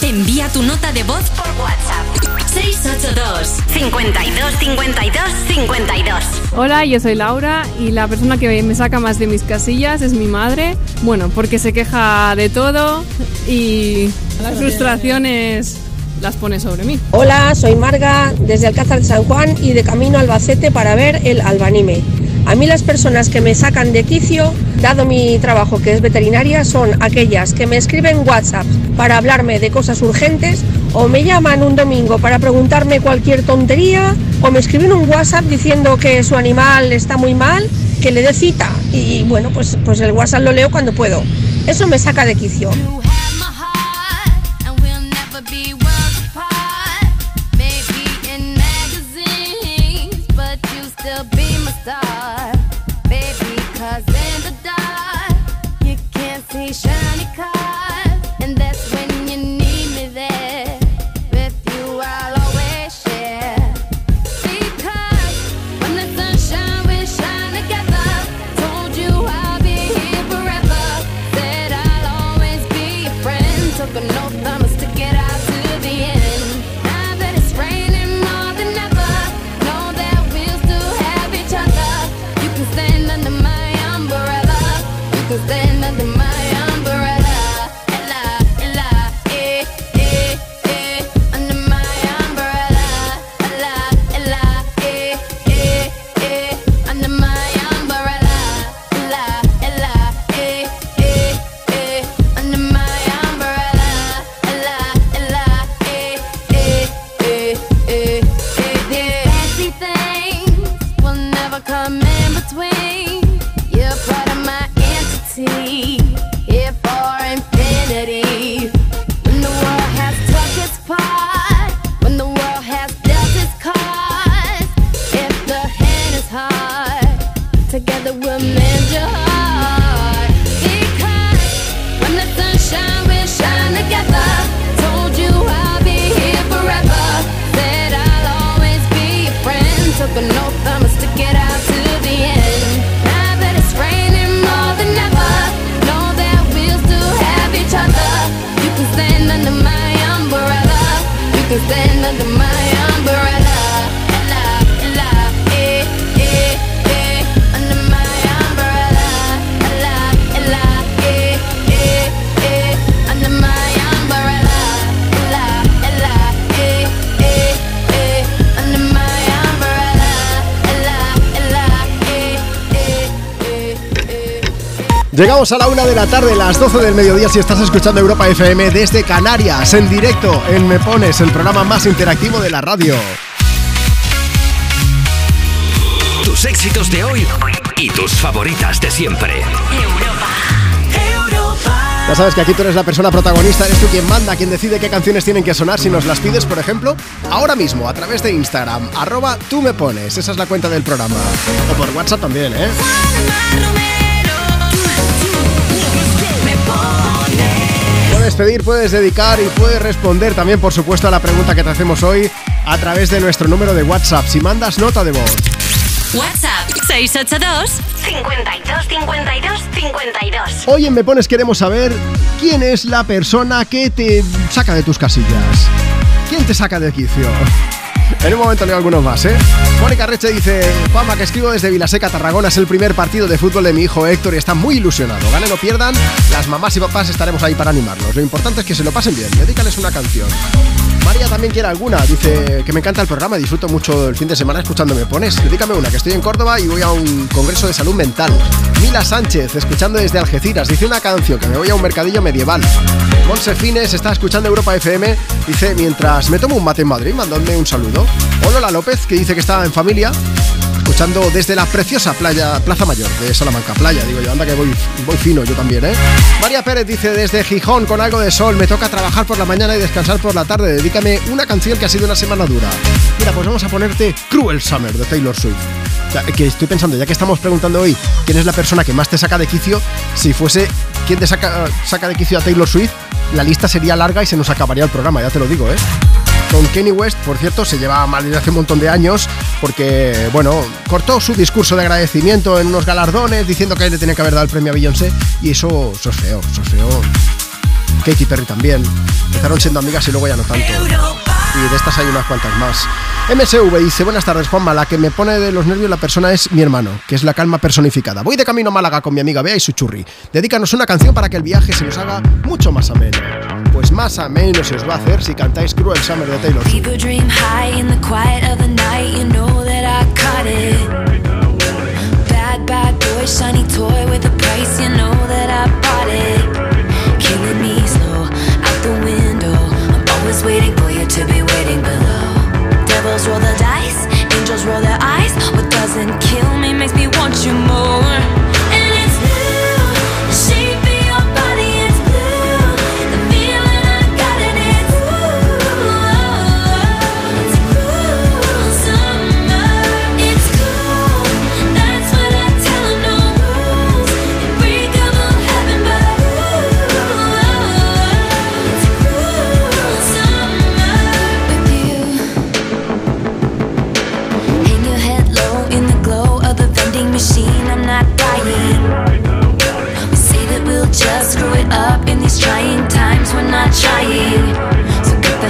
Envía tu nota de voz por WhatsApp. 682 52 52 52 Hola, yo soy Laura y la persona que me saca más de mis casillas es mi madre. Bueno, porque se queja de todo y las frustraciones las pone sobre mí. Hola, soy Marga desde Alcázar de San Juan y de camino Albacete para ver el albanime. A mí las personas que me sacan de quicio, dado mi trabajo que es veterinaria, son aquellas que me escriben WhatsApp para hablarme de cosas urgentes o me llaman un domingo para preguntarme cualquier tontería o me escriben un WhatsApp diciendo que su animal está muy mal, que le dé cita y bueno, pues, pues el WhatsApp lo leo cuando puedo. Eso me saca de quicio. Llegamos a la una de la tarde, las 12 del mediodía, si estás escuchando Europa FM desde Canarias, en directo en Me Pones, el programa más interactivo de la radio. Tus éxitos de hoy y tus favoritas de siempre. Ya sabes que aquí tú eres la persona protagonista, eres tú quien manda, quien decide qué canciones tienen que sonar si nos las pides, por ejemplo, ahora mismo a través de Instagram, arroba tú me pones, esa es la cuenta del programa. O por WhatsApp también, ¿eh? Puedes pedir, puedes dedicar y puedes responder también, por supuesto, a la pregunta que te hacemos hoy a través de nuestro número de WhatsApp. Si mandas nota de voz. WhatsApp 682 52 52 52 Hoy en Me Pones queremos saber quién es la persona que te saca de tus casillas. ¿Quién te saca de quicio? En un momento leo algunos más, ¿eh? Mónica Reche dice, Juanma, que escribo desde Vilaseca, Tarragona, es el primer partido de fútbol de mi hijo Héctor y está muy ilusionado. Ganen o pierdan, las mamás y papás estaremos ahí para animarlos. Lo importante es que se lo pasen bien, dedícales una canción. María también quiere alguna, dice que me encanta el programa, disfruto mucho el fin de semana escuchando Me Pones. Dedícame una, que estoy en Córdoba y voy a un congreso de salud mental. Mila Sánchez, escuchando desde Algeciras, dice una canción, que me voy a un mercadillo medieval. Monse Fines está escuchando Europa FM, dice, mientras me tomo un mate en Madrid, mandadme un saludo. O Lola López, que dice que está en familia, escuchando desde la preciosa playa, Plaza Mayor de Salamanca. Playa, digo yo, anda que voy, voy fino yo también, ¿eh? María Pérez dice desde Gijón con algo de sol, me toca trabajar por la mañana y descansar por la tarde. Dedícame una canción que ha sido una semana dura. Mira, pues vamos a ponerte Cruel Summer de Taylor Swift. Que estoy pensando, ya que estamos preguntando hoy quién es la persona que más te saca de quicio, si fuese quién te saca, saca de quicio a Taylor Swift, la lista sería larga y se nos acabaría el programa, ya te lo digo, ¿eh? Con Kanye West, por cierto, se lleva mal desde hace un montón de años porque, bueno, cortó su discurso de agradecimiento en unos galardones diciendo que le tenía que haber dado el premio a Beyoncé y eso, eso es feo, eso es feo. Katy Perry también. Empezaron siendo amigas y luego ya no tanto. Y de estas hay unas cuantas más. MSV dice, buenas tardes Juanma, la que me pone de los nervios la persona es mi hermano, que es la calma personificada. Voy de camino a Málaga con mi amiga Bea y su churri. Dedícanos una canción para que el viaje se nos haga mucho más ameno. Pues más ameno se os va a hacer si cantáis Cruel Summer de Taylor Swift. People dream high in the quiet of the night. You know that I caught it. Bad, bad boy, shiny toy with a price. You know that I bought it. Killing me slow out the window. I'm always waiting for you to be waiting below. Devils roll the dice, angels roll their eyes. What doesn't kill me makes me want you more. Just screw it up in these trying times. We're not trying. So the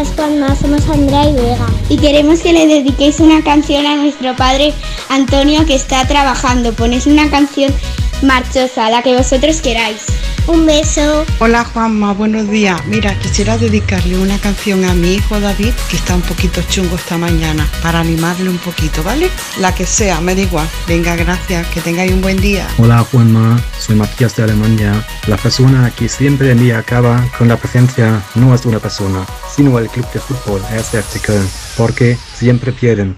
días. Somos Andrea y Vega. Y queremos que le dediquéis una canción a nuestro padre Antonio que está trabajando. Ponéis una canción marchosa, la que vosotros queráis. Un beso. Hola Juanma, buenos días. Mira, quisiera dedicarle una canción a mi hijo David, que está un poquito chungo esta mañana, para animarle un poquito, ¿vale? La que sea, me da igual. Venga, gracias, que tengáis un buen día. Hola Juanma, soy Matías de Alemania. La persona que siempre en día acaba con la presencia no es una persona, sino el club de fútbol, es Köln, porque siempre pierden.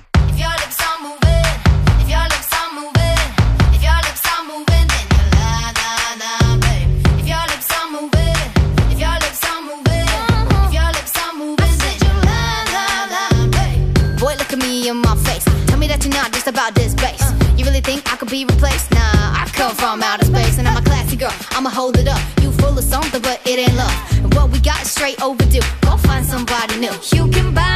Straight overdue. Go find somebody new. You can buy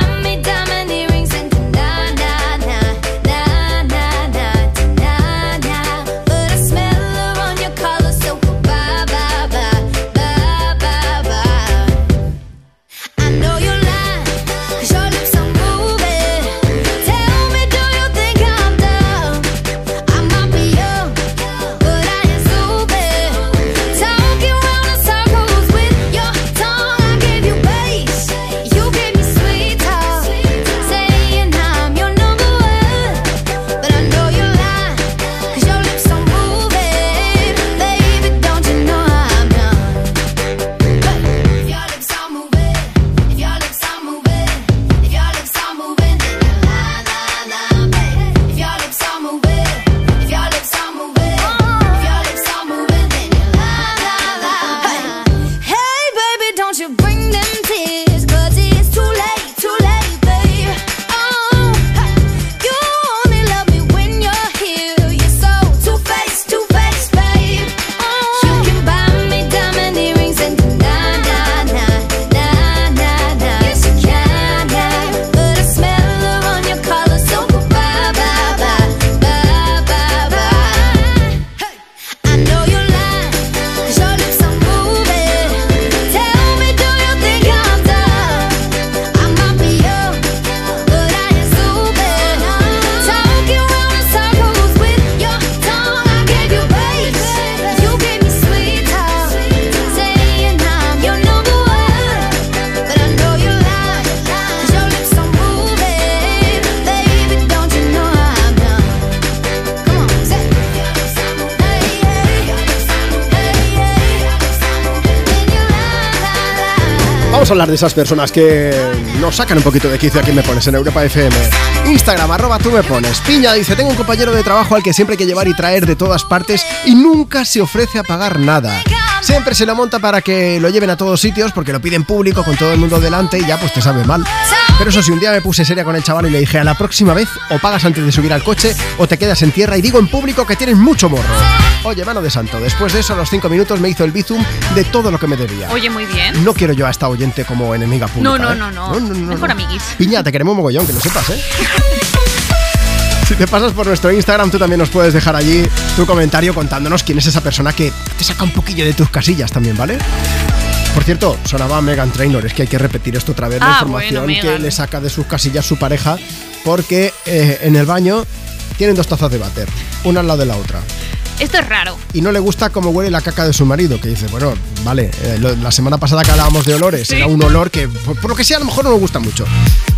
Vamos a hablar de esas personas que nos sacan un poquito de quicio aquí me pones en Europa FM. Instagram, arroba tú me pones. Piña dice, tengo un compañero de trabajo al que siempre hay que llevar y traer de todas partes y nunca se ofrece a pagar nada. Siempre se lo monta para que lo lleven a todos sitios porque lo piden público con todo el mundo delante y ya pues te sabe mal. Pero eso sí, un día me puse seria con el chaval y le dije, a la próxima vez o pagas antes de subir al coche o te quedas en tierra y digo en público que tienes mucho morro. Oye, mano de santo, después de eso a los cinco minutos me hizo el bizum de todo lo que me debía. Oye, muy bien. No quiero yo a esta oyente como enemiga pública. No, no, ¿eh? no, no. Mejor amiguis. Piña, te queremos mogollón, que lo sepas, ¿eh? Si te pasas por nuestro Instagram, tú también nos puedes dejar allí tu comentario contándonos quién es esa persona que te saca un poquillo de tus casillas también, ¿vale? Por cierto, sonaba Megan Trainor, es que hay que repetir esto otra vez, la Ah, información bueno, que le saca de sus casillas su pareja, porque eh, en el baño tienen dos tazas de váter, una al lado de la otra. Esto es raro. Y no le gusta cómo huele la caca de su marido, que dice, bueno, vale, eh, lo- la semana pasada que hablábamos de olores, Sí. era un olor que, por, por lo que sea, a lo mejor no me gusta mucho.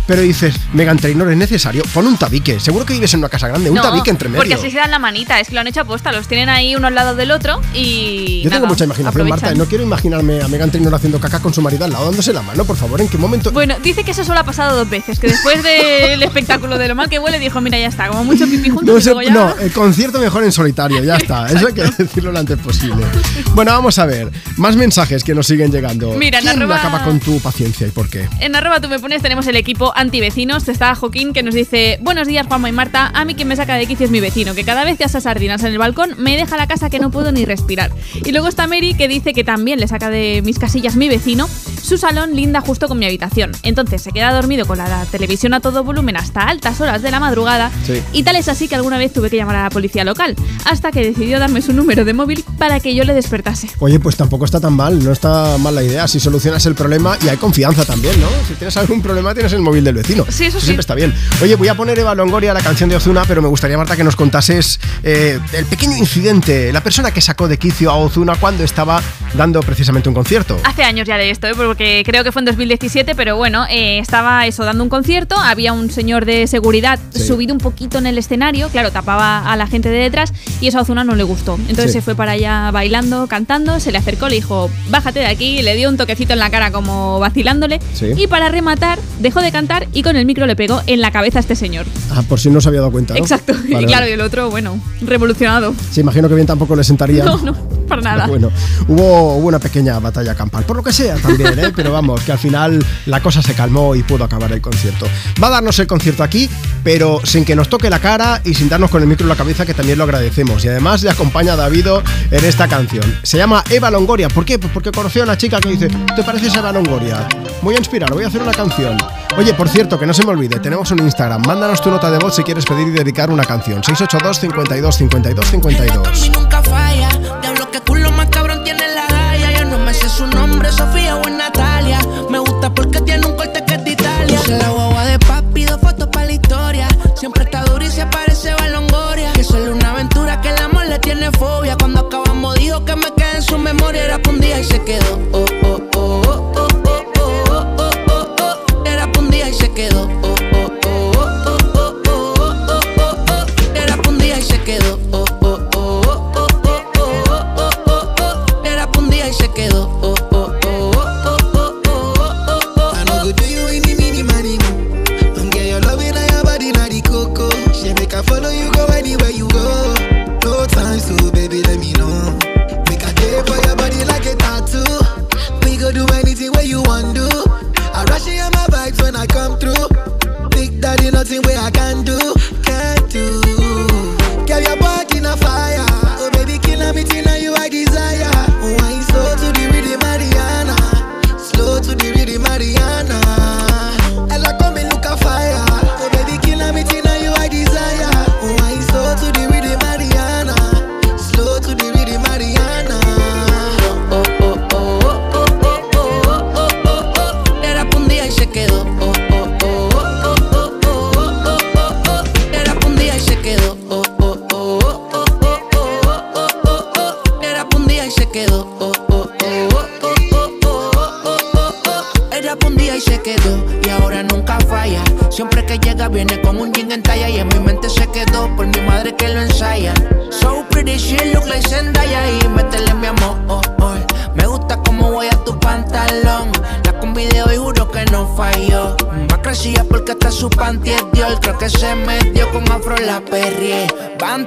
Pero dices, Megan Trainor, es necesario, pon un tabique, seguro que vives en una casa grande, un no, tabique entre medio. porque así se dan la manita, es que lo han hecho aposta, los tienen ahí uno al lado del otro y. Yo tengo nada, mucha imaginación, Marta, y no quiero imaginarme a Megan Trainor haciendo caca con su marido al lado, dándose la mano, por favor, ¿en qué momento? Bueno, dice que eso solo ha pasado dos veces, que después del espectáculo de lo mal que huele dijo, mira, ya está, como mucho pipí juntos No, sé- ya... no, el concierto mejor en solitario, ya está. Eso hay que decirlo lo antes posible. Bueno, vamos a ver. Más mensajes que nos siguen llegando. Mira, en ¿Quién arroba- acaba con tu paciencia y por qué? En arroba tú me pones tenemos el equipo antivecinos. Está Joaquín que nos dice Buenos días Juanma y Marta. A mí quien me saca de quicio es mi vecino, que cada vez que asa sardinas en el balcón me deja la casa que no puedo ni respirar. Y luego está Mary que dice que también le saca de mis casillas mi vecino. Su salón linda justo con mi habitación. Entonces se queda dormido con la televisión a todo volumen hasta altas horas de la madrugada. Sí. Y tal es así que alguna vez tuve que llamar a la policía local. Hasta que decidió darme su número de móvil para que yo le despertase. Oye, pues tampoco está tan mal, no está mal la idea. Si solucionas el problema y hay confianza también, ¿no? Si tienes algún problema, tienes el móvil del vecino. Sí, eso sí. Siempre está bien. Oye, voy a poner Eva Longoria la canción de Ozuna, pero me gustaría, Marta, que nos contases eh, el pequeño incidente, la persona que sacó de quicio a Ozuna cuando estaba dando precisamente un concierto. Hace años ya de esto, ¿eh? porque creo que fue en 2017, pero bueno, eh, estaba eso dando un concierto, había un señor de seguridad Sí. subido un poquito en el escenario, claro, tapaba a la gente de detrás y eso a Ozuna no le gustó. Entonces Sí. se fue para allá bailando, cantando, se le acercó, le dijo, bájate de aquí, le dio un toquecito en la cara como vacilándole Sí. y para rematar dejó de cantar y con el micro le pegó en la cabeza a este señor. Ah, por si no se había dado cuenta. ¿no? Exacto. Vale, y claro, y el otro, bueno, revolucionado. Sí, imagino que bien tampoco le sentaría. No, no, para nada. Bueno, hubo, hubo una pequeña batalla campal, por lo que sea también, ¿eh? pero vamos, que al final la cosa se calmó y pudo acabar el concierto. Va a darnos el concierto aquí, pero sin que nos toque la cara y sin darnos con el micro en la cabeza, que también lo agradecemos. Y además le acompaña a Davido en esta canción. Se llama Eva Longoria. ¿Por qué? Pues porque conoció a una chica que dice, ¿te pareces a Eva Longoria? Voy a inspirar, voy a hacer una canción. Oye, por cierto, que no se me olvide, tenemos un Instagram. Mándanos tu nota de voz si quieres pedir y dedicar una canción. 682 52 52 52. Y nunca falla. Que culo más cabrón tiene la galla. Yo no me sé su nombre, Sofía o es Natalia. Me gusta porque tiene un corte que es de Italia. Fobia. Cuando acabamos dijo que me quedé en su memoria. Era un día y se quedó. Oh,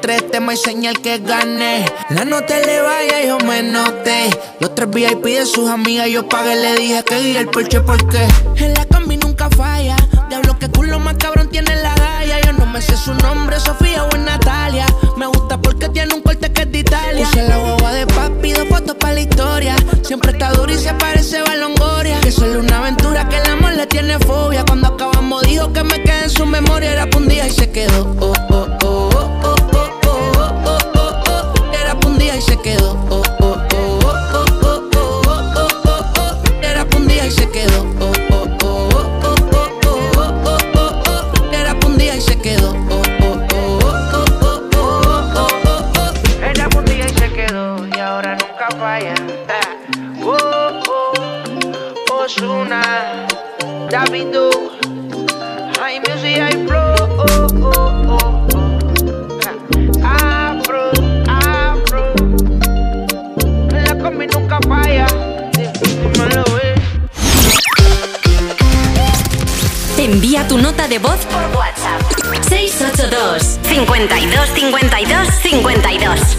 tres temas y señal que gané. La nota le vaya, yo me noté. Los tres VIP de sus amigas, yo pagué, le dije que guía el porche porque en la combi nunca falla. Diablo, que culo más cabrón tiene la galla. Yo no me sé su nombre, Sofía o Natalia. Me gusta porque tiene un corte que es de Italia. Puse la guagua de papi, dos fotos para la historia. Siempre está duro y se parece a Longoria. Que solo una aventura que el amor le tiene fobia. Cuando acabamos dijo que me quedé en su memoria. Era un día y se quedó. Oh, oh, oh, you.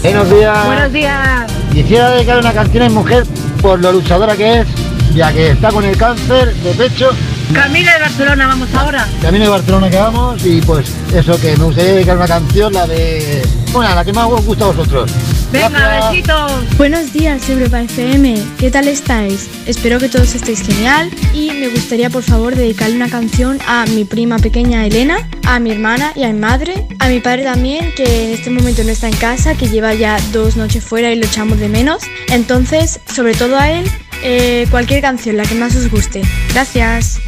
Buenos días. Buenos días. Quisiera dedicar una canción a mi mujer por lo luchadora que es, ya que está con el cáncer de pecho. Camila de Barcelona, vamos ahora. Camino de Barcelona que vamos y pues eso que me gustaría dedicar una canción, la de... Bueno, la que más os gusta a vosotros. Venga, besitos. Buenos días, Europa FM. ¿Qué tal estáis? Espero que todos estéis genial y me gustaría por favor dedicarle una canción a mi prima pequeña Elena, a mi hermana y a mi madre, a mi padre también que en este momento no está en casa, que lleva ya dos noches fuera y lo echamos de menos. Entonces, sobre todo a él, eh, cualquier canción, la que más os guste. Gracias.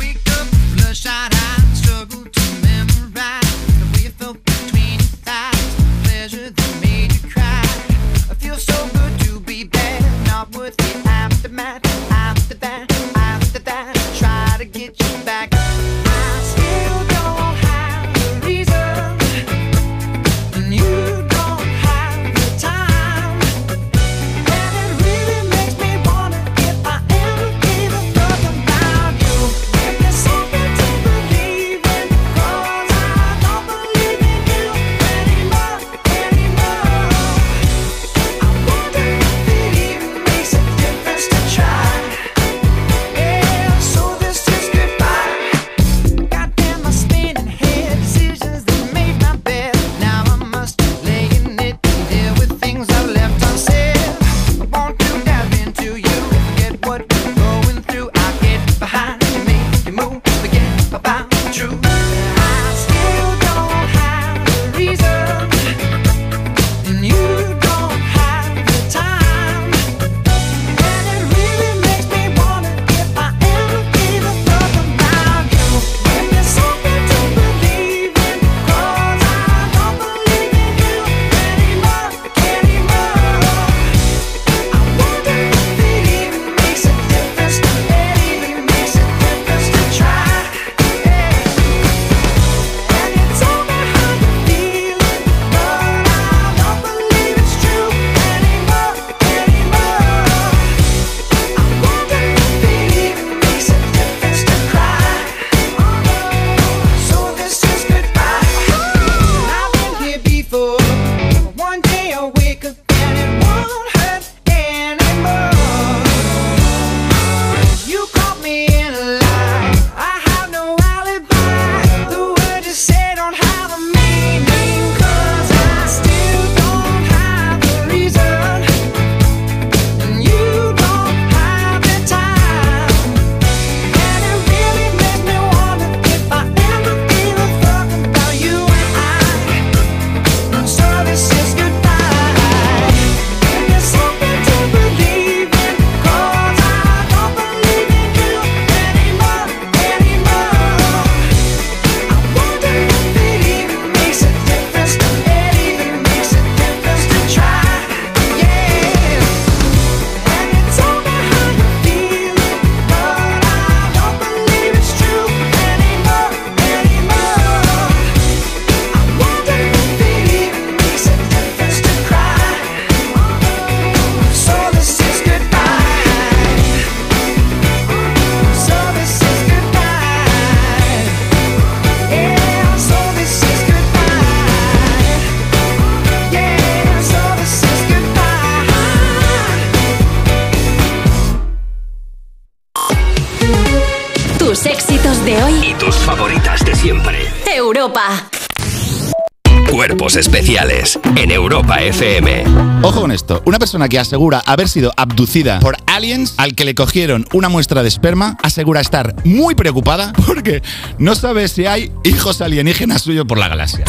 Especiales en Europa FM. Ojo con esto, una persona que asegura haber sido abducida por aliens al que le cogieron una muestra de esperma, asegura estar muy preocupada porque no sabe si hay hijos alienígenas suyos por la galaxia.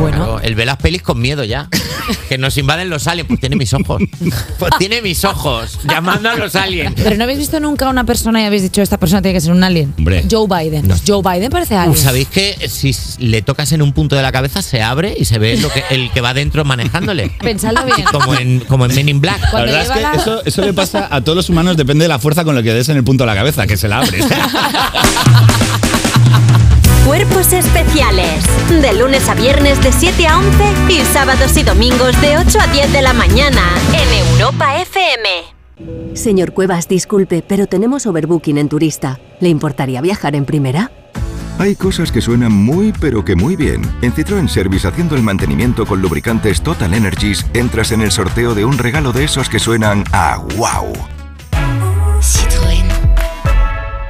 Bueno. él ve las pelis con miedo ya. Que nos invaden los aliens. Pues tiene mis ojos. Pues tiene mis ojos. Llamando a los aliens. Pero no habéis visto nunca a una persona y habéis dicho esta persona tiene que ser un alien. Hombre. Joe Biden. Joe Biden parece alien. ¿Sabéis que si le tocas en un punto de la cabeza se abre y se ve lo que, el que va dentro manejándole? Pensadlo bien. Como en, como en Men in Black. La verdad es que eso, eso le pasa a todos los humanos, depende de la fuerza con la que des en el punto de la cabeza, que se la abres. Cuerpos especiales. De lunes a viernes de 7 a 11 y sábados y domingos de 8 a 10 de la mañana en Europa FM. Señor Cuevas, disculpe, pero tenemos overbooking en turista. ¿Le importaría viajar en primera? Hay cosas que suenan muy pero que muy bien. En Citroën Service haciendo el mantenimiento con lubricantes Total Energies entras en el sorteo de un regalo de esos que suenan a wow. Citroën.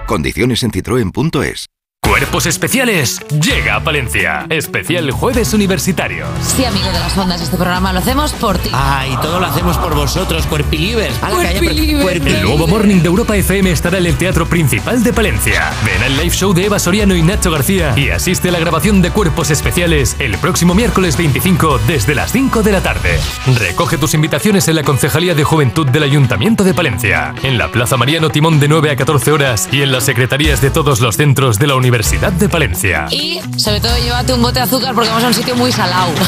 Condiciones en citroen.es. Cuerpos Especiales llega a Palencia. Especial Jueves Universitario. Sí, amigo de las ondas, este programa lo hacemos por ti. Ah, y todo lo hacemos por vosotros, cuerpilivers. A la calle, El nuevo Morning de Europa FM estará en el Teatro Principal de Palencia. Ven al live show de Eva Soriano y Nacho García y asiste a la grabación de Cuerpos Especiales el próximo miércoles 25 desde las 5 de la tarde. Recoge tus invitaciones en la Concejalía de Juventud del Ayuntamiento de Palencia, en la Plaza Mariano Timón de 9 a 14 horas y en las secretarías de todos los centros de la Universidad de Palencia. Y sobre todo llévate un bote de azúcar porque vamos a un sitio muy salado.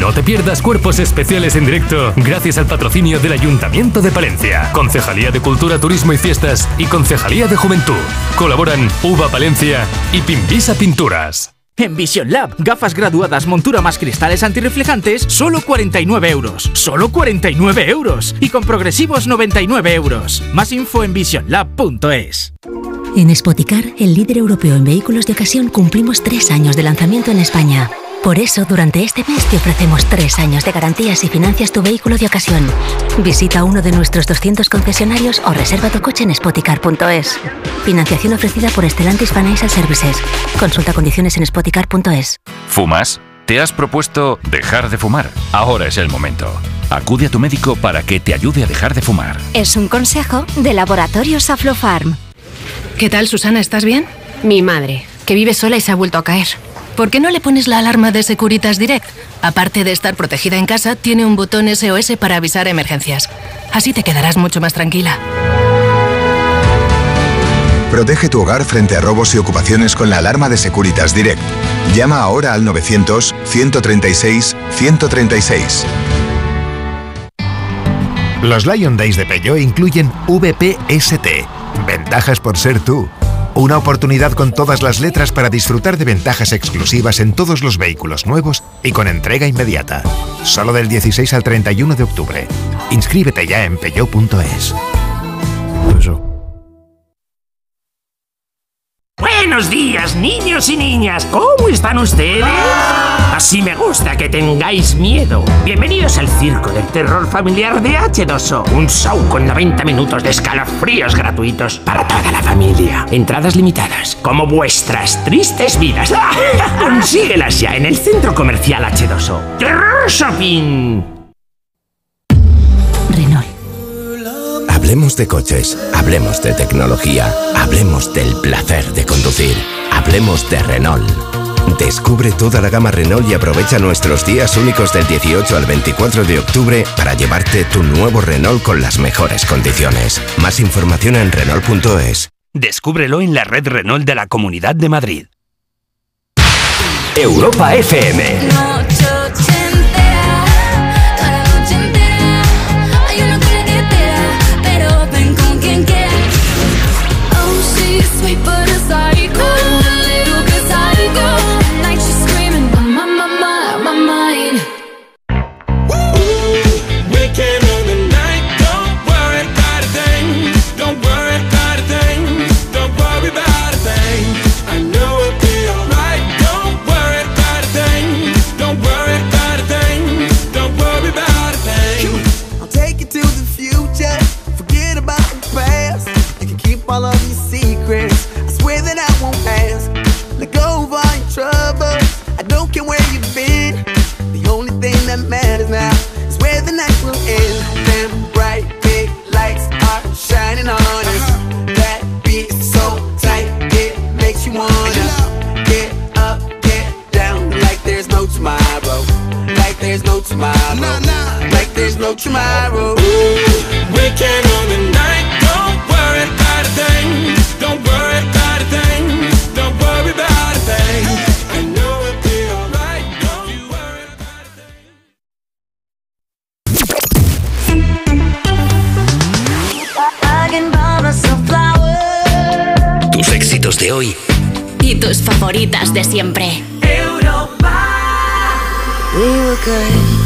No te pierdas cuerpos especiales en directo gracias al patrocinio del Ayuntamiento de Palencia, Concejalía de Cultura, Turismo y Fiestas y Concejalía de Juventud. Colaboran Uva Palencia y Pimpisa Pinturas. En Vision Lab, gafas graduadas, montura más cristales antirreflejantes, solo 49 euros. Solo 49 euros. Y con progresivos 99 euros. Más info en visionlab.es. En Spoticar, el líder europeo en vehículos de ocasión, cumplimos tres años de lanzamiento en España. Por eso, durante este mes te ofrecemos tres años de garantías y financias tu vehículo de ocasión. Visita uno de nuestros 200 concesionarios o reserva tu coche en spoticar.es. Financiación ofrecida por Stellantis Financial Services. Consulta condiciones en spoticar.es. ¿Fumas? ¿Te has propuesto dejar de fumar? Ahora es el momento. Acude a tu médico para que te ayude a dejar de fumar. Es un consejo de Laboratorios Aflofarm. ¿Qué tal, Susana? ¿Estás bien? Mi madre, que vive sola y se ha vuelto a caer. ¿Por qué no le pones la alarma de Securitas Direct? Aparte de estar protegida en casa, tiene un botón SOS para avisar emergencias. Así te quedarás mucho más tranquila. Protege tu hogar frente a robos y ocupaciones con la alarma de Securitas Direct. Llama ahora al 900-136-136. Los Lion Days de Peugeot incluyen VPST. Ventajas por ser tú. Una oportunidad con todas las letras para disfrutar de ventajas exclusivas en todos los vehículos nuevos y con entrega inmediata. Solo del 16 al 31 de octubre. Inscríbete ya en peugeot.es. Buenos días, niños y niñas. ¿Cómo están ustedes? Así me gusta que tengáis miedo. Bienvenidos al Circo del Terror Familiar de H2O. Un show con 90 minutos de escalofríos gratuitos para toda la familia. Entradas limitadas, como vuestras tristes vidas. Consíguelas ya en el Centro Comercial H2O. Terror Shopping. Hablemos de coches, hablemos de tecnología, hablemos del placer de conducir, hablemos de Renault. Descubre toda la gama Renault y aprovecha nuestros días únicos del 18 al 24 de octubre para llevarte tu nuevo Renault con las mejores condiciones. Más información en Renault.es. Descúbrelo en la red Renault de la Comunidad de Madrid. Europa FM. She's sweet but no tomorrow. Weekend on the night, don't worry about a thing. Don't worry about a thing. Don't worry about a thing. I know it'll be alright. Don't you worry. I can buy myself flowers. Tus éxitos de hoy Y tus favoritas de siempre. We were good,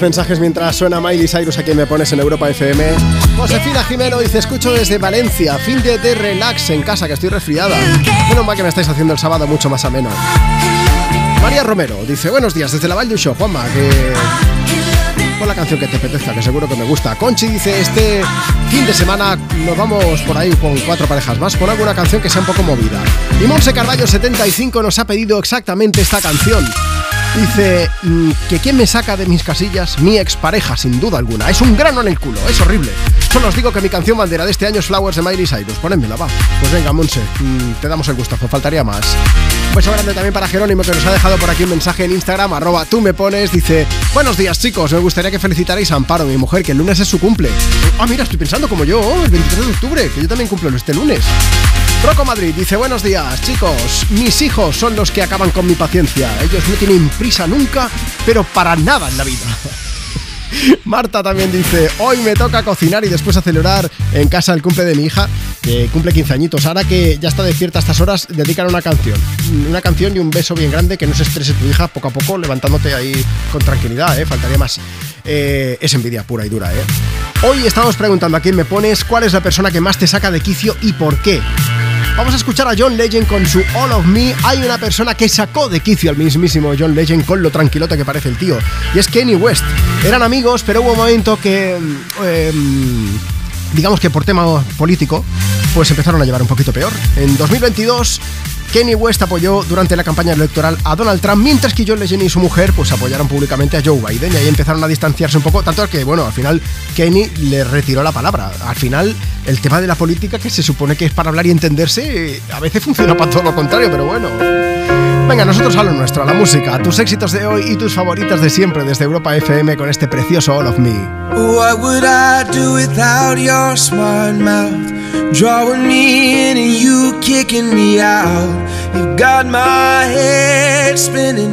mensajes mientras suena Miley Cyrus a quien me pones en Europa FM. Josefina Jimeno dice, escucho desde Valencia, fin de, de relax en casa, que estoy resfriada. Menos mal que me estáis haciendo el sábado mucho más ameno. María Romero dice, buenos días desde la Val Show, Juanma, que... Pon la canción que te apetezca, que seguro que me gusta. Conchi dice, este fin de semana nos vamos por ahí con cuatro parejas más, pon alguna canción que sea un poco movida. Y Monse Carballo 75 nos ha pedido exactamente esta canción. Dice mm, que quién me saca de mis casillas, mi expareja, sin duda alguna. Es un grano en el culo, es horrible. Solo os digo que mi canción bandera de este año es Flowers de Miley Cyrus. Ponédmela, va. Pues venga, Monse, mm, te damos el gustazo, faltaría más. Un beso grande también para Jerónimo que nos ha dejado por aquí un mensaje en Instagram, arroba tú me pones, dice Buenos días chicos, me gustaría que felicitarais a Amparo, mi mujer, que el lunes es su cumple. Ah, mira, estoy pensando como yo, el 23 de octubre, que yo también cumplo este lunes. Rocco Madrid dice, buenos días, chicos. Mis hijos son los que acaban con mi paciencia. Ellos no tienen nunca, pero para nada en la vida. Marta también dice, hoy me toca cocinar y después acelerar en casa el cumple de mi hija, que cumple 15 añitos. Ahora que ya está despierta a estas horas, dedican una canción. Una canción y un beso bien grande, que no se estrese tu hija poco a poco, levantándote ahí con tranquilidad, ¿eh? faltaría más. Eh, es envidia pura y dura, ¿eh? Hoy estamos preguntando a quién me pones cuál es la persona que más te saca de quicio y por qué. Vamos a escuchar a John Legend con su All of Me. Hay una persona que sacó de quicio al mismísimo John Legend con lo tranquilote que parece el tío. Y es Kenny West. Eran amigos, pero hubo un momento que... eh, digamos que por tema político, pues empezaron a llevar un poquito peor. En 2022... Kenny West apoyó durante la campaña electoral a Donald Trump, mientras que John Legend y su mujer pues apoyaron públicamente a Joe Biden y ahí empezaron a distanciarse un poco, tanto que, bueno, al final Kenny le retiró la palabra. Al final, el tema de la política, que se supone que es para hablar y entenderse, a veces funciona para todo lo contrario, pero bueno. Venga, nosotros a lo nuestro, a la música, a tus éxitos de hoy y tus favoritas de siempre desde Europa FM con este precioso All of Me. What would I do without your smart mouth? Drawing me in and you kicking me out. You got my head spinning,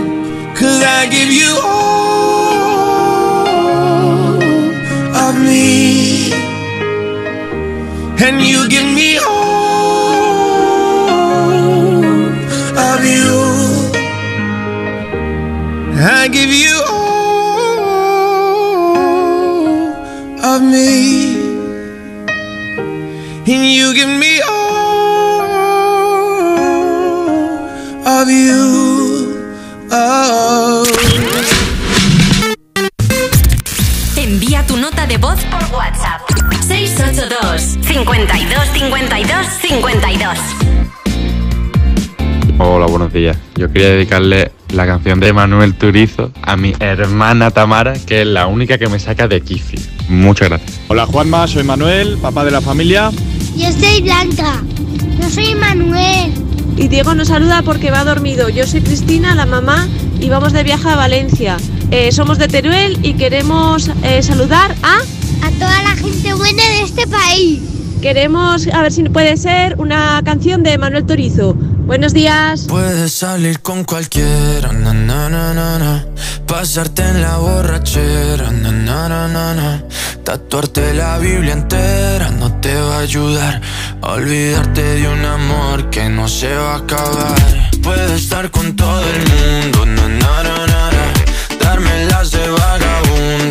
52 52 Hola, buenos días. Yo quería dedicarle la canción de Manuel Turizo a mi hermana Tamara, que es la única que me saca de Kifi. Muchas gracias. Hola Juanma, soy Manuel, papá de la familia. Yo soy Blanca. Yo soy Manuel. Y Diego nos saluda porque va dormido. Yo soy Cristina, la mamá, y vamos de viaje a Valencia. Eh, somos de Teruel y queremos eh, saludar a... A toda la gente buena de este país. Queremos, a ver si puede ser, una canción de Manuel Turizo. Buenos días. Puedes salir con cualquiera, na, na, na, pasarte en la borrachera, tatuarte la Biblia entera no te va a ayudar olvidarte de un amor que no se va a acabar. Puedes estar con todo el mundo, darme las de vagabundo,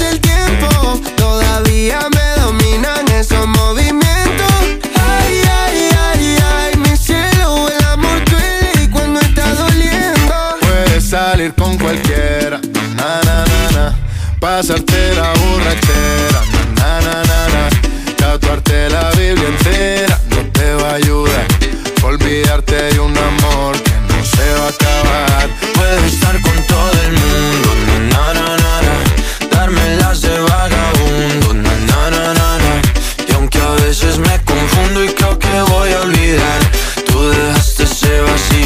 el tiempo, todavía me dominan esos movimientos. Ay, ay, ay, ay, mi cielo, el amor duele cuando está doliendo. Puedes salir con cualquiera, na, na, na, na. pasarte la borrachera, na, na, na, na. Tatuarte la Biblia entera no te va a ayudar. Olvidarte de un amor que no se va a acabar. Puedo estar con todo el mundo,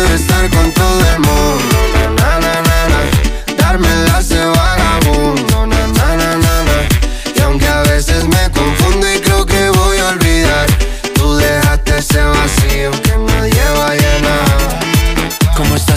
Puedo estar con todo el mundo, na, na, na, na. Darme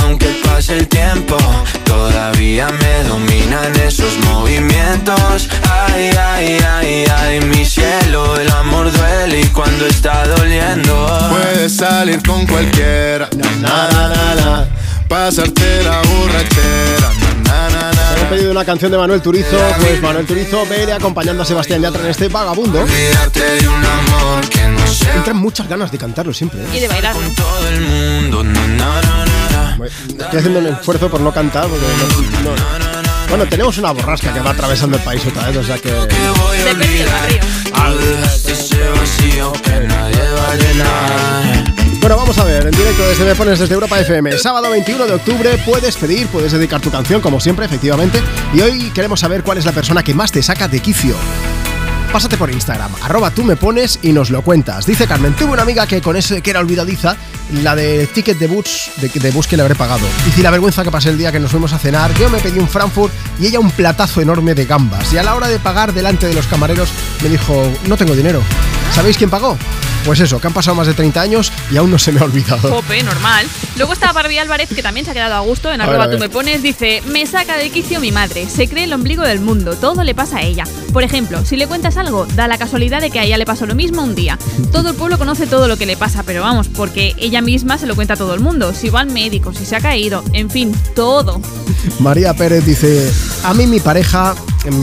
Aunque pase el tiempo, todavía me dominan esos movimientos. Ay, ay, ay, ay, mi cielo, el amor duele y cuando está doliendo. Puedes salir con cualquiera, na, na, na, na. Pasarte la borrachera, na, pedido una canción de Manuel Turizo, pues Manuel Turizo viene acompañando a Sebastián Yatra en este vagabundo. Entran muchas ganas de cantarlo siempre. ¿eh? Y de bailar. Todo el mundo, Estoy haciendo un esfuerzo por no cantar porque no- no- Bueno, tenemos una borrasca que va atravesando el país otra vez, o sea que... Tú dejaste ese vacío que nadie va a llenar. Bueno, vamos a ver, en directo desde Me Pones desde Europa FM. Sábado 21 de octubre puedes pedir, puedes dedicar tu canción, como siempre, efectivamente. Y hoy queremos saber cuál es la persona que más te saca de quicio. Pásate por Instagram, arroba tú me pones y nos lo cuentas. Dice Carmen, tuve una amiga que con ese que era olvidadiza, la de ticket de bus, de, de bus que le habré pagado. Y la vergüenza que pasé el día que nos fuimos a cenar, yo me pedí un Frankfurt y ella un platazo enorme de gambas. Y a la hora de pagar delante de los camareros me dijo, no tengo dinero. ¿Sabéis quién pagó? Pues eso, que han pasado más de 30 años y aún no se me ha olvidado. Jope, normal. Luego está Barbie Álvarez, que también se ha quedado a gusto en A ver, arroba a tú ver. me pones. Dice, me saca de quicio mi madre. Se cree el ombligo del mundo. Todo le pasa a ella. Por ejemplo, si le cuentas algo, da la casualidad de que a ella le pasó lo mismo un día. Todo el pueblo conoce todo lo que le pasa, pero vamos, porque ella misma se lo cuenta a todo el mundo. Si va al médico, si se ha caído, en fin, todo. María Pérez dice, a mí mi pareja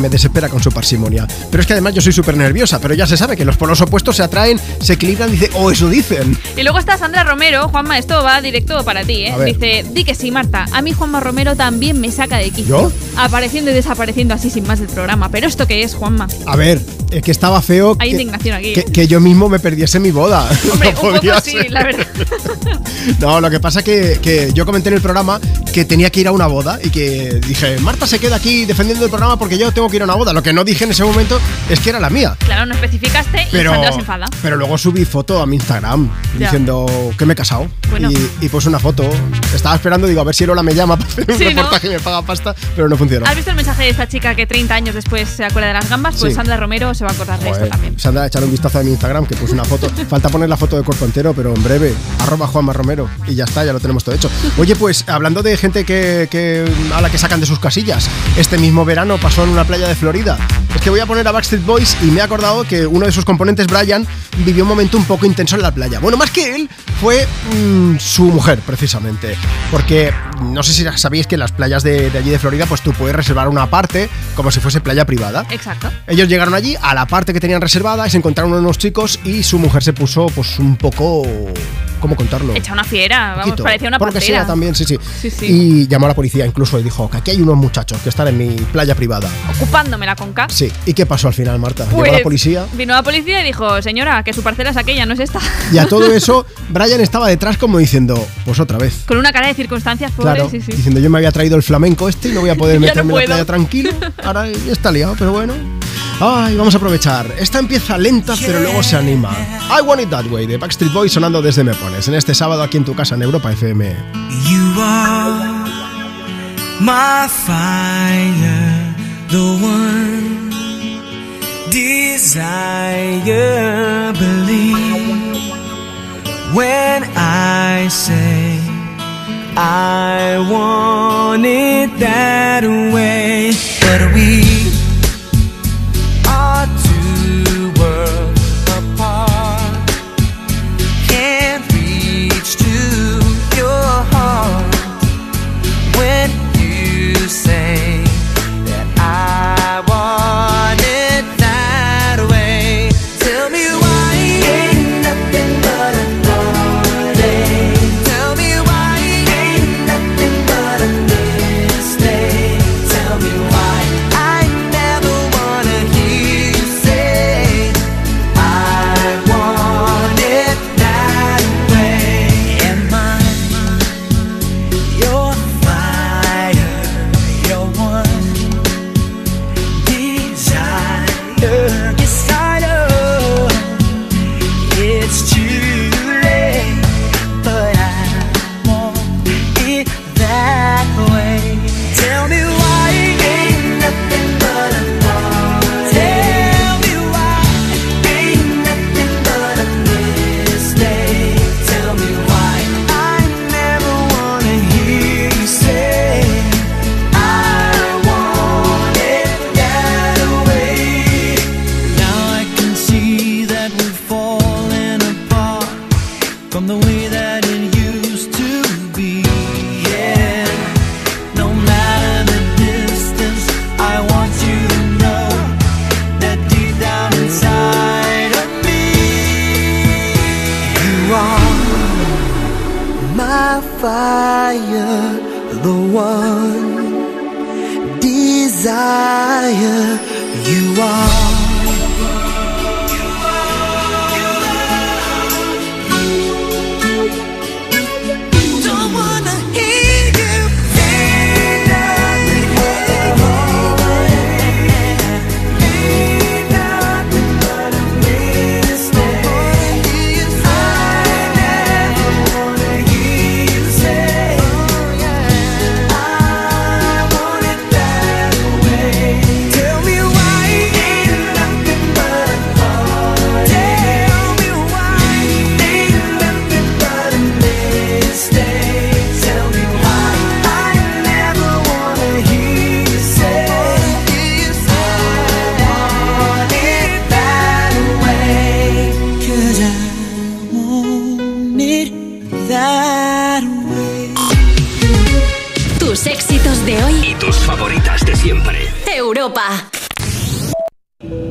me desespera con su parsimonia. Pero es que además yo soy súper nerviosa, pero ya se sabe que los polos opuestos se atraen, se equilibran, dice, o eso dicen. Y luego está Sandra Romero. Juanma, esto va directo para ti, ¿eh? Dice, di que sí, Marta. A mí Juanma Romero también me saca de quicio. ¿Yo? Apareciendo y desapareciendo así sin más del programa. Pero ¿esto qué es, Juanma? A ver, es que estaba feo Hay que, indignación aquí. que- que yo mismo me perdiese mi boda. Hombre, No un poco sí, la verdad. No, lo que pasa que, que yo comenté en el programa que tenía que ir a una boda y que dije, Marta se queda aquí defendiendo el programa porque yo tengo que ir a una boda. Lo que no dije en ese momento es que era la mía. Claro, no especificaste Pero, y Sandra se enfada. pero luego subí foto a mi Instagram Ya. diciendo que me he casado. Bueno. Y, y puse una foto. Estaba esperando, digo, a ver si Lola me llama para hacer un Sí, ¿no? reportaje y me paga pasta, pero no funcionó. ¿Has visto el mensaje de esta chica que 30 años después se acuerda de las gambas? Pues Sí. Sandra Romero se va a acordar de esto Joder, también. Sandra, echar un vistazo a mi Instagram que puse una foto. Falta poner la foto de cuerpo entero, pero en breve, arroba Juanma Romero. Y ya está, ya lo tenemos todo hecho. Oye, pues hablando de gente que, que a la que sacan de sus casillas, este mismo verano pasó en una playa de Florida. Es que voy a poner a Backstreet Boys y me he acordado que uno de sus componentes, Brian, vivió un momento un poco intenso en la playa. Bueno, más que él, fue mm, su mujer, precisamente. Porque no sé si sabéis que en las playas de, de allí de Florida, pues tú puedes reservar una parte como si fuese playa privada. Exacto. Ellos llegaron allí a la parte que tenían reservada y se encontraron unos chicos y su mujer se puso pues un poco ¿cómo contarlo? Echa una fiera, vamos, Poquito. parecía una Por lo que pantera. sea también, sí, sí, Sí, sí. Y llamó a la policía incluso y dijo que aquí hay unos muchachos que están en mi playa privada. Ocupándomela con K. Sí. ¿Y qué pasó al final, Marta? Llegó Pues, la policía Vino la policía y dijo, señora, que su parcela es aquella, no es esta. y a todo eso Brian estaba detrás como diciendo, pues otra vez. Con una cara de circunstancias, pobre, Claro, sí, sí. diciendo yo me había traído el flamenco este y no voy a poder no meterme en la playa tranquilo. Ahora ya está liado, pero bueno. Ay, vamos a aprovechar. Esta empieza lenta, pero luego se anima. I Want It That Way de Backstreet Boys sonando desde Me Pones. En este sábado aquí en tu casa en Europa FM. You are my fire, the one desire. Believe when I say I want it that way, but we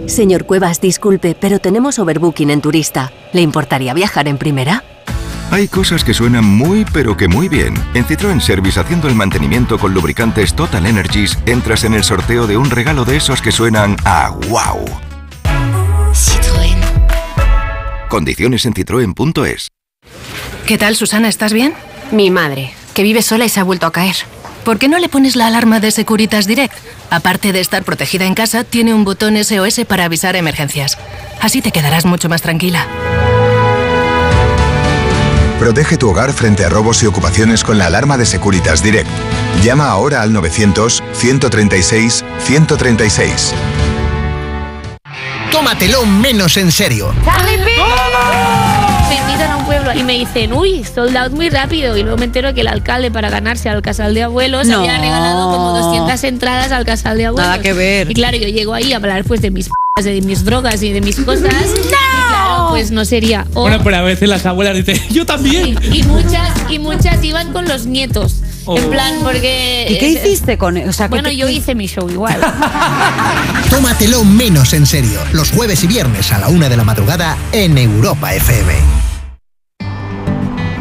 Señor Cuevas, disculpe, pero tenemos overbooking en turista. ¿Le importaría viajar en primera? Hay cosas que suenan muy pero que muy bien. En Citroën Service haciendo el mantenimiento con lubricantes Total Energies entras en el sorteo de un regalo de esos que suenan a wow. Citroën. Condiciones en citroen.es. ¿Qué tal, Susana? ¿Estás bien? Mi madre, que vive sola y se ha vuelto a caer. ¿Por qué no le pones la alarma de Securitas Direct? Aparte de estar protegida en casa, tiene un botón SOS para avisar emergencias. Así te quedarás mucho más tranquila. Protege tu hogar frente a robos y ocupaciones con la alarma de Securitas Direct. Llama ahora al 900-136-136. Tómatelo menos en serio. Me invitan a un pueblo y me dicen, uy, sold out muy rápido. Y luego me entero que el alcalde, para ganarse al casal de abuelos, No. había regalado como 200 entradas al casal de abuelos. Nada que ver. Y claro, yo llego ahí a hablar pues de mis p***, de mis drogas y de mis cosas. Claro, pues no sería. O- Bueno, pero a veces las abuelas dicen, yo también. y muchas, y muchas iban con los nietos. En plan, porque. ¿Y qué hiciste con él? O sea, ¿qué bueno, te- yo hice mi show igual. Tómatelo menos en serio. Los jueves y viernes a la una de la madrugada en Europa FM.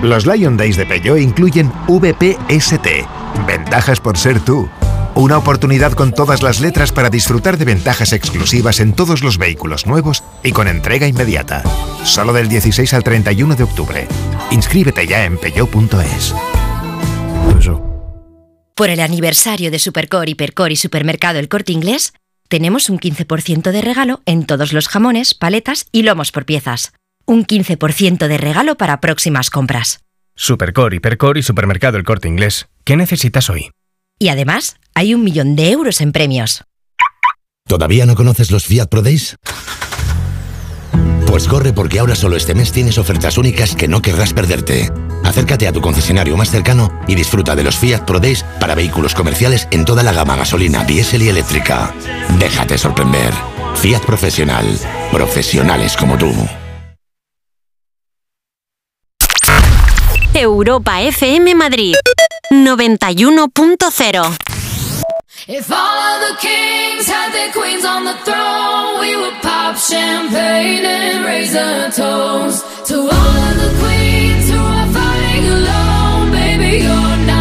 Los Lion Days de Peugeot incluyen VPST. Ventajas por ser tú. Una oportunidad con todas las letras para disfrutar de ventajas exclusivas en todos los vehículos nuevos y con entrega inmediata. Solo del 16 al 31 de octubre. Inscríbete ya en peugeot.es. Por el aniversario de Supercore, Hipercore y Supermercado El Corte Inglés, tenemos un 15% de regalo en todos los jamones, paletas y lomos por piezas. Un 15% de regalo para próximas compras. Supercore, Hipercore y Supermercado El Corte Inglés. ¿Qué necesitas hoy? Y además, hay un millón de euros en premios. ¿Todavía no conoces los Fiat Pro Days? Pues corre porque ahora solo este mes tienes ofertas únicas que no querrás perderte. Acércate a tu concesionario más cercano y disfruta de los Fiat Pro Days para vehículos comerciales en toda la gama gasolina, diésel y eléctrica. Déjate sorprender. Fiat Profesional. Profesionales como tú. Europa FM Madrid 91.0 If all of the kings had their queens on the throne, we would pop champagne and raise a toast to all of the queens who are fighting alone. Baby, you're not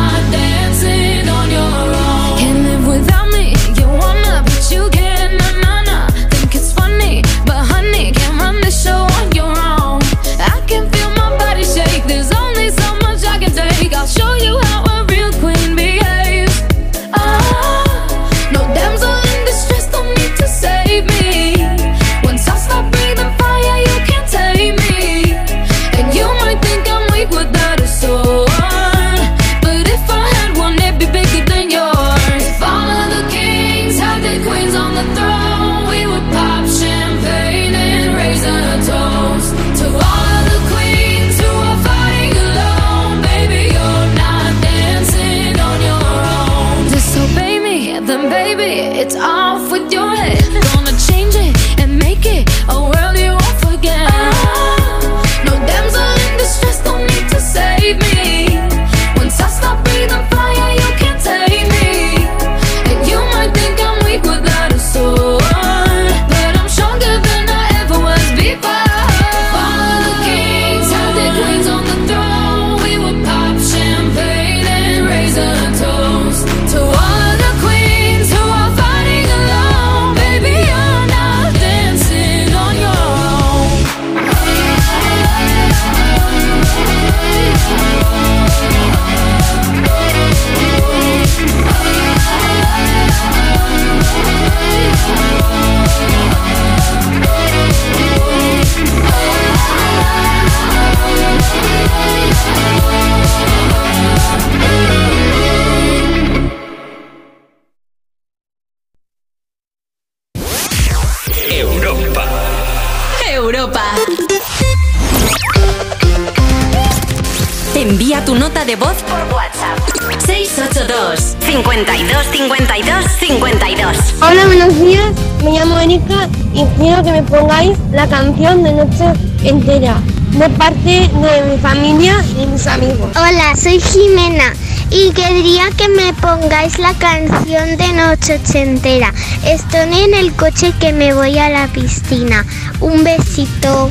canción de Noche Entera de parte de mi familia y mis amigos. Hola, soy Jimena y querría que me pongáis la canción de Noche Ochentera. Estoy en el coche que me voy a la piscina. Un besito.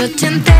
Noche ochentera,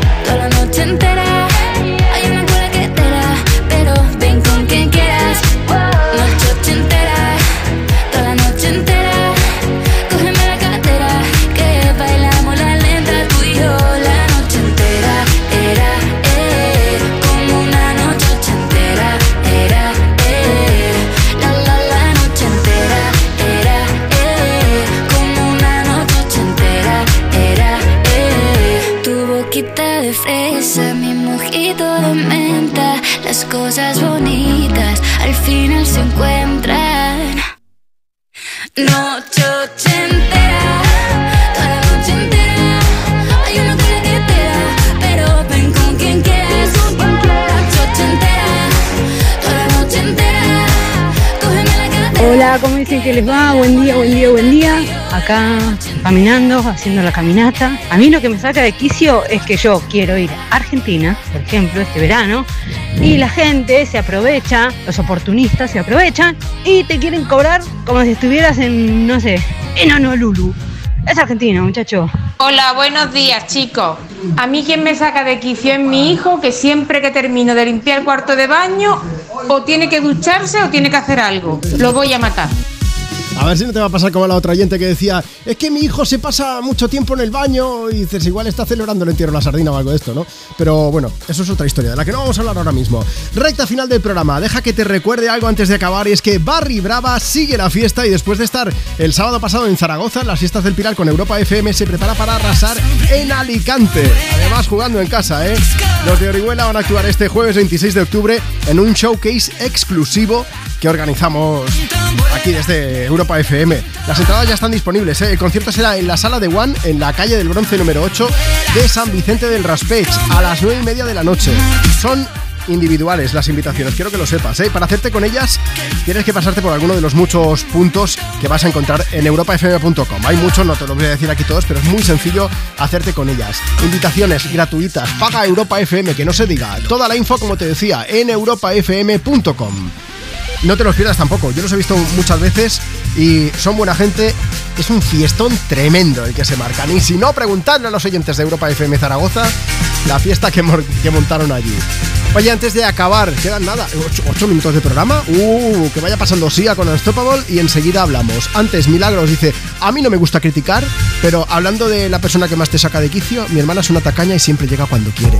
toda la noche entera. ¿Cómo dicen que les va? Buen día, buen día, buen día. Acá caminando, haciendo la caminata. A mí lo que me saca de quicio es que yo quiero ir a Argentina, por ejemplo, este verano, y la gente se aprovecha, los oportunistas se aprovechan y te quieren cobrar como si estuvieras en, no sé, en Honolulu. Es Argentina, muchacho. Hola, buenos días, chicos. A mí quien me saca de quicio es mi hijo, que siempre que termino de limpiar el cuarto de baño, o tiene que ducharse o tiene que hacer algo. Lo voy a matar. A ver si no te va a pasar como la otra oyente que decía, es que mi hijo se pasa mucho tiempo en el baño y dices, igual está celebrando el entierro la sardina o algo de esto, ¿no? Pero bueno, eso es otra historia de la que no vamos a hablar ahora mismo. Recta final del programa, deja que te recuerde algo antes de acabar y es que Barry Brava sigue la fiesta y después de estar el sábado pasado en Zaragoza, las fiestas del Pilar con Europa FM, se prepara para arrasar en Alicante. Además jugando en casa, ¿eh? Los de Orihuela van a actuar este jueves 26 de octubre en un showcase exclusivo que organizamos aquí desde Europa FM. Las entradas ya están disponibles. ¿eh? El concierto será en la sala de One, en la calle del Bronce número 8 de San Vicente del Raspech, a las 9 y media de la noche. Son individuales las invitaciones, quiero que lo sepas. ¿eh? Para hacerte con ellas tienes que pasarte por alguno de los muchos puntos que vas a encontrar en europafm.com. Hay muchos, no te los voy a decir aquí todos, pero es muy sencillo hacerte con ellas. Invitaciones gratuitas, paga Europa FM, que no se diga. Toda la info, como te decía, en europafm.com. No te los pierdas tampoco, yo los he visto muchas veces y son buena gente. Es un fiestón tremendo el que se marcan. Y si no, preguntadle a los oyentes de Europa FM Zaragoza la fiesta que, montaron allí. Oye, antes de acabar, quedan nada, ocho, minutos de programa. Uh, que vaya pasando Sia con Unstoppable y enseguida hablamos. Antes, Milagros dice: A mí no me gusta criticar, pero hablando de la persona que más te saca de quicio, mi hermana es una tacaña y siempre llega cuando quiere.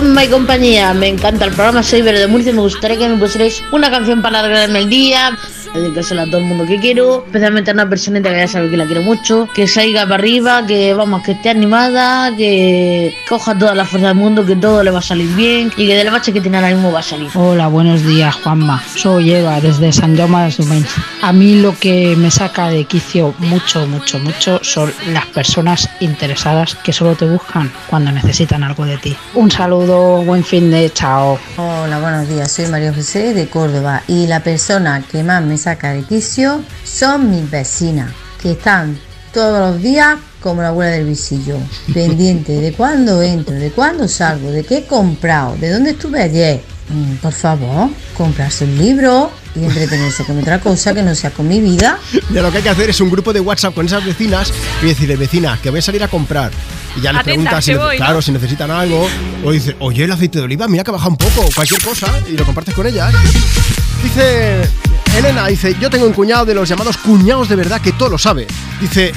Juanma y compañía. Me encanta el programa, soy Vero de Murcia. Me gustaría que me pusierais una canción para alegrarme el día, dedicársela a todo el mundo que quiero, especialmente a una personita que ya sabe que la quiero mucho, que salga para arriba, que vamos, que esté animada, que coja toda la fuerza del mundo, que todo le va a salir bien y que del bache que tiene ahora mismo va a salir. Hola, buenos días Juanma. Soy Eva desde San Jaume de. A mí lo que me saca de quicio mucho, mucho, mucho son las personas interesadas que solo te buscan cuando necesitan algo de ti. Un saludo, buen fin de chao. Hola, buenos días. Soy María José de Córdoba y la persona que más me saca de quicio son mis vecinas, que están todos los días como la abuela del visillo, pendiente de cuándo entro, de cuándo salgo, de qué he comprado, de dónde estuve ayer. Mm, Por favor, comprarse un libro y entretenerse con otra cosa que no sea con mi vida. Ya lo que hay que hacer es un grupo de WhatsApp con esas vecinas y decirle, vecina, que voy a salir a comprar. Y ya les preguntas si, claro, si necesitan algo. O dice, oye, el aceite de oliva, mira que baja un poco, cualquier cosa, y lo compartes con ellas. Dice Elena, dice, yo tengo un cuñado de los llamados cuñados de verdad que todo lo sabe. Dice, "Eh,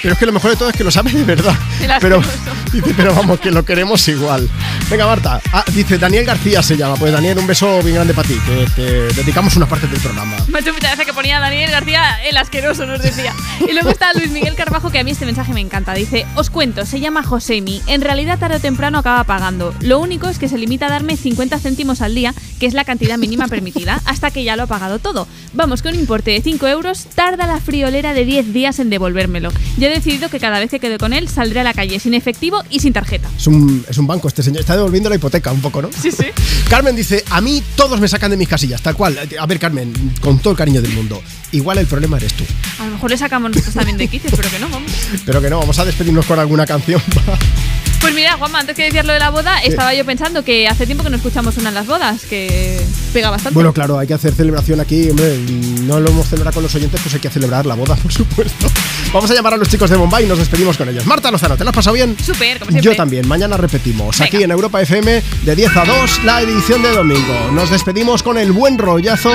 pero es que lo mejor de todo es que lo sabe de verdad. Pero, dice, pero vamos, que lo queremos igual. Venga, Marta. Ah, dice, Daniel García se llama. Pues Daniel, un beso bien grande para ti, que te dedicamos una parte del programa. Me ha hecho mucha gracia que ponía Daniel García el asqueroso, nos decía. Y luego está Luis Miguel Carbajo, que a mí este mensaje me encanta. Dice, os cuento, se llama Josemi. En realidad tarde o temprano acaba pagando. Lo único es que se limita a darme 50 céntimos al día, que es la cantidad mínima permitida, hasta que ya lo ha pagado todo. Vamos, con un importe de 5 euros, tarda la friolera de 10 días en devolvérmelo. Ya he decidido que cada vez que quede con él, saldré a la calle sin efectivo y sin tarjeta. Es un, es un banco este señor. Está devolviendo la hipoteca un poco, ¿no? Sí, sí. Carmen dice, a mí todos me sacan de mis casillas, tal cual. A ver, Carmen, con todo el cariño del mundo. Igual el problema eres tú. A lo mejor le sacamos nosotros también de quicio, pero que no, vamos. Pero que no, vamos a despedirnos con alguna canción. Pues mira, Juanma, antes que decías lo de la boda, estaba yo pensando que hace tiempo que no escuchamos una en las bodas, que pega bastante. bueno, claro, hay que hacer celebración aquí. Hombre, no lo hemos celebrado con los oyentes, pues hay que celebrar la boda, por supuesto. Vamos a llamar a los chicos de Bombay y nos despedimos con ellos. Marta Lozano, ¿te lo has pasado bien? Súper, como siempre. Yo también, mañana repetimos. Venga. Aquí en Europa FM, de 10 a 2, la edición de domingo. Nos despedimos con el buen rollazo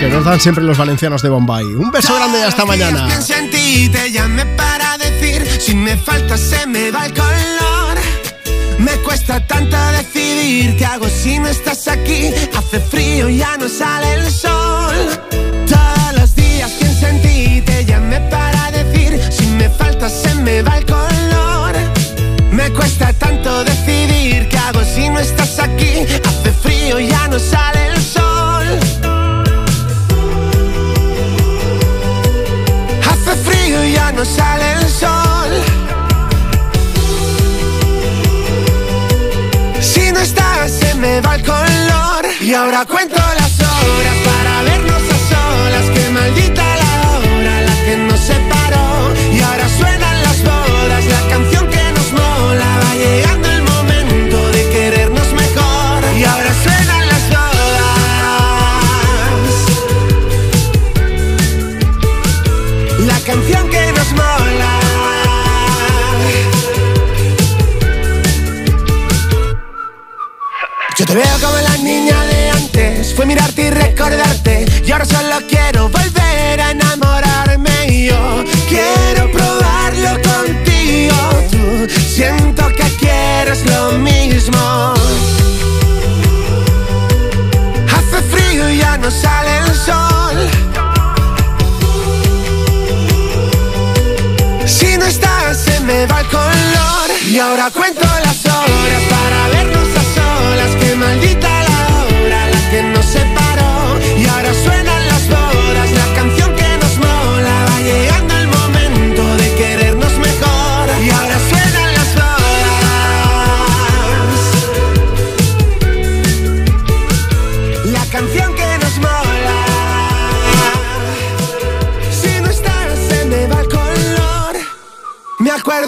que nos dan siempre los valencianos de Bombay. Un beso grande y hasta mañana. Pienso en ti, te llamé para decir Si me falta se me va el color Me cuesta tanto decidir ¿Qué hago si no estás aquí? Hace frío, ya no sale el sol Todos los días pienso en ti Te llamé para decir Si me falta se me va el color Me cuesta tanto decidir ¿Qué hago si no estás aquí? Hace frío, ya no sale el sol Hace frío y ya no sale el sol. Y ahora cuento solo quiero volver a enamorarme. Yo quiero probarlo contigo. Tú siento que quieres lo mismo. Hace frío y ya no sale el sol. Si no estás, se me va el color. Y ahora cuento las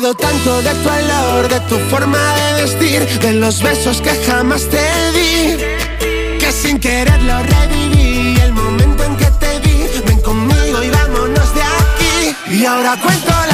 tanto de tu olor, de tu forma de vestir, de los besos que jamás te di. Que sin quererlo reviví el momento en que te vi. Ven conmigo y vámonos de aquí. Y ahora cuento las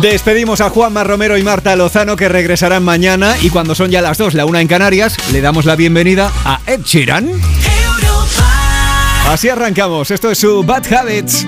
Despedimos a Juanma Romero y Marta Lozano que regresarán mañana y cuando son ya las dos, la una en Canarias, le damos la bienvenida a Ed Sheeran. Así arrancamos, esto es su Bad Habits.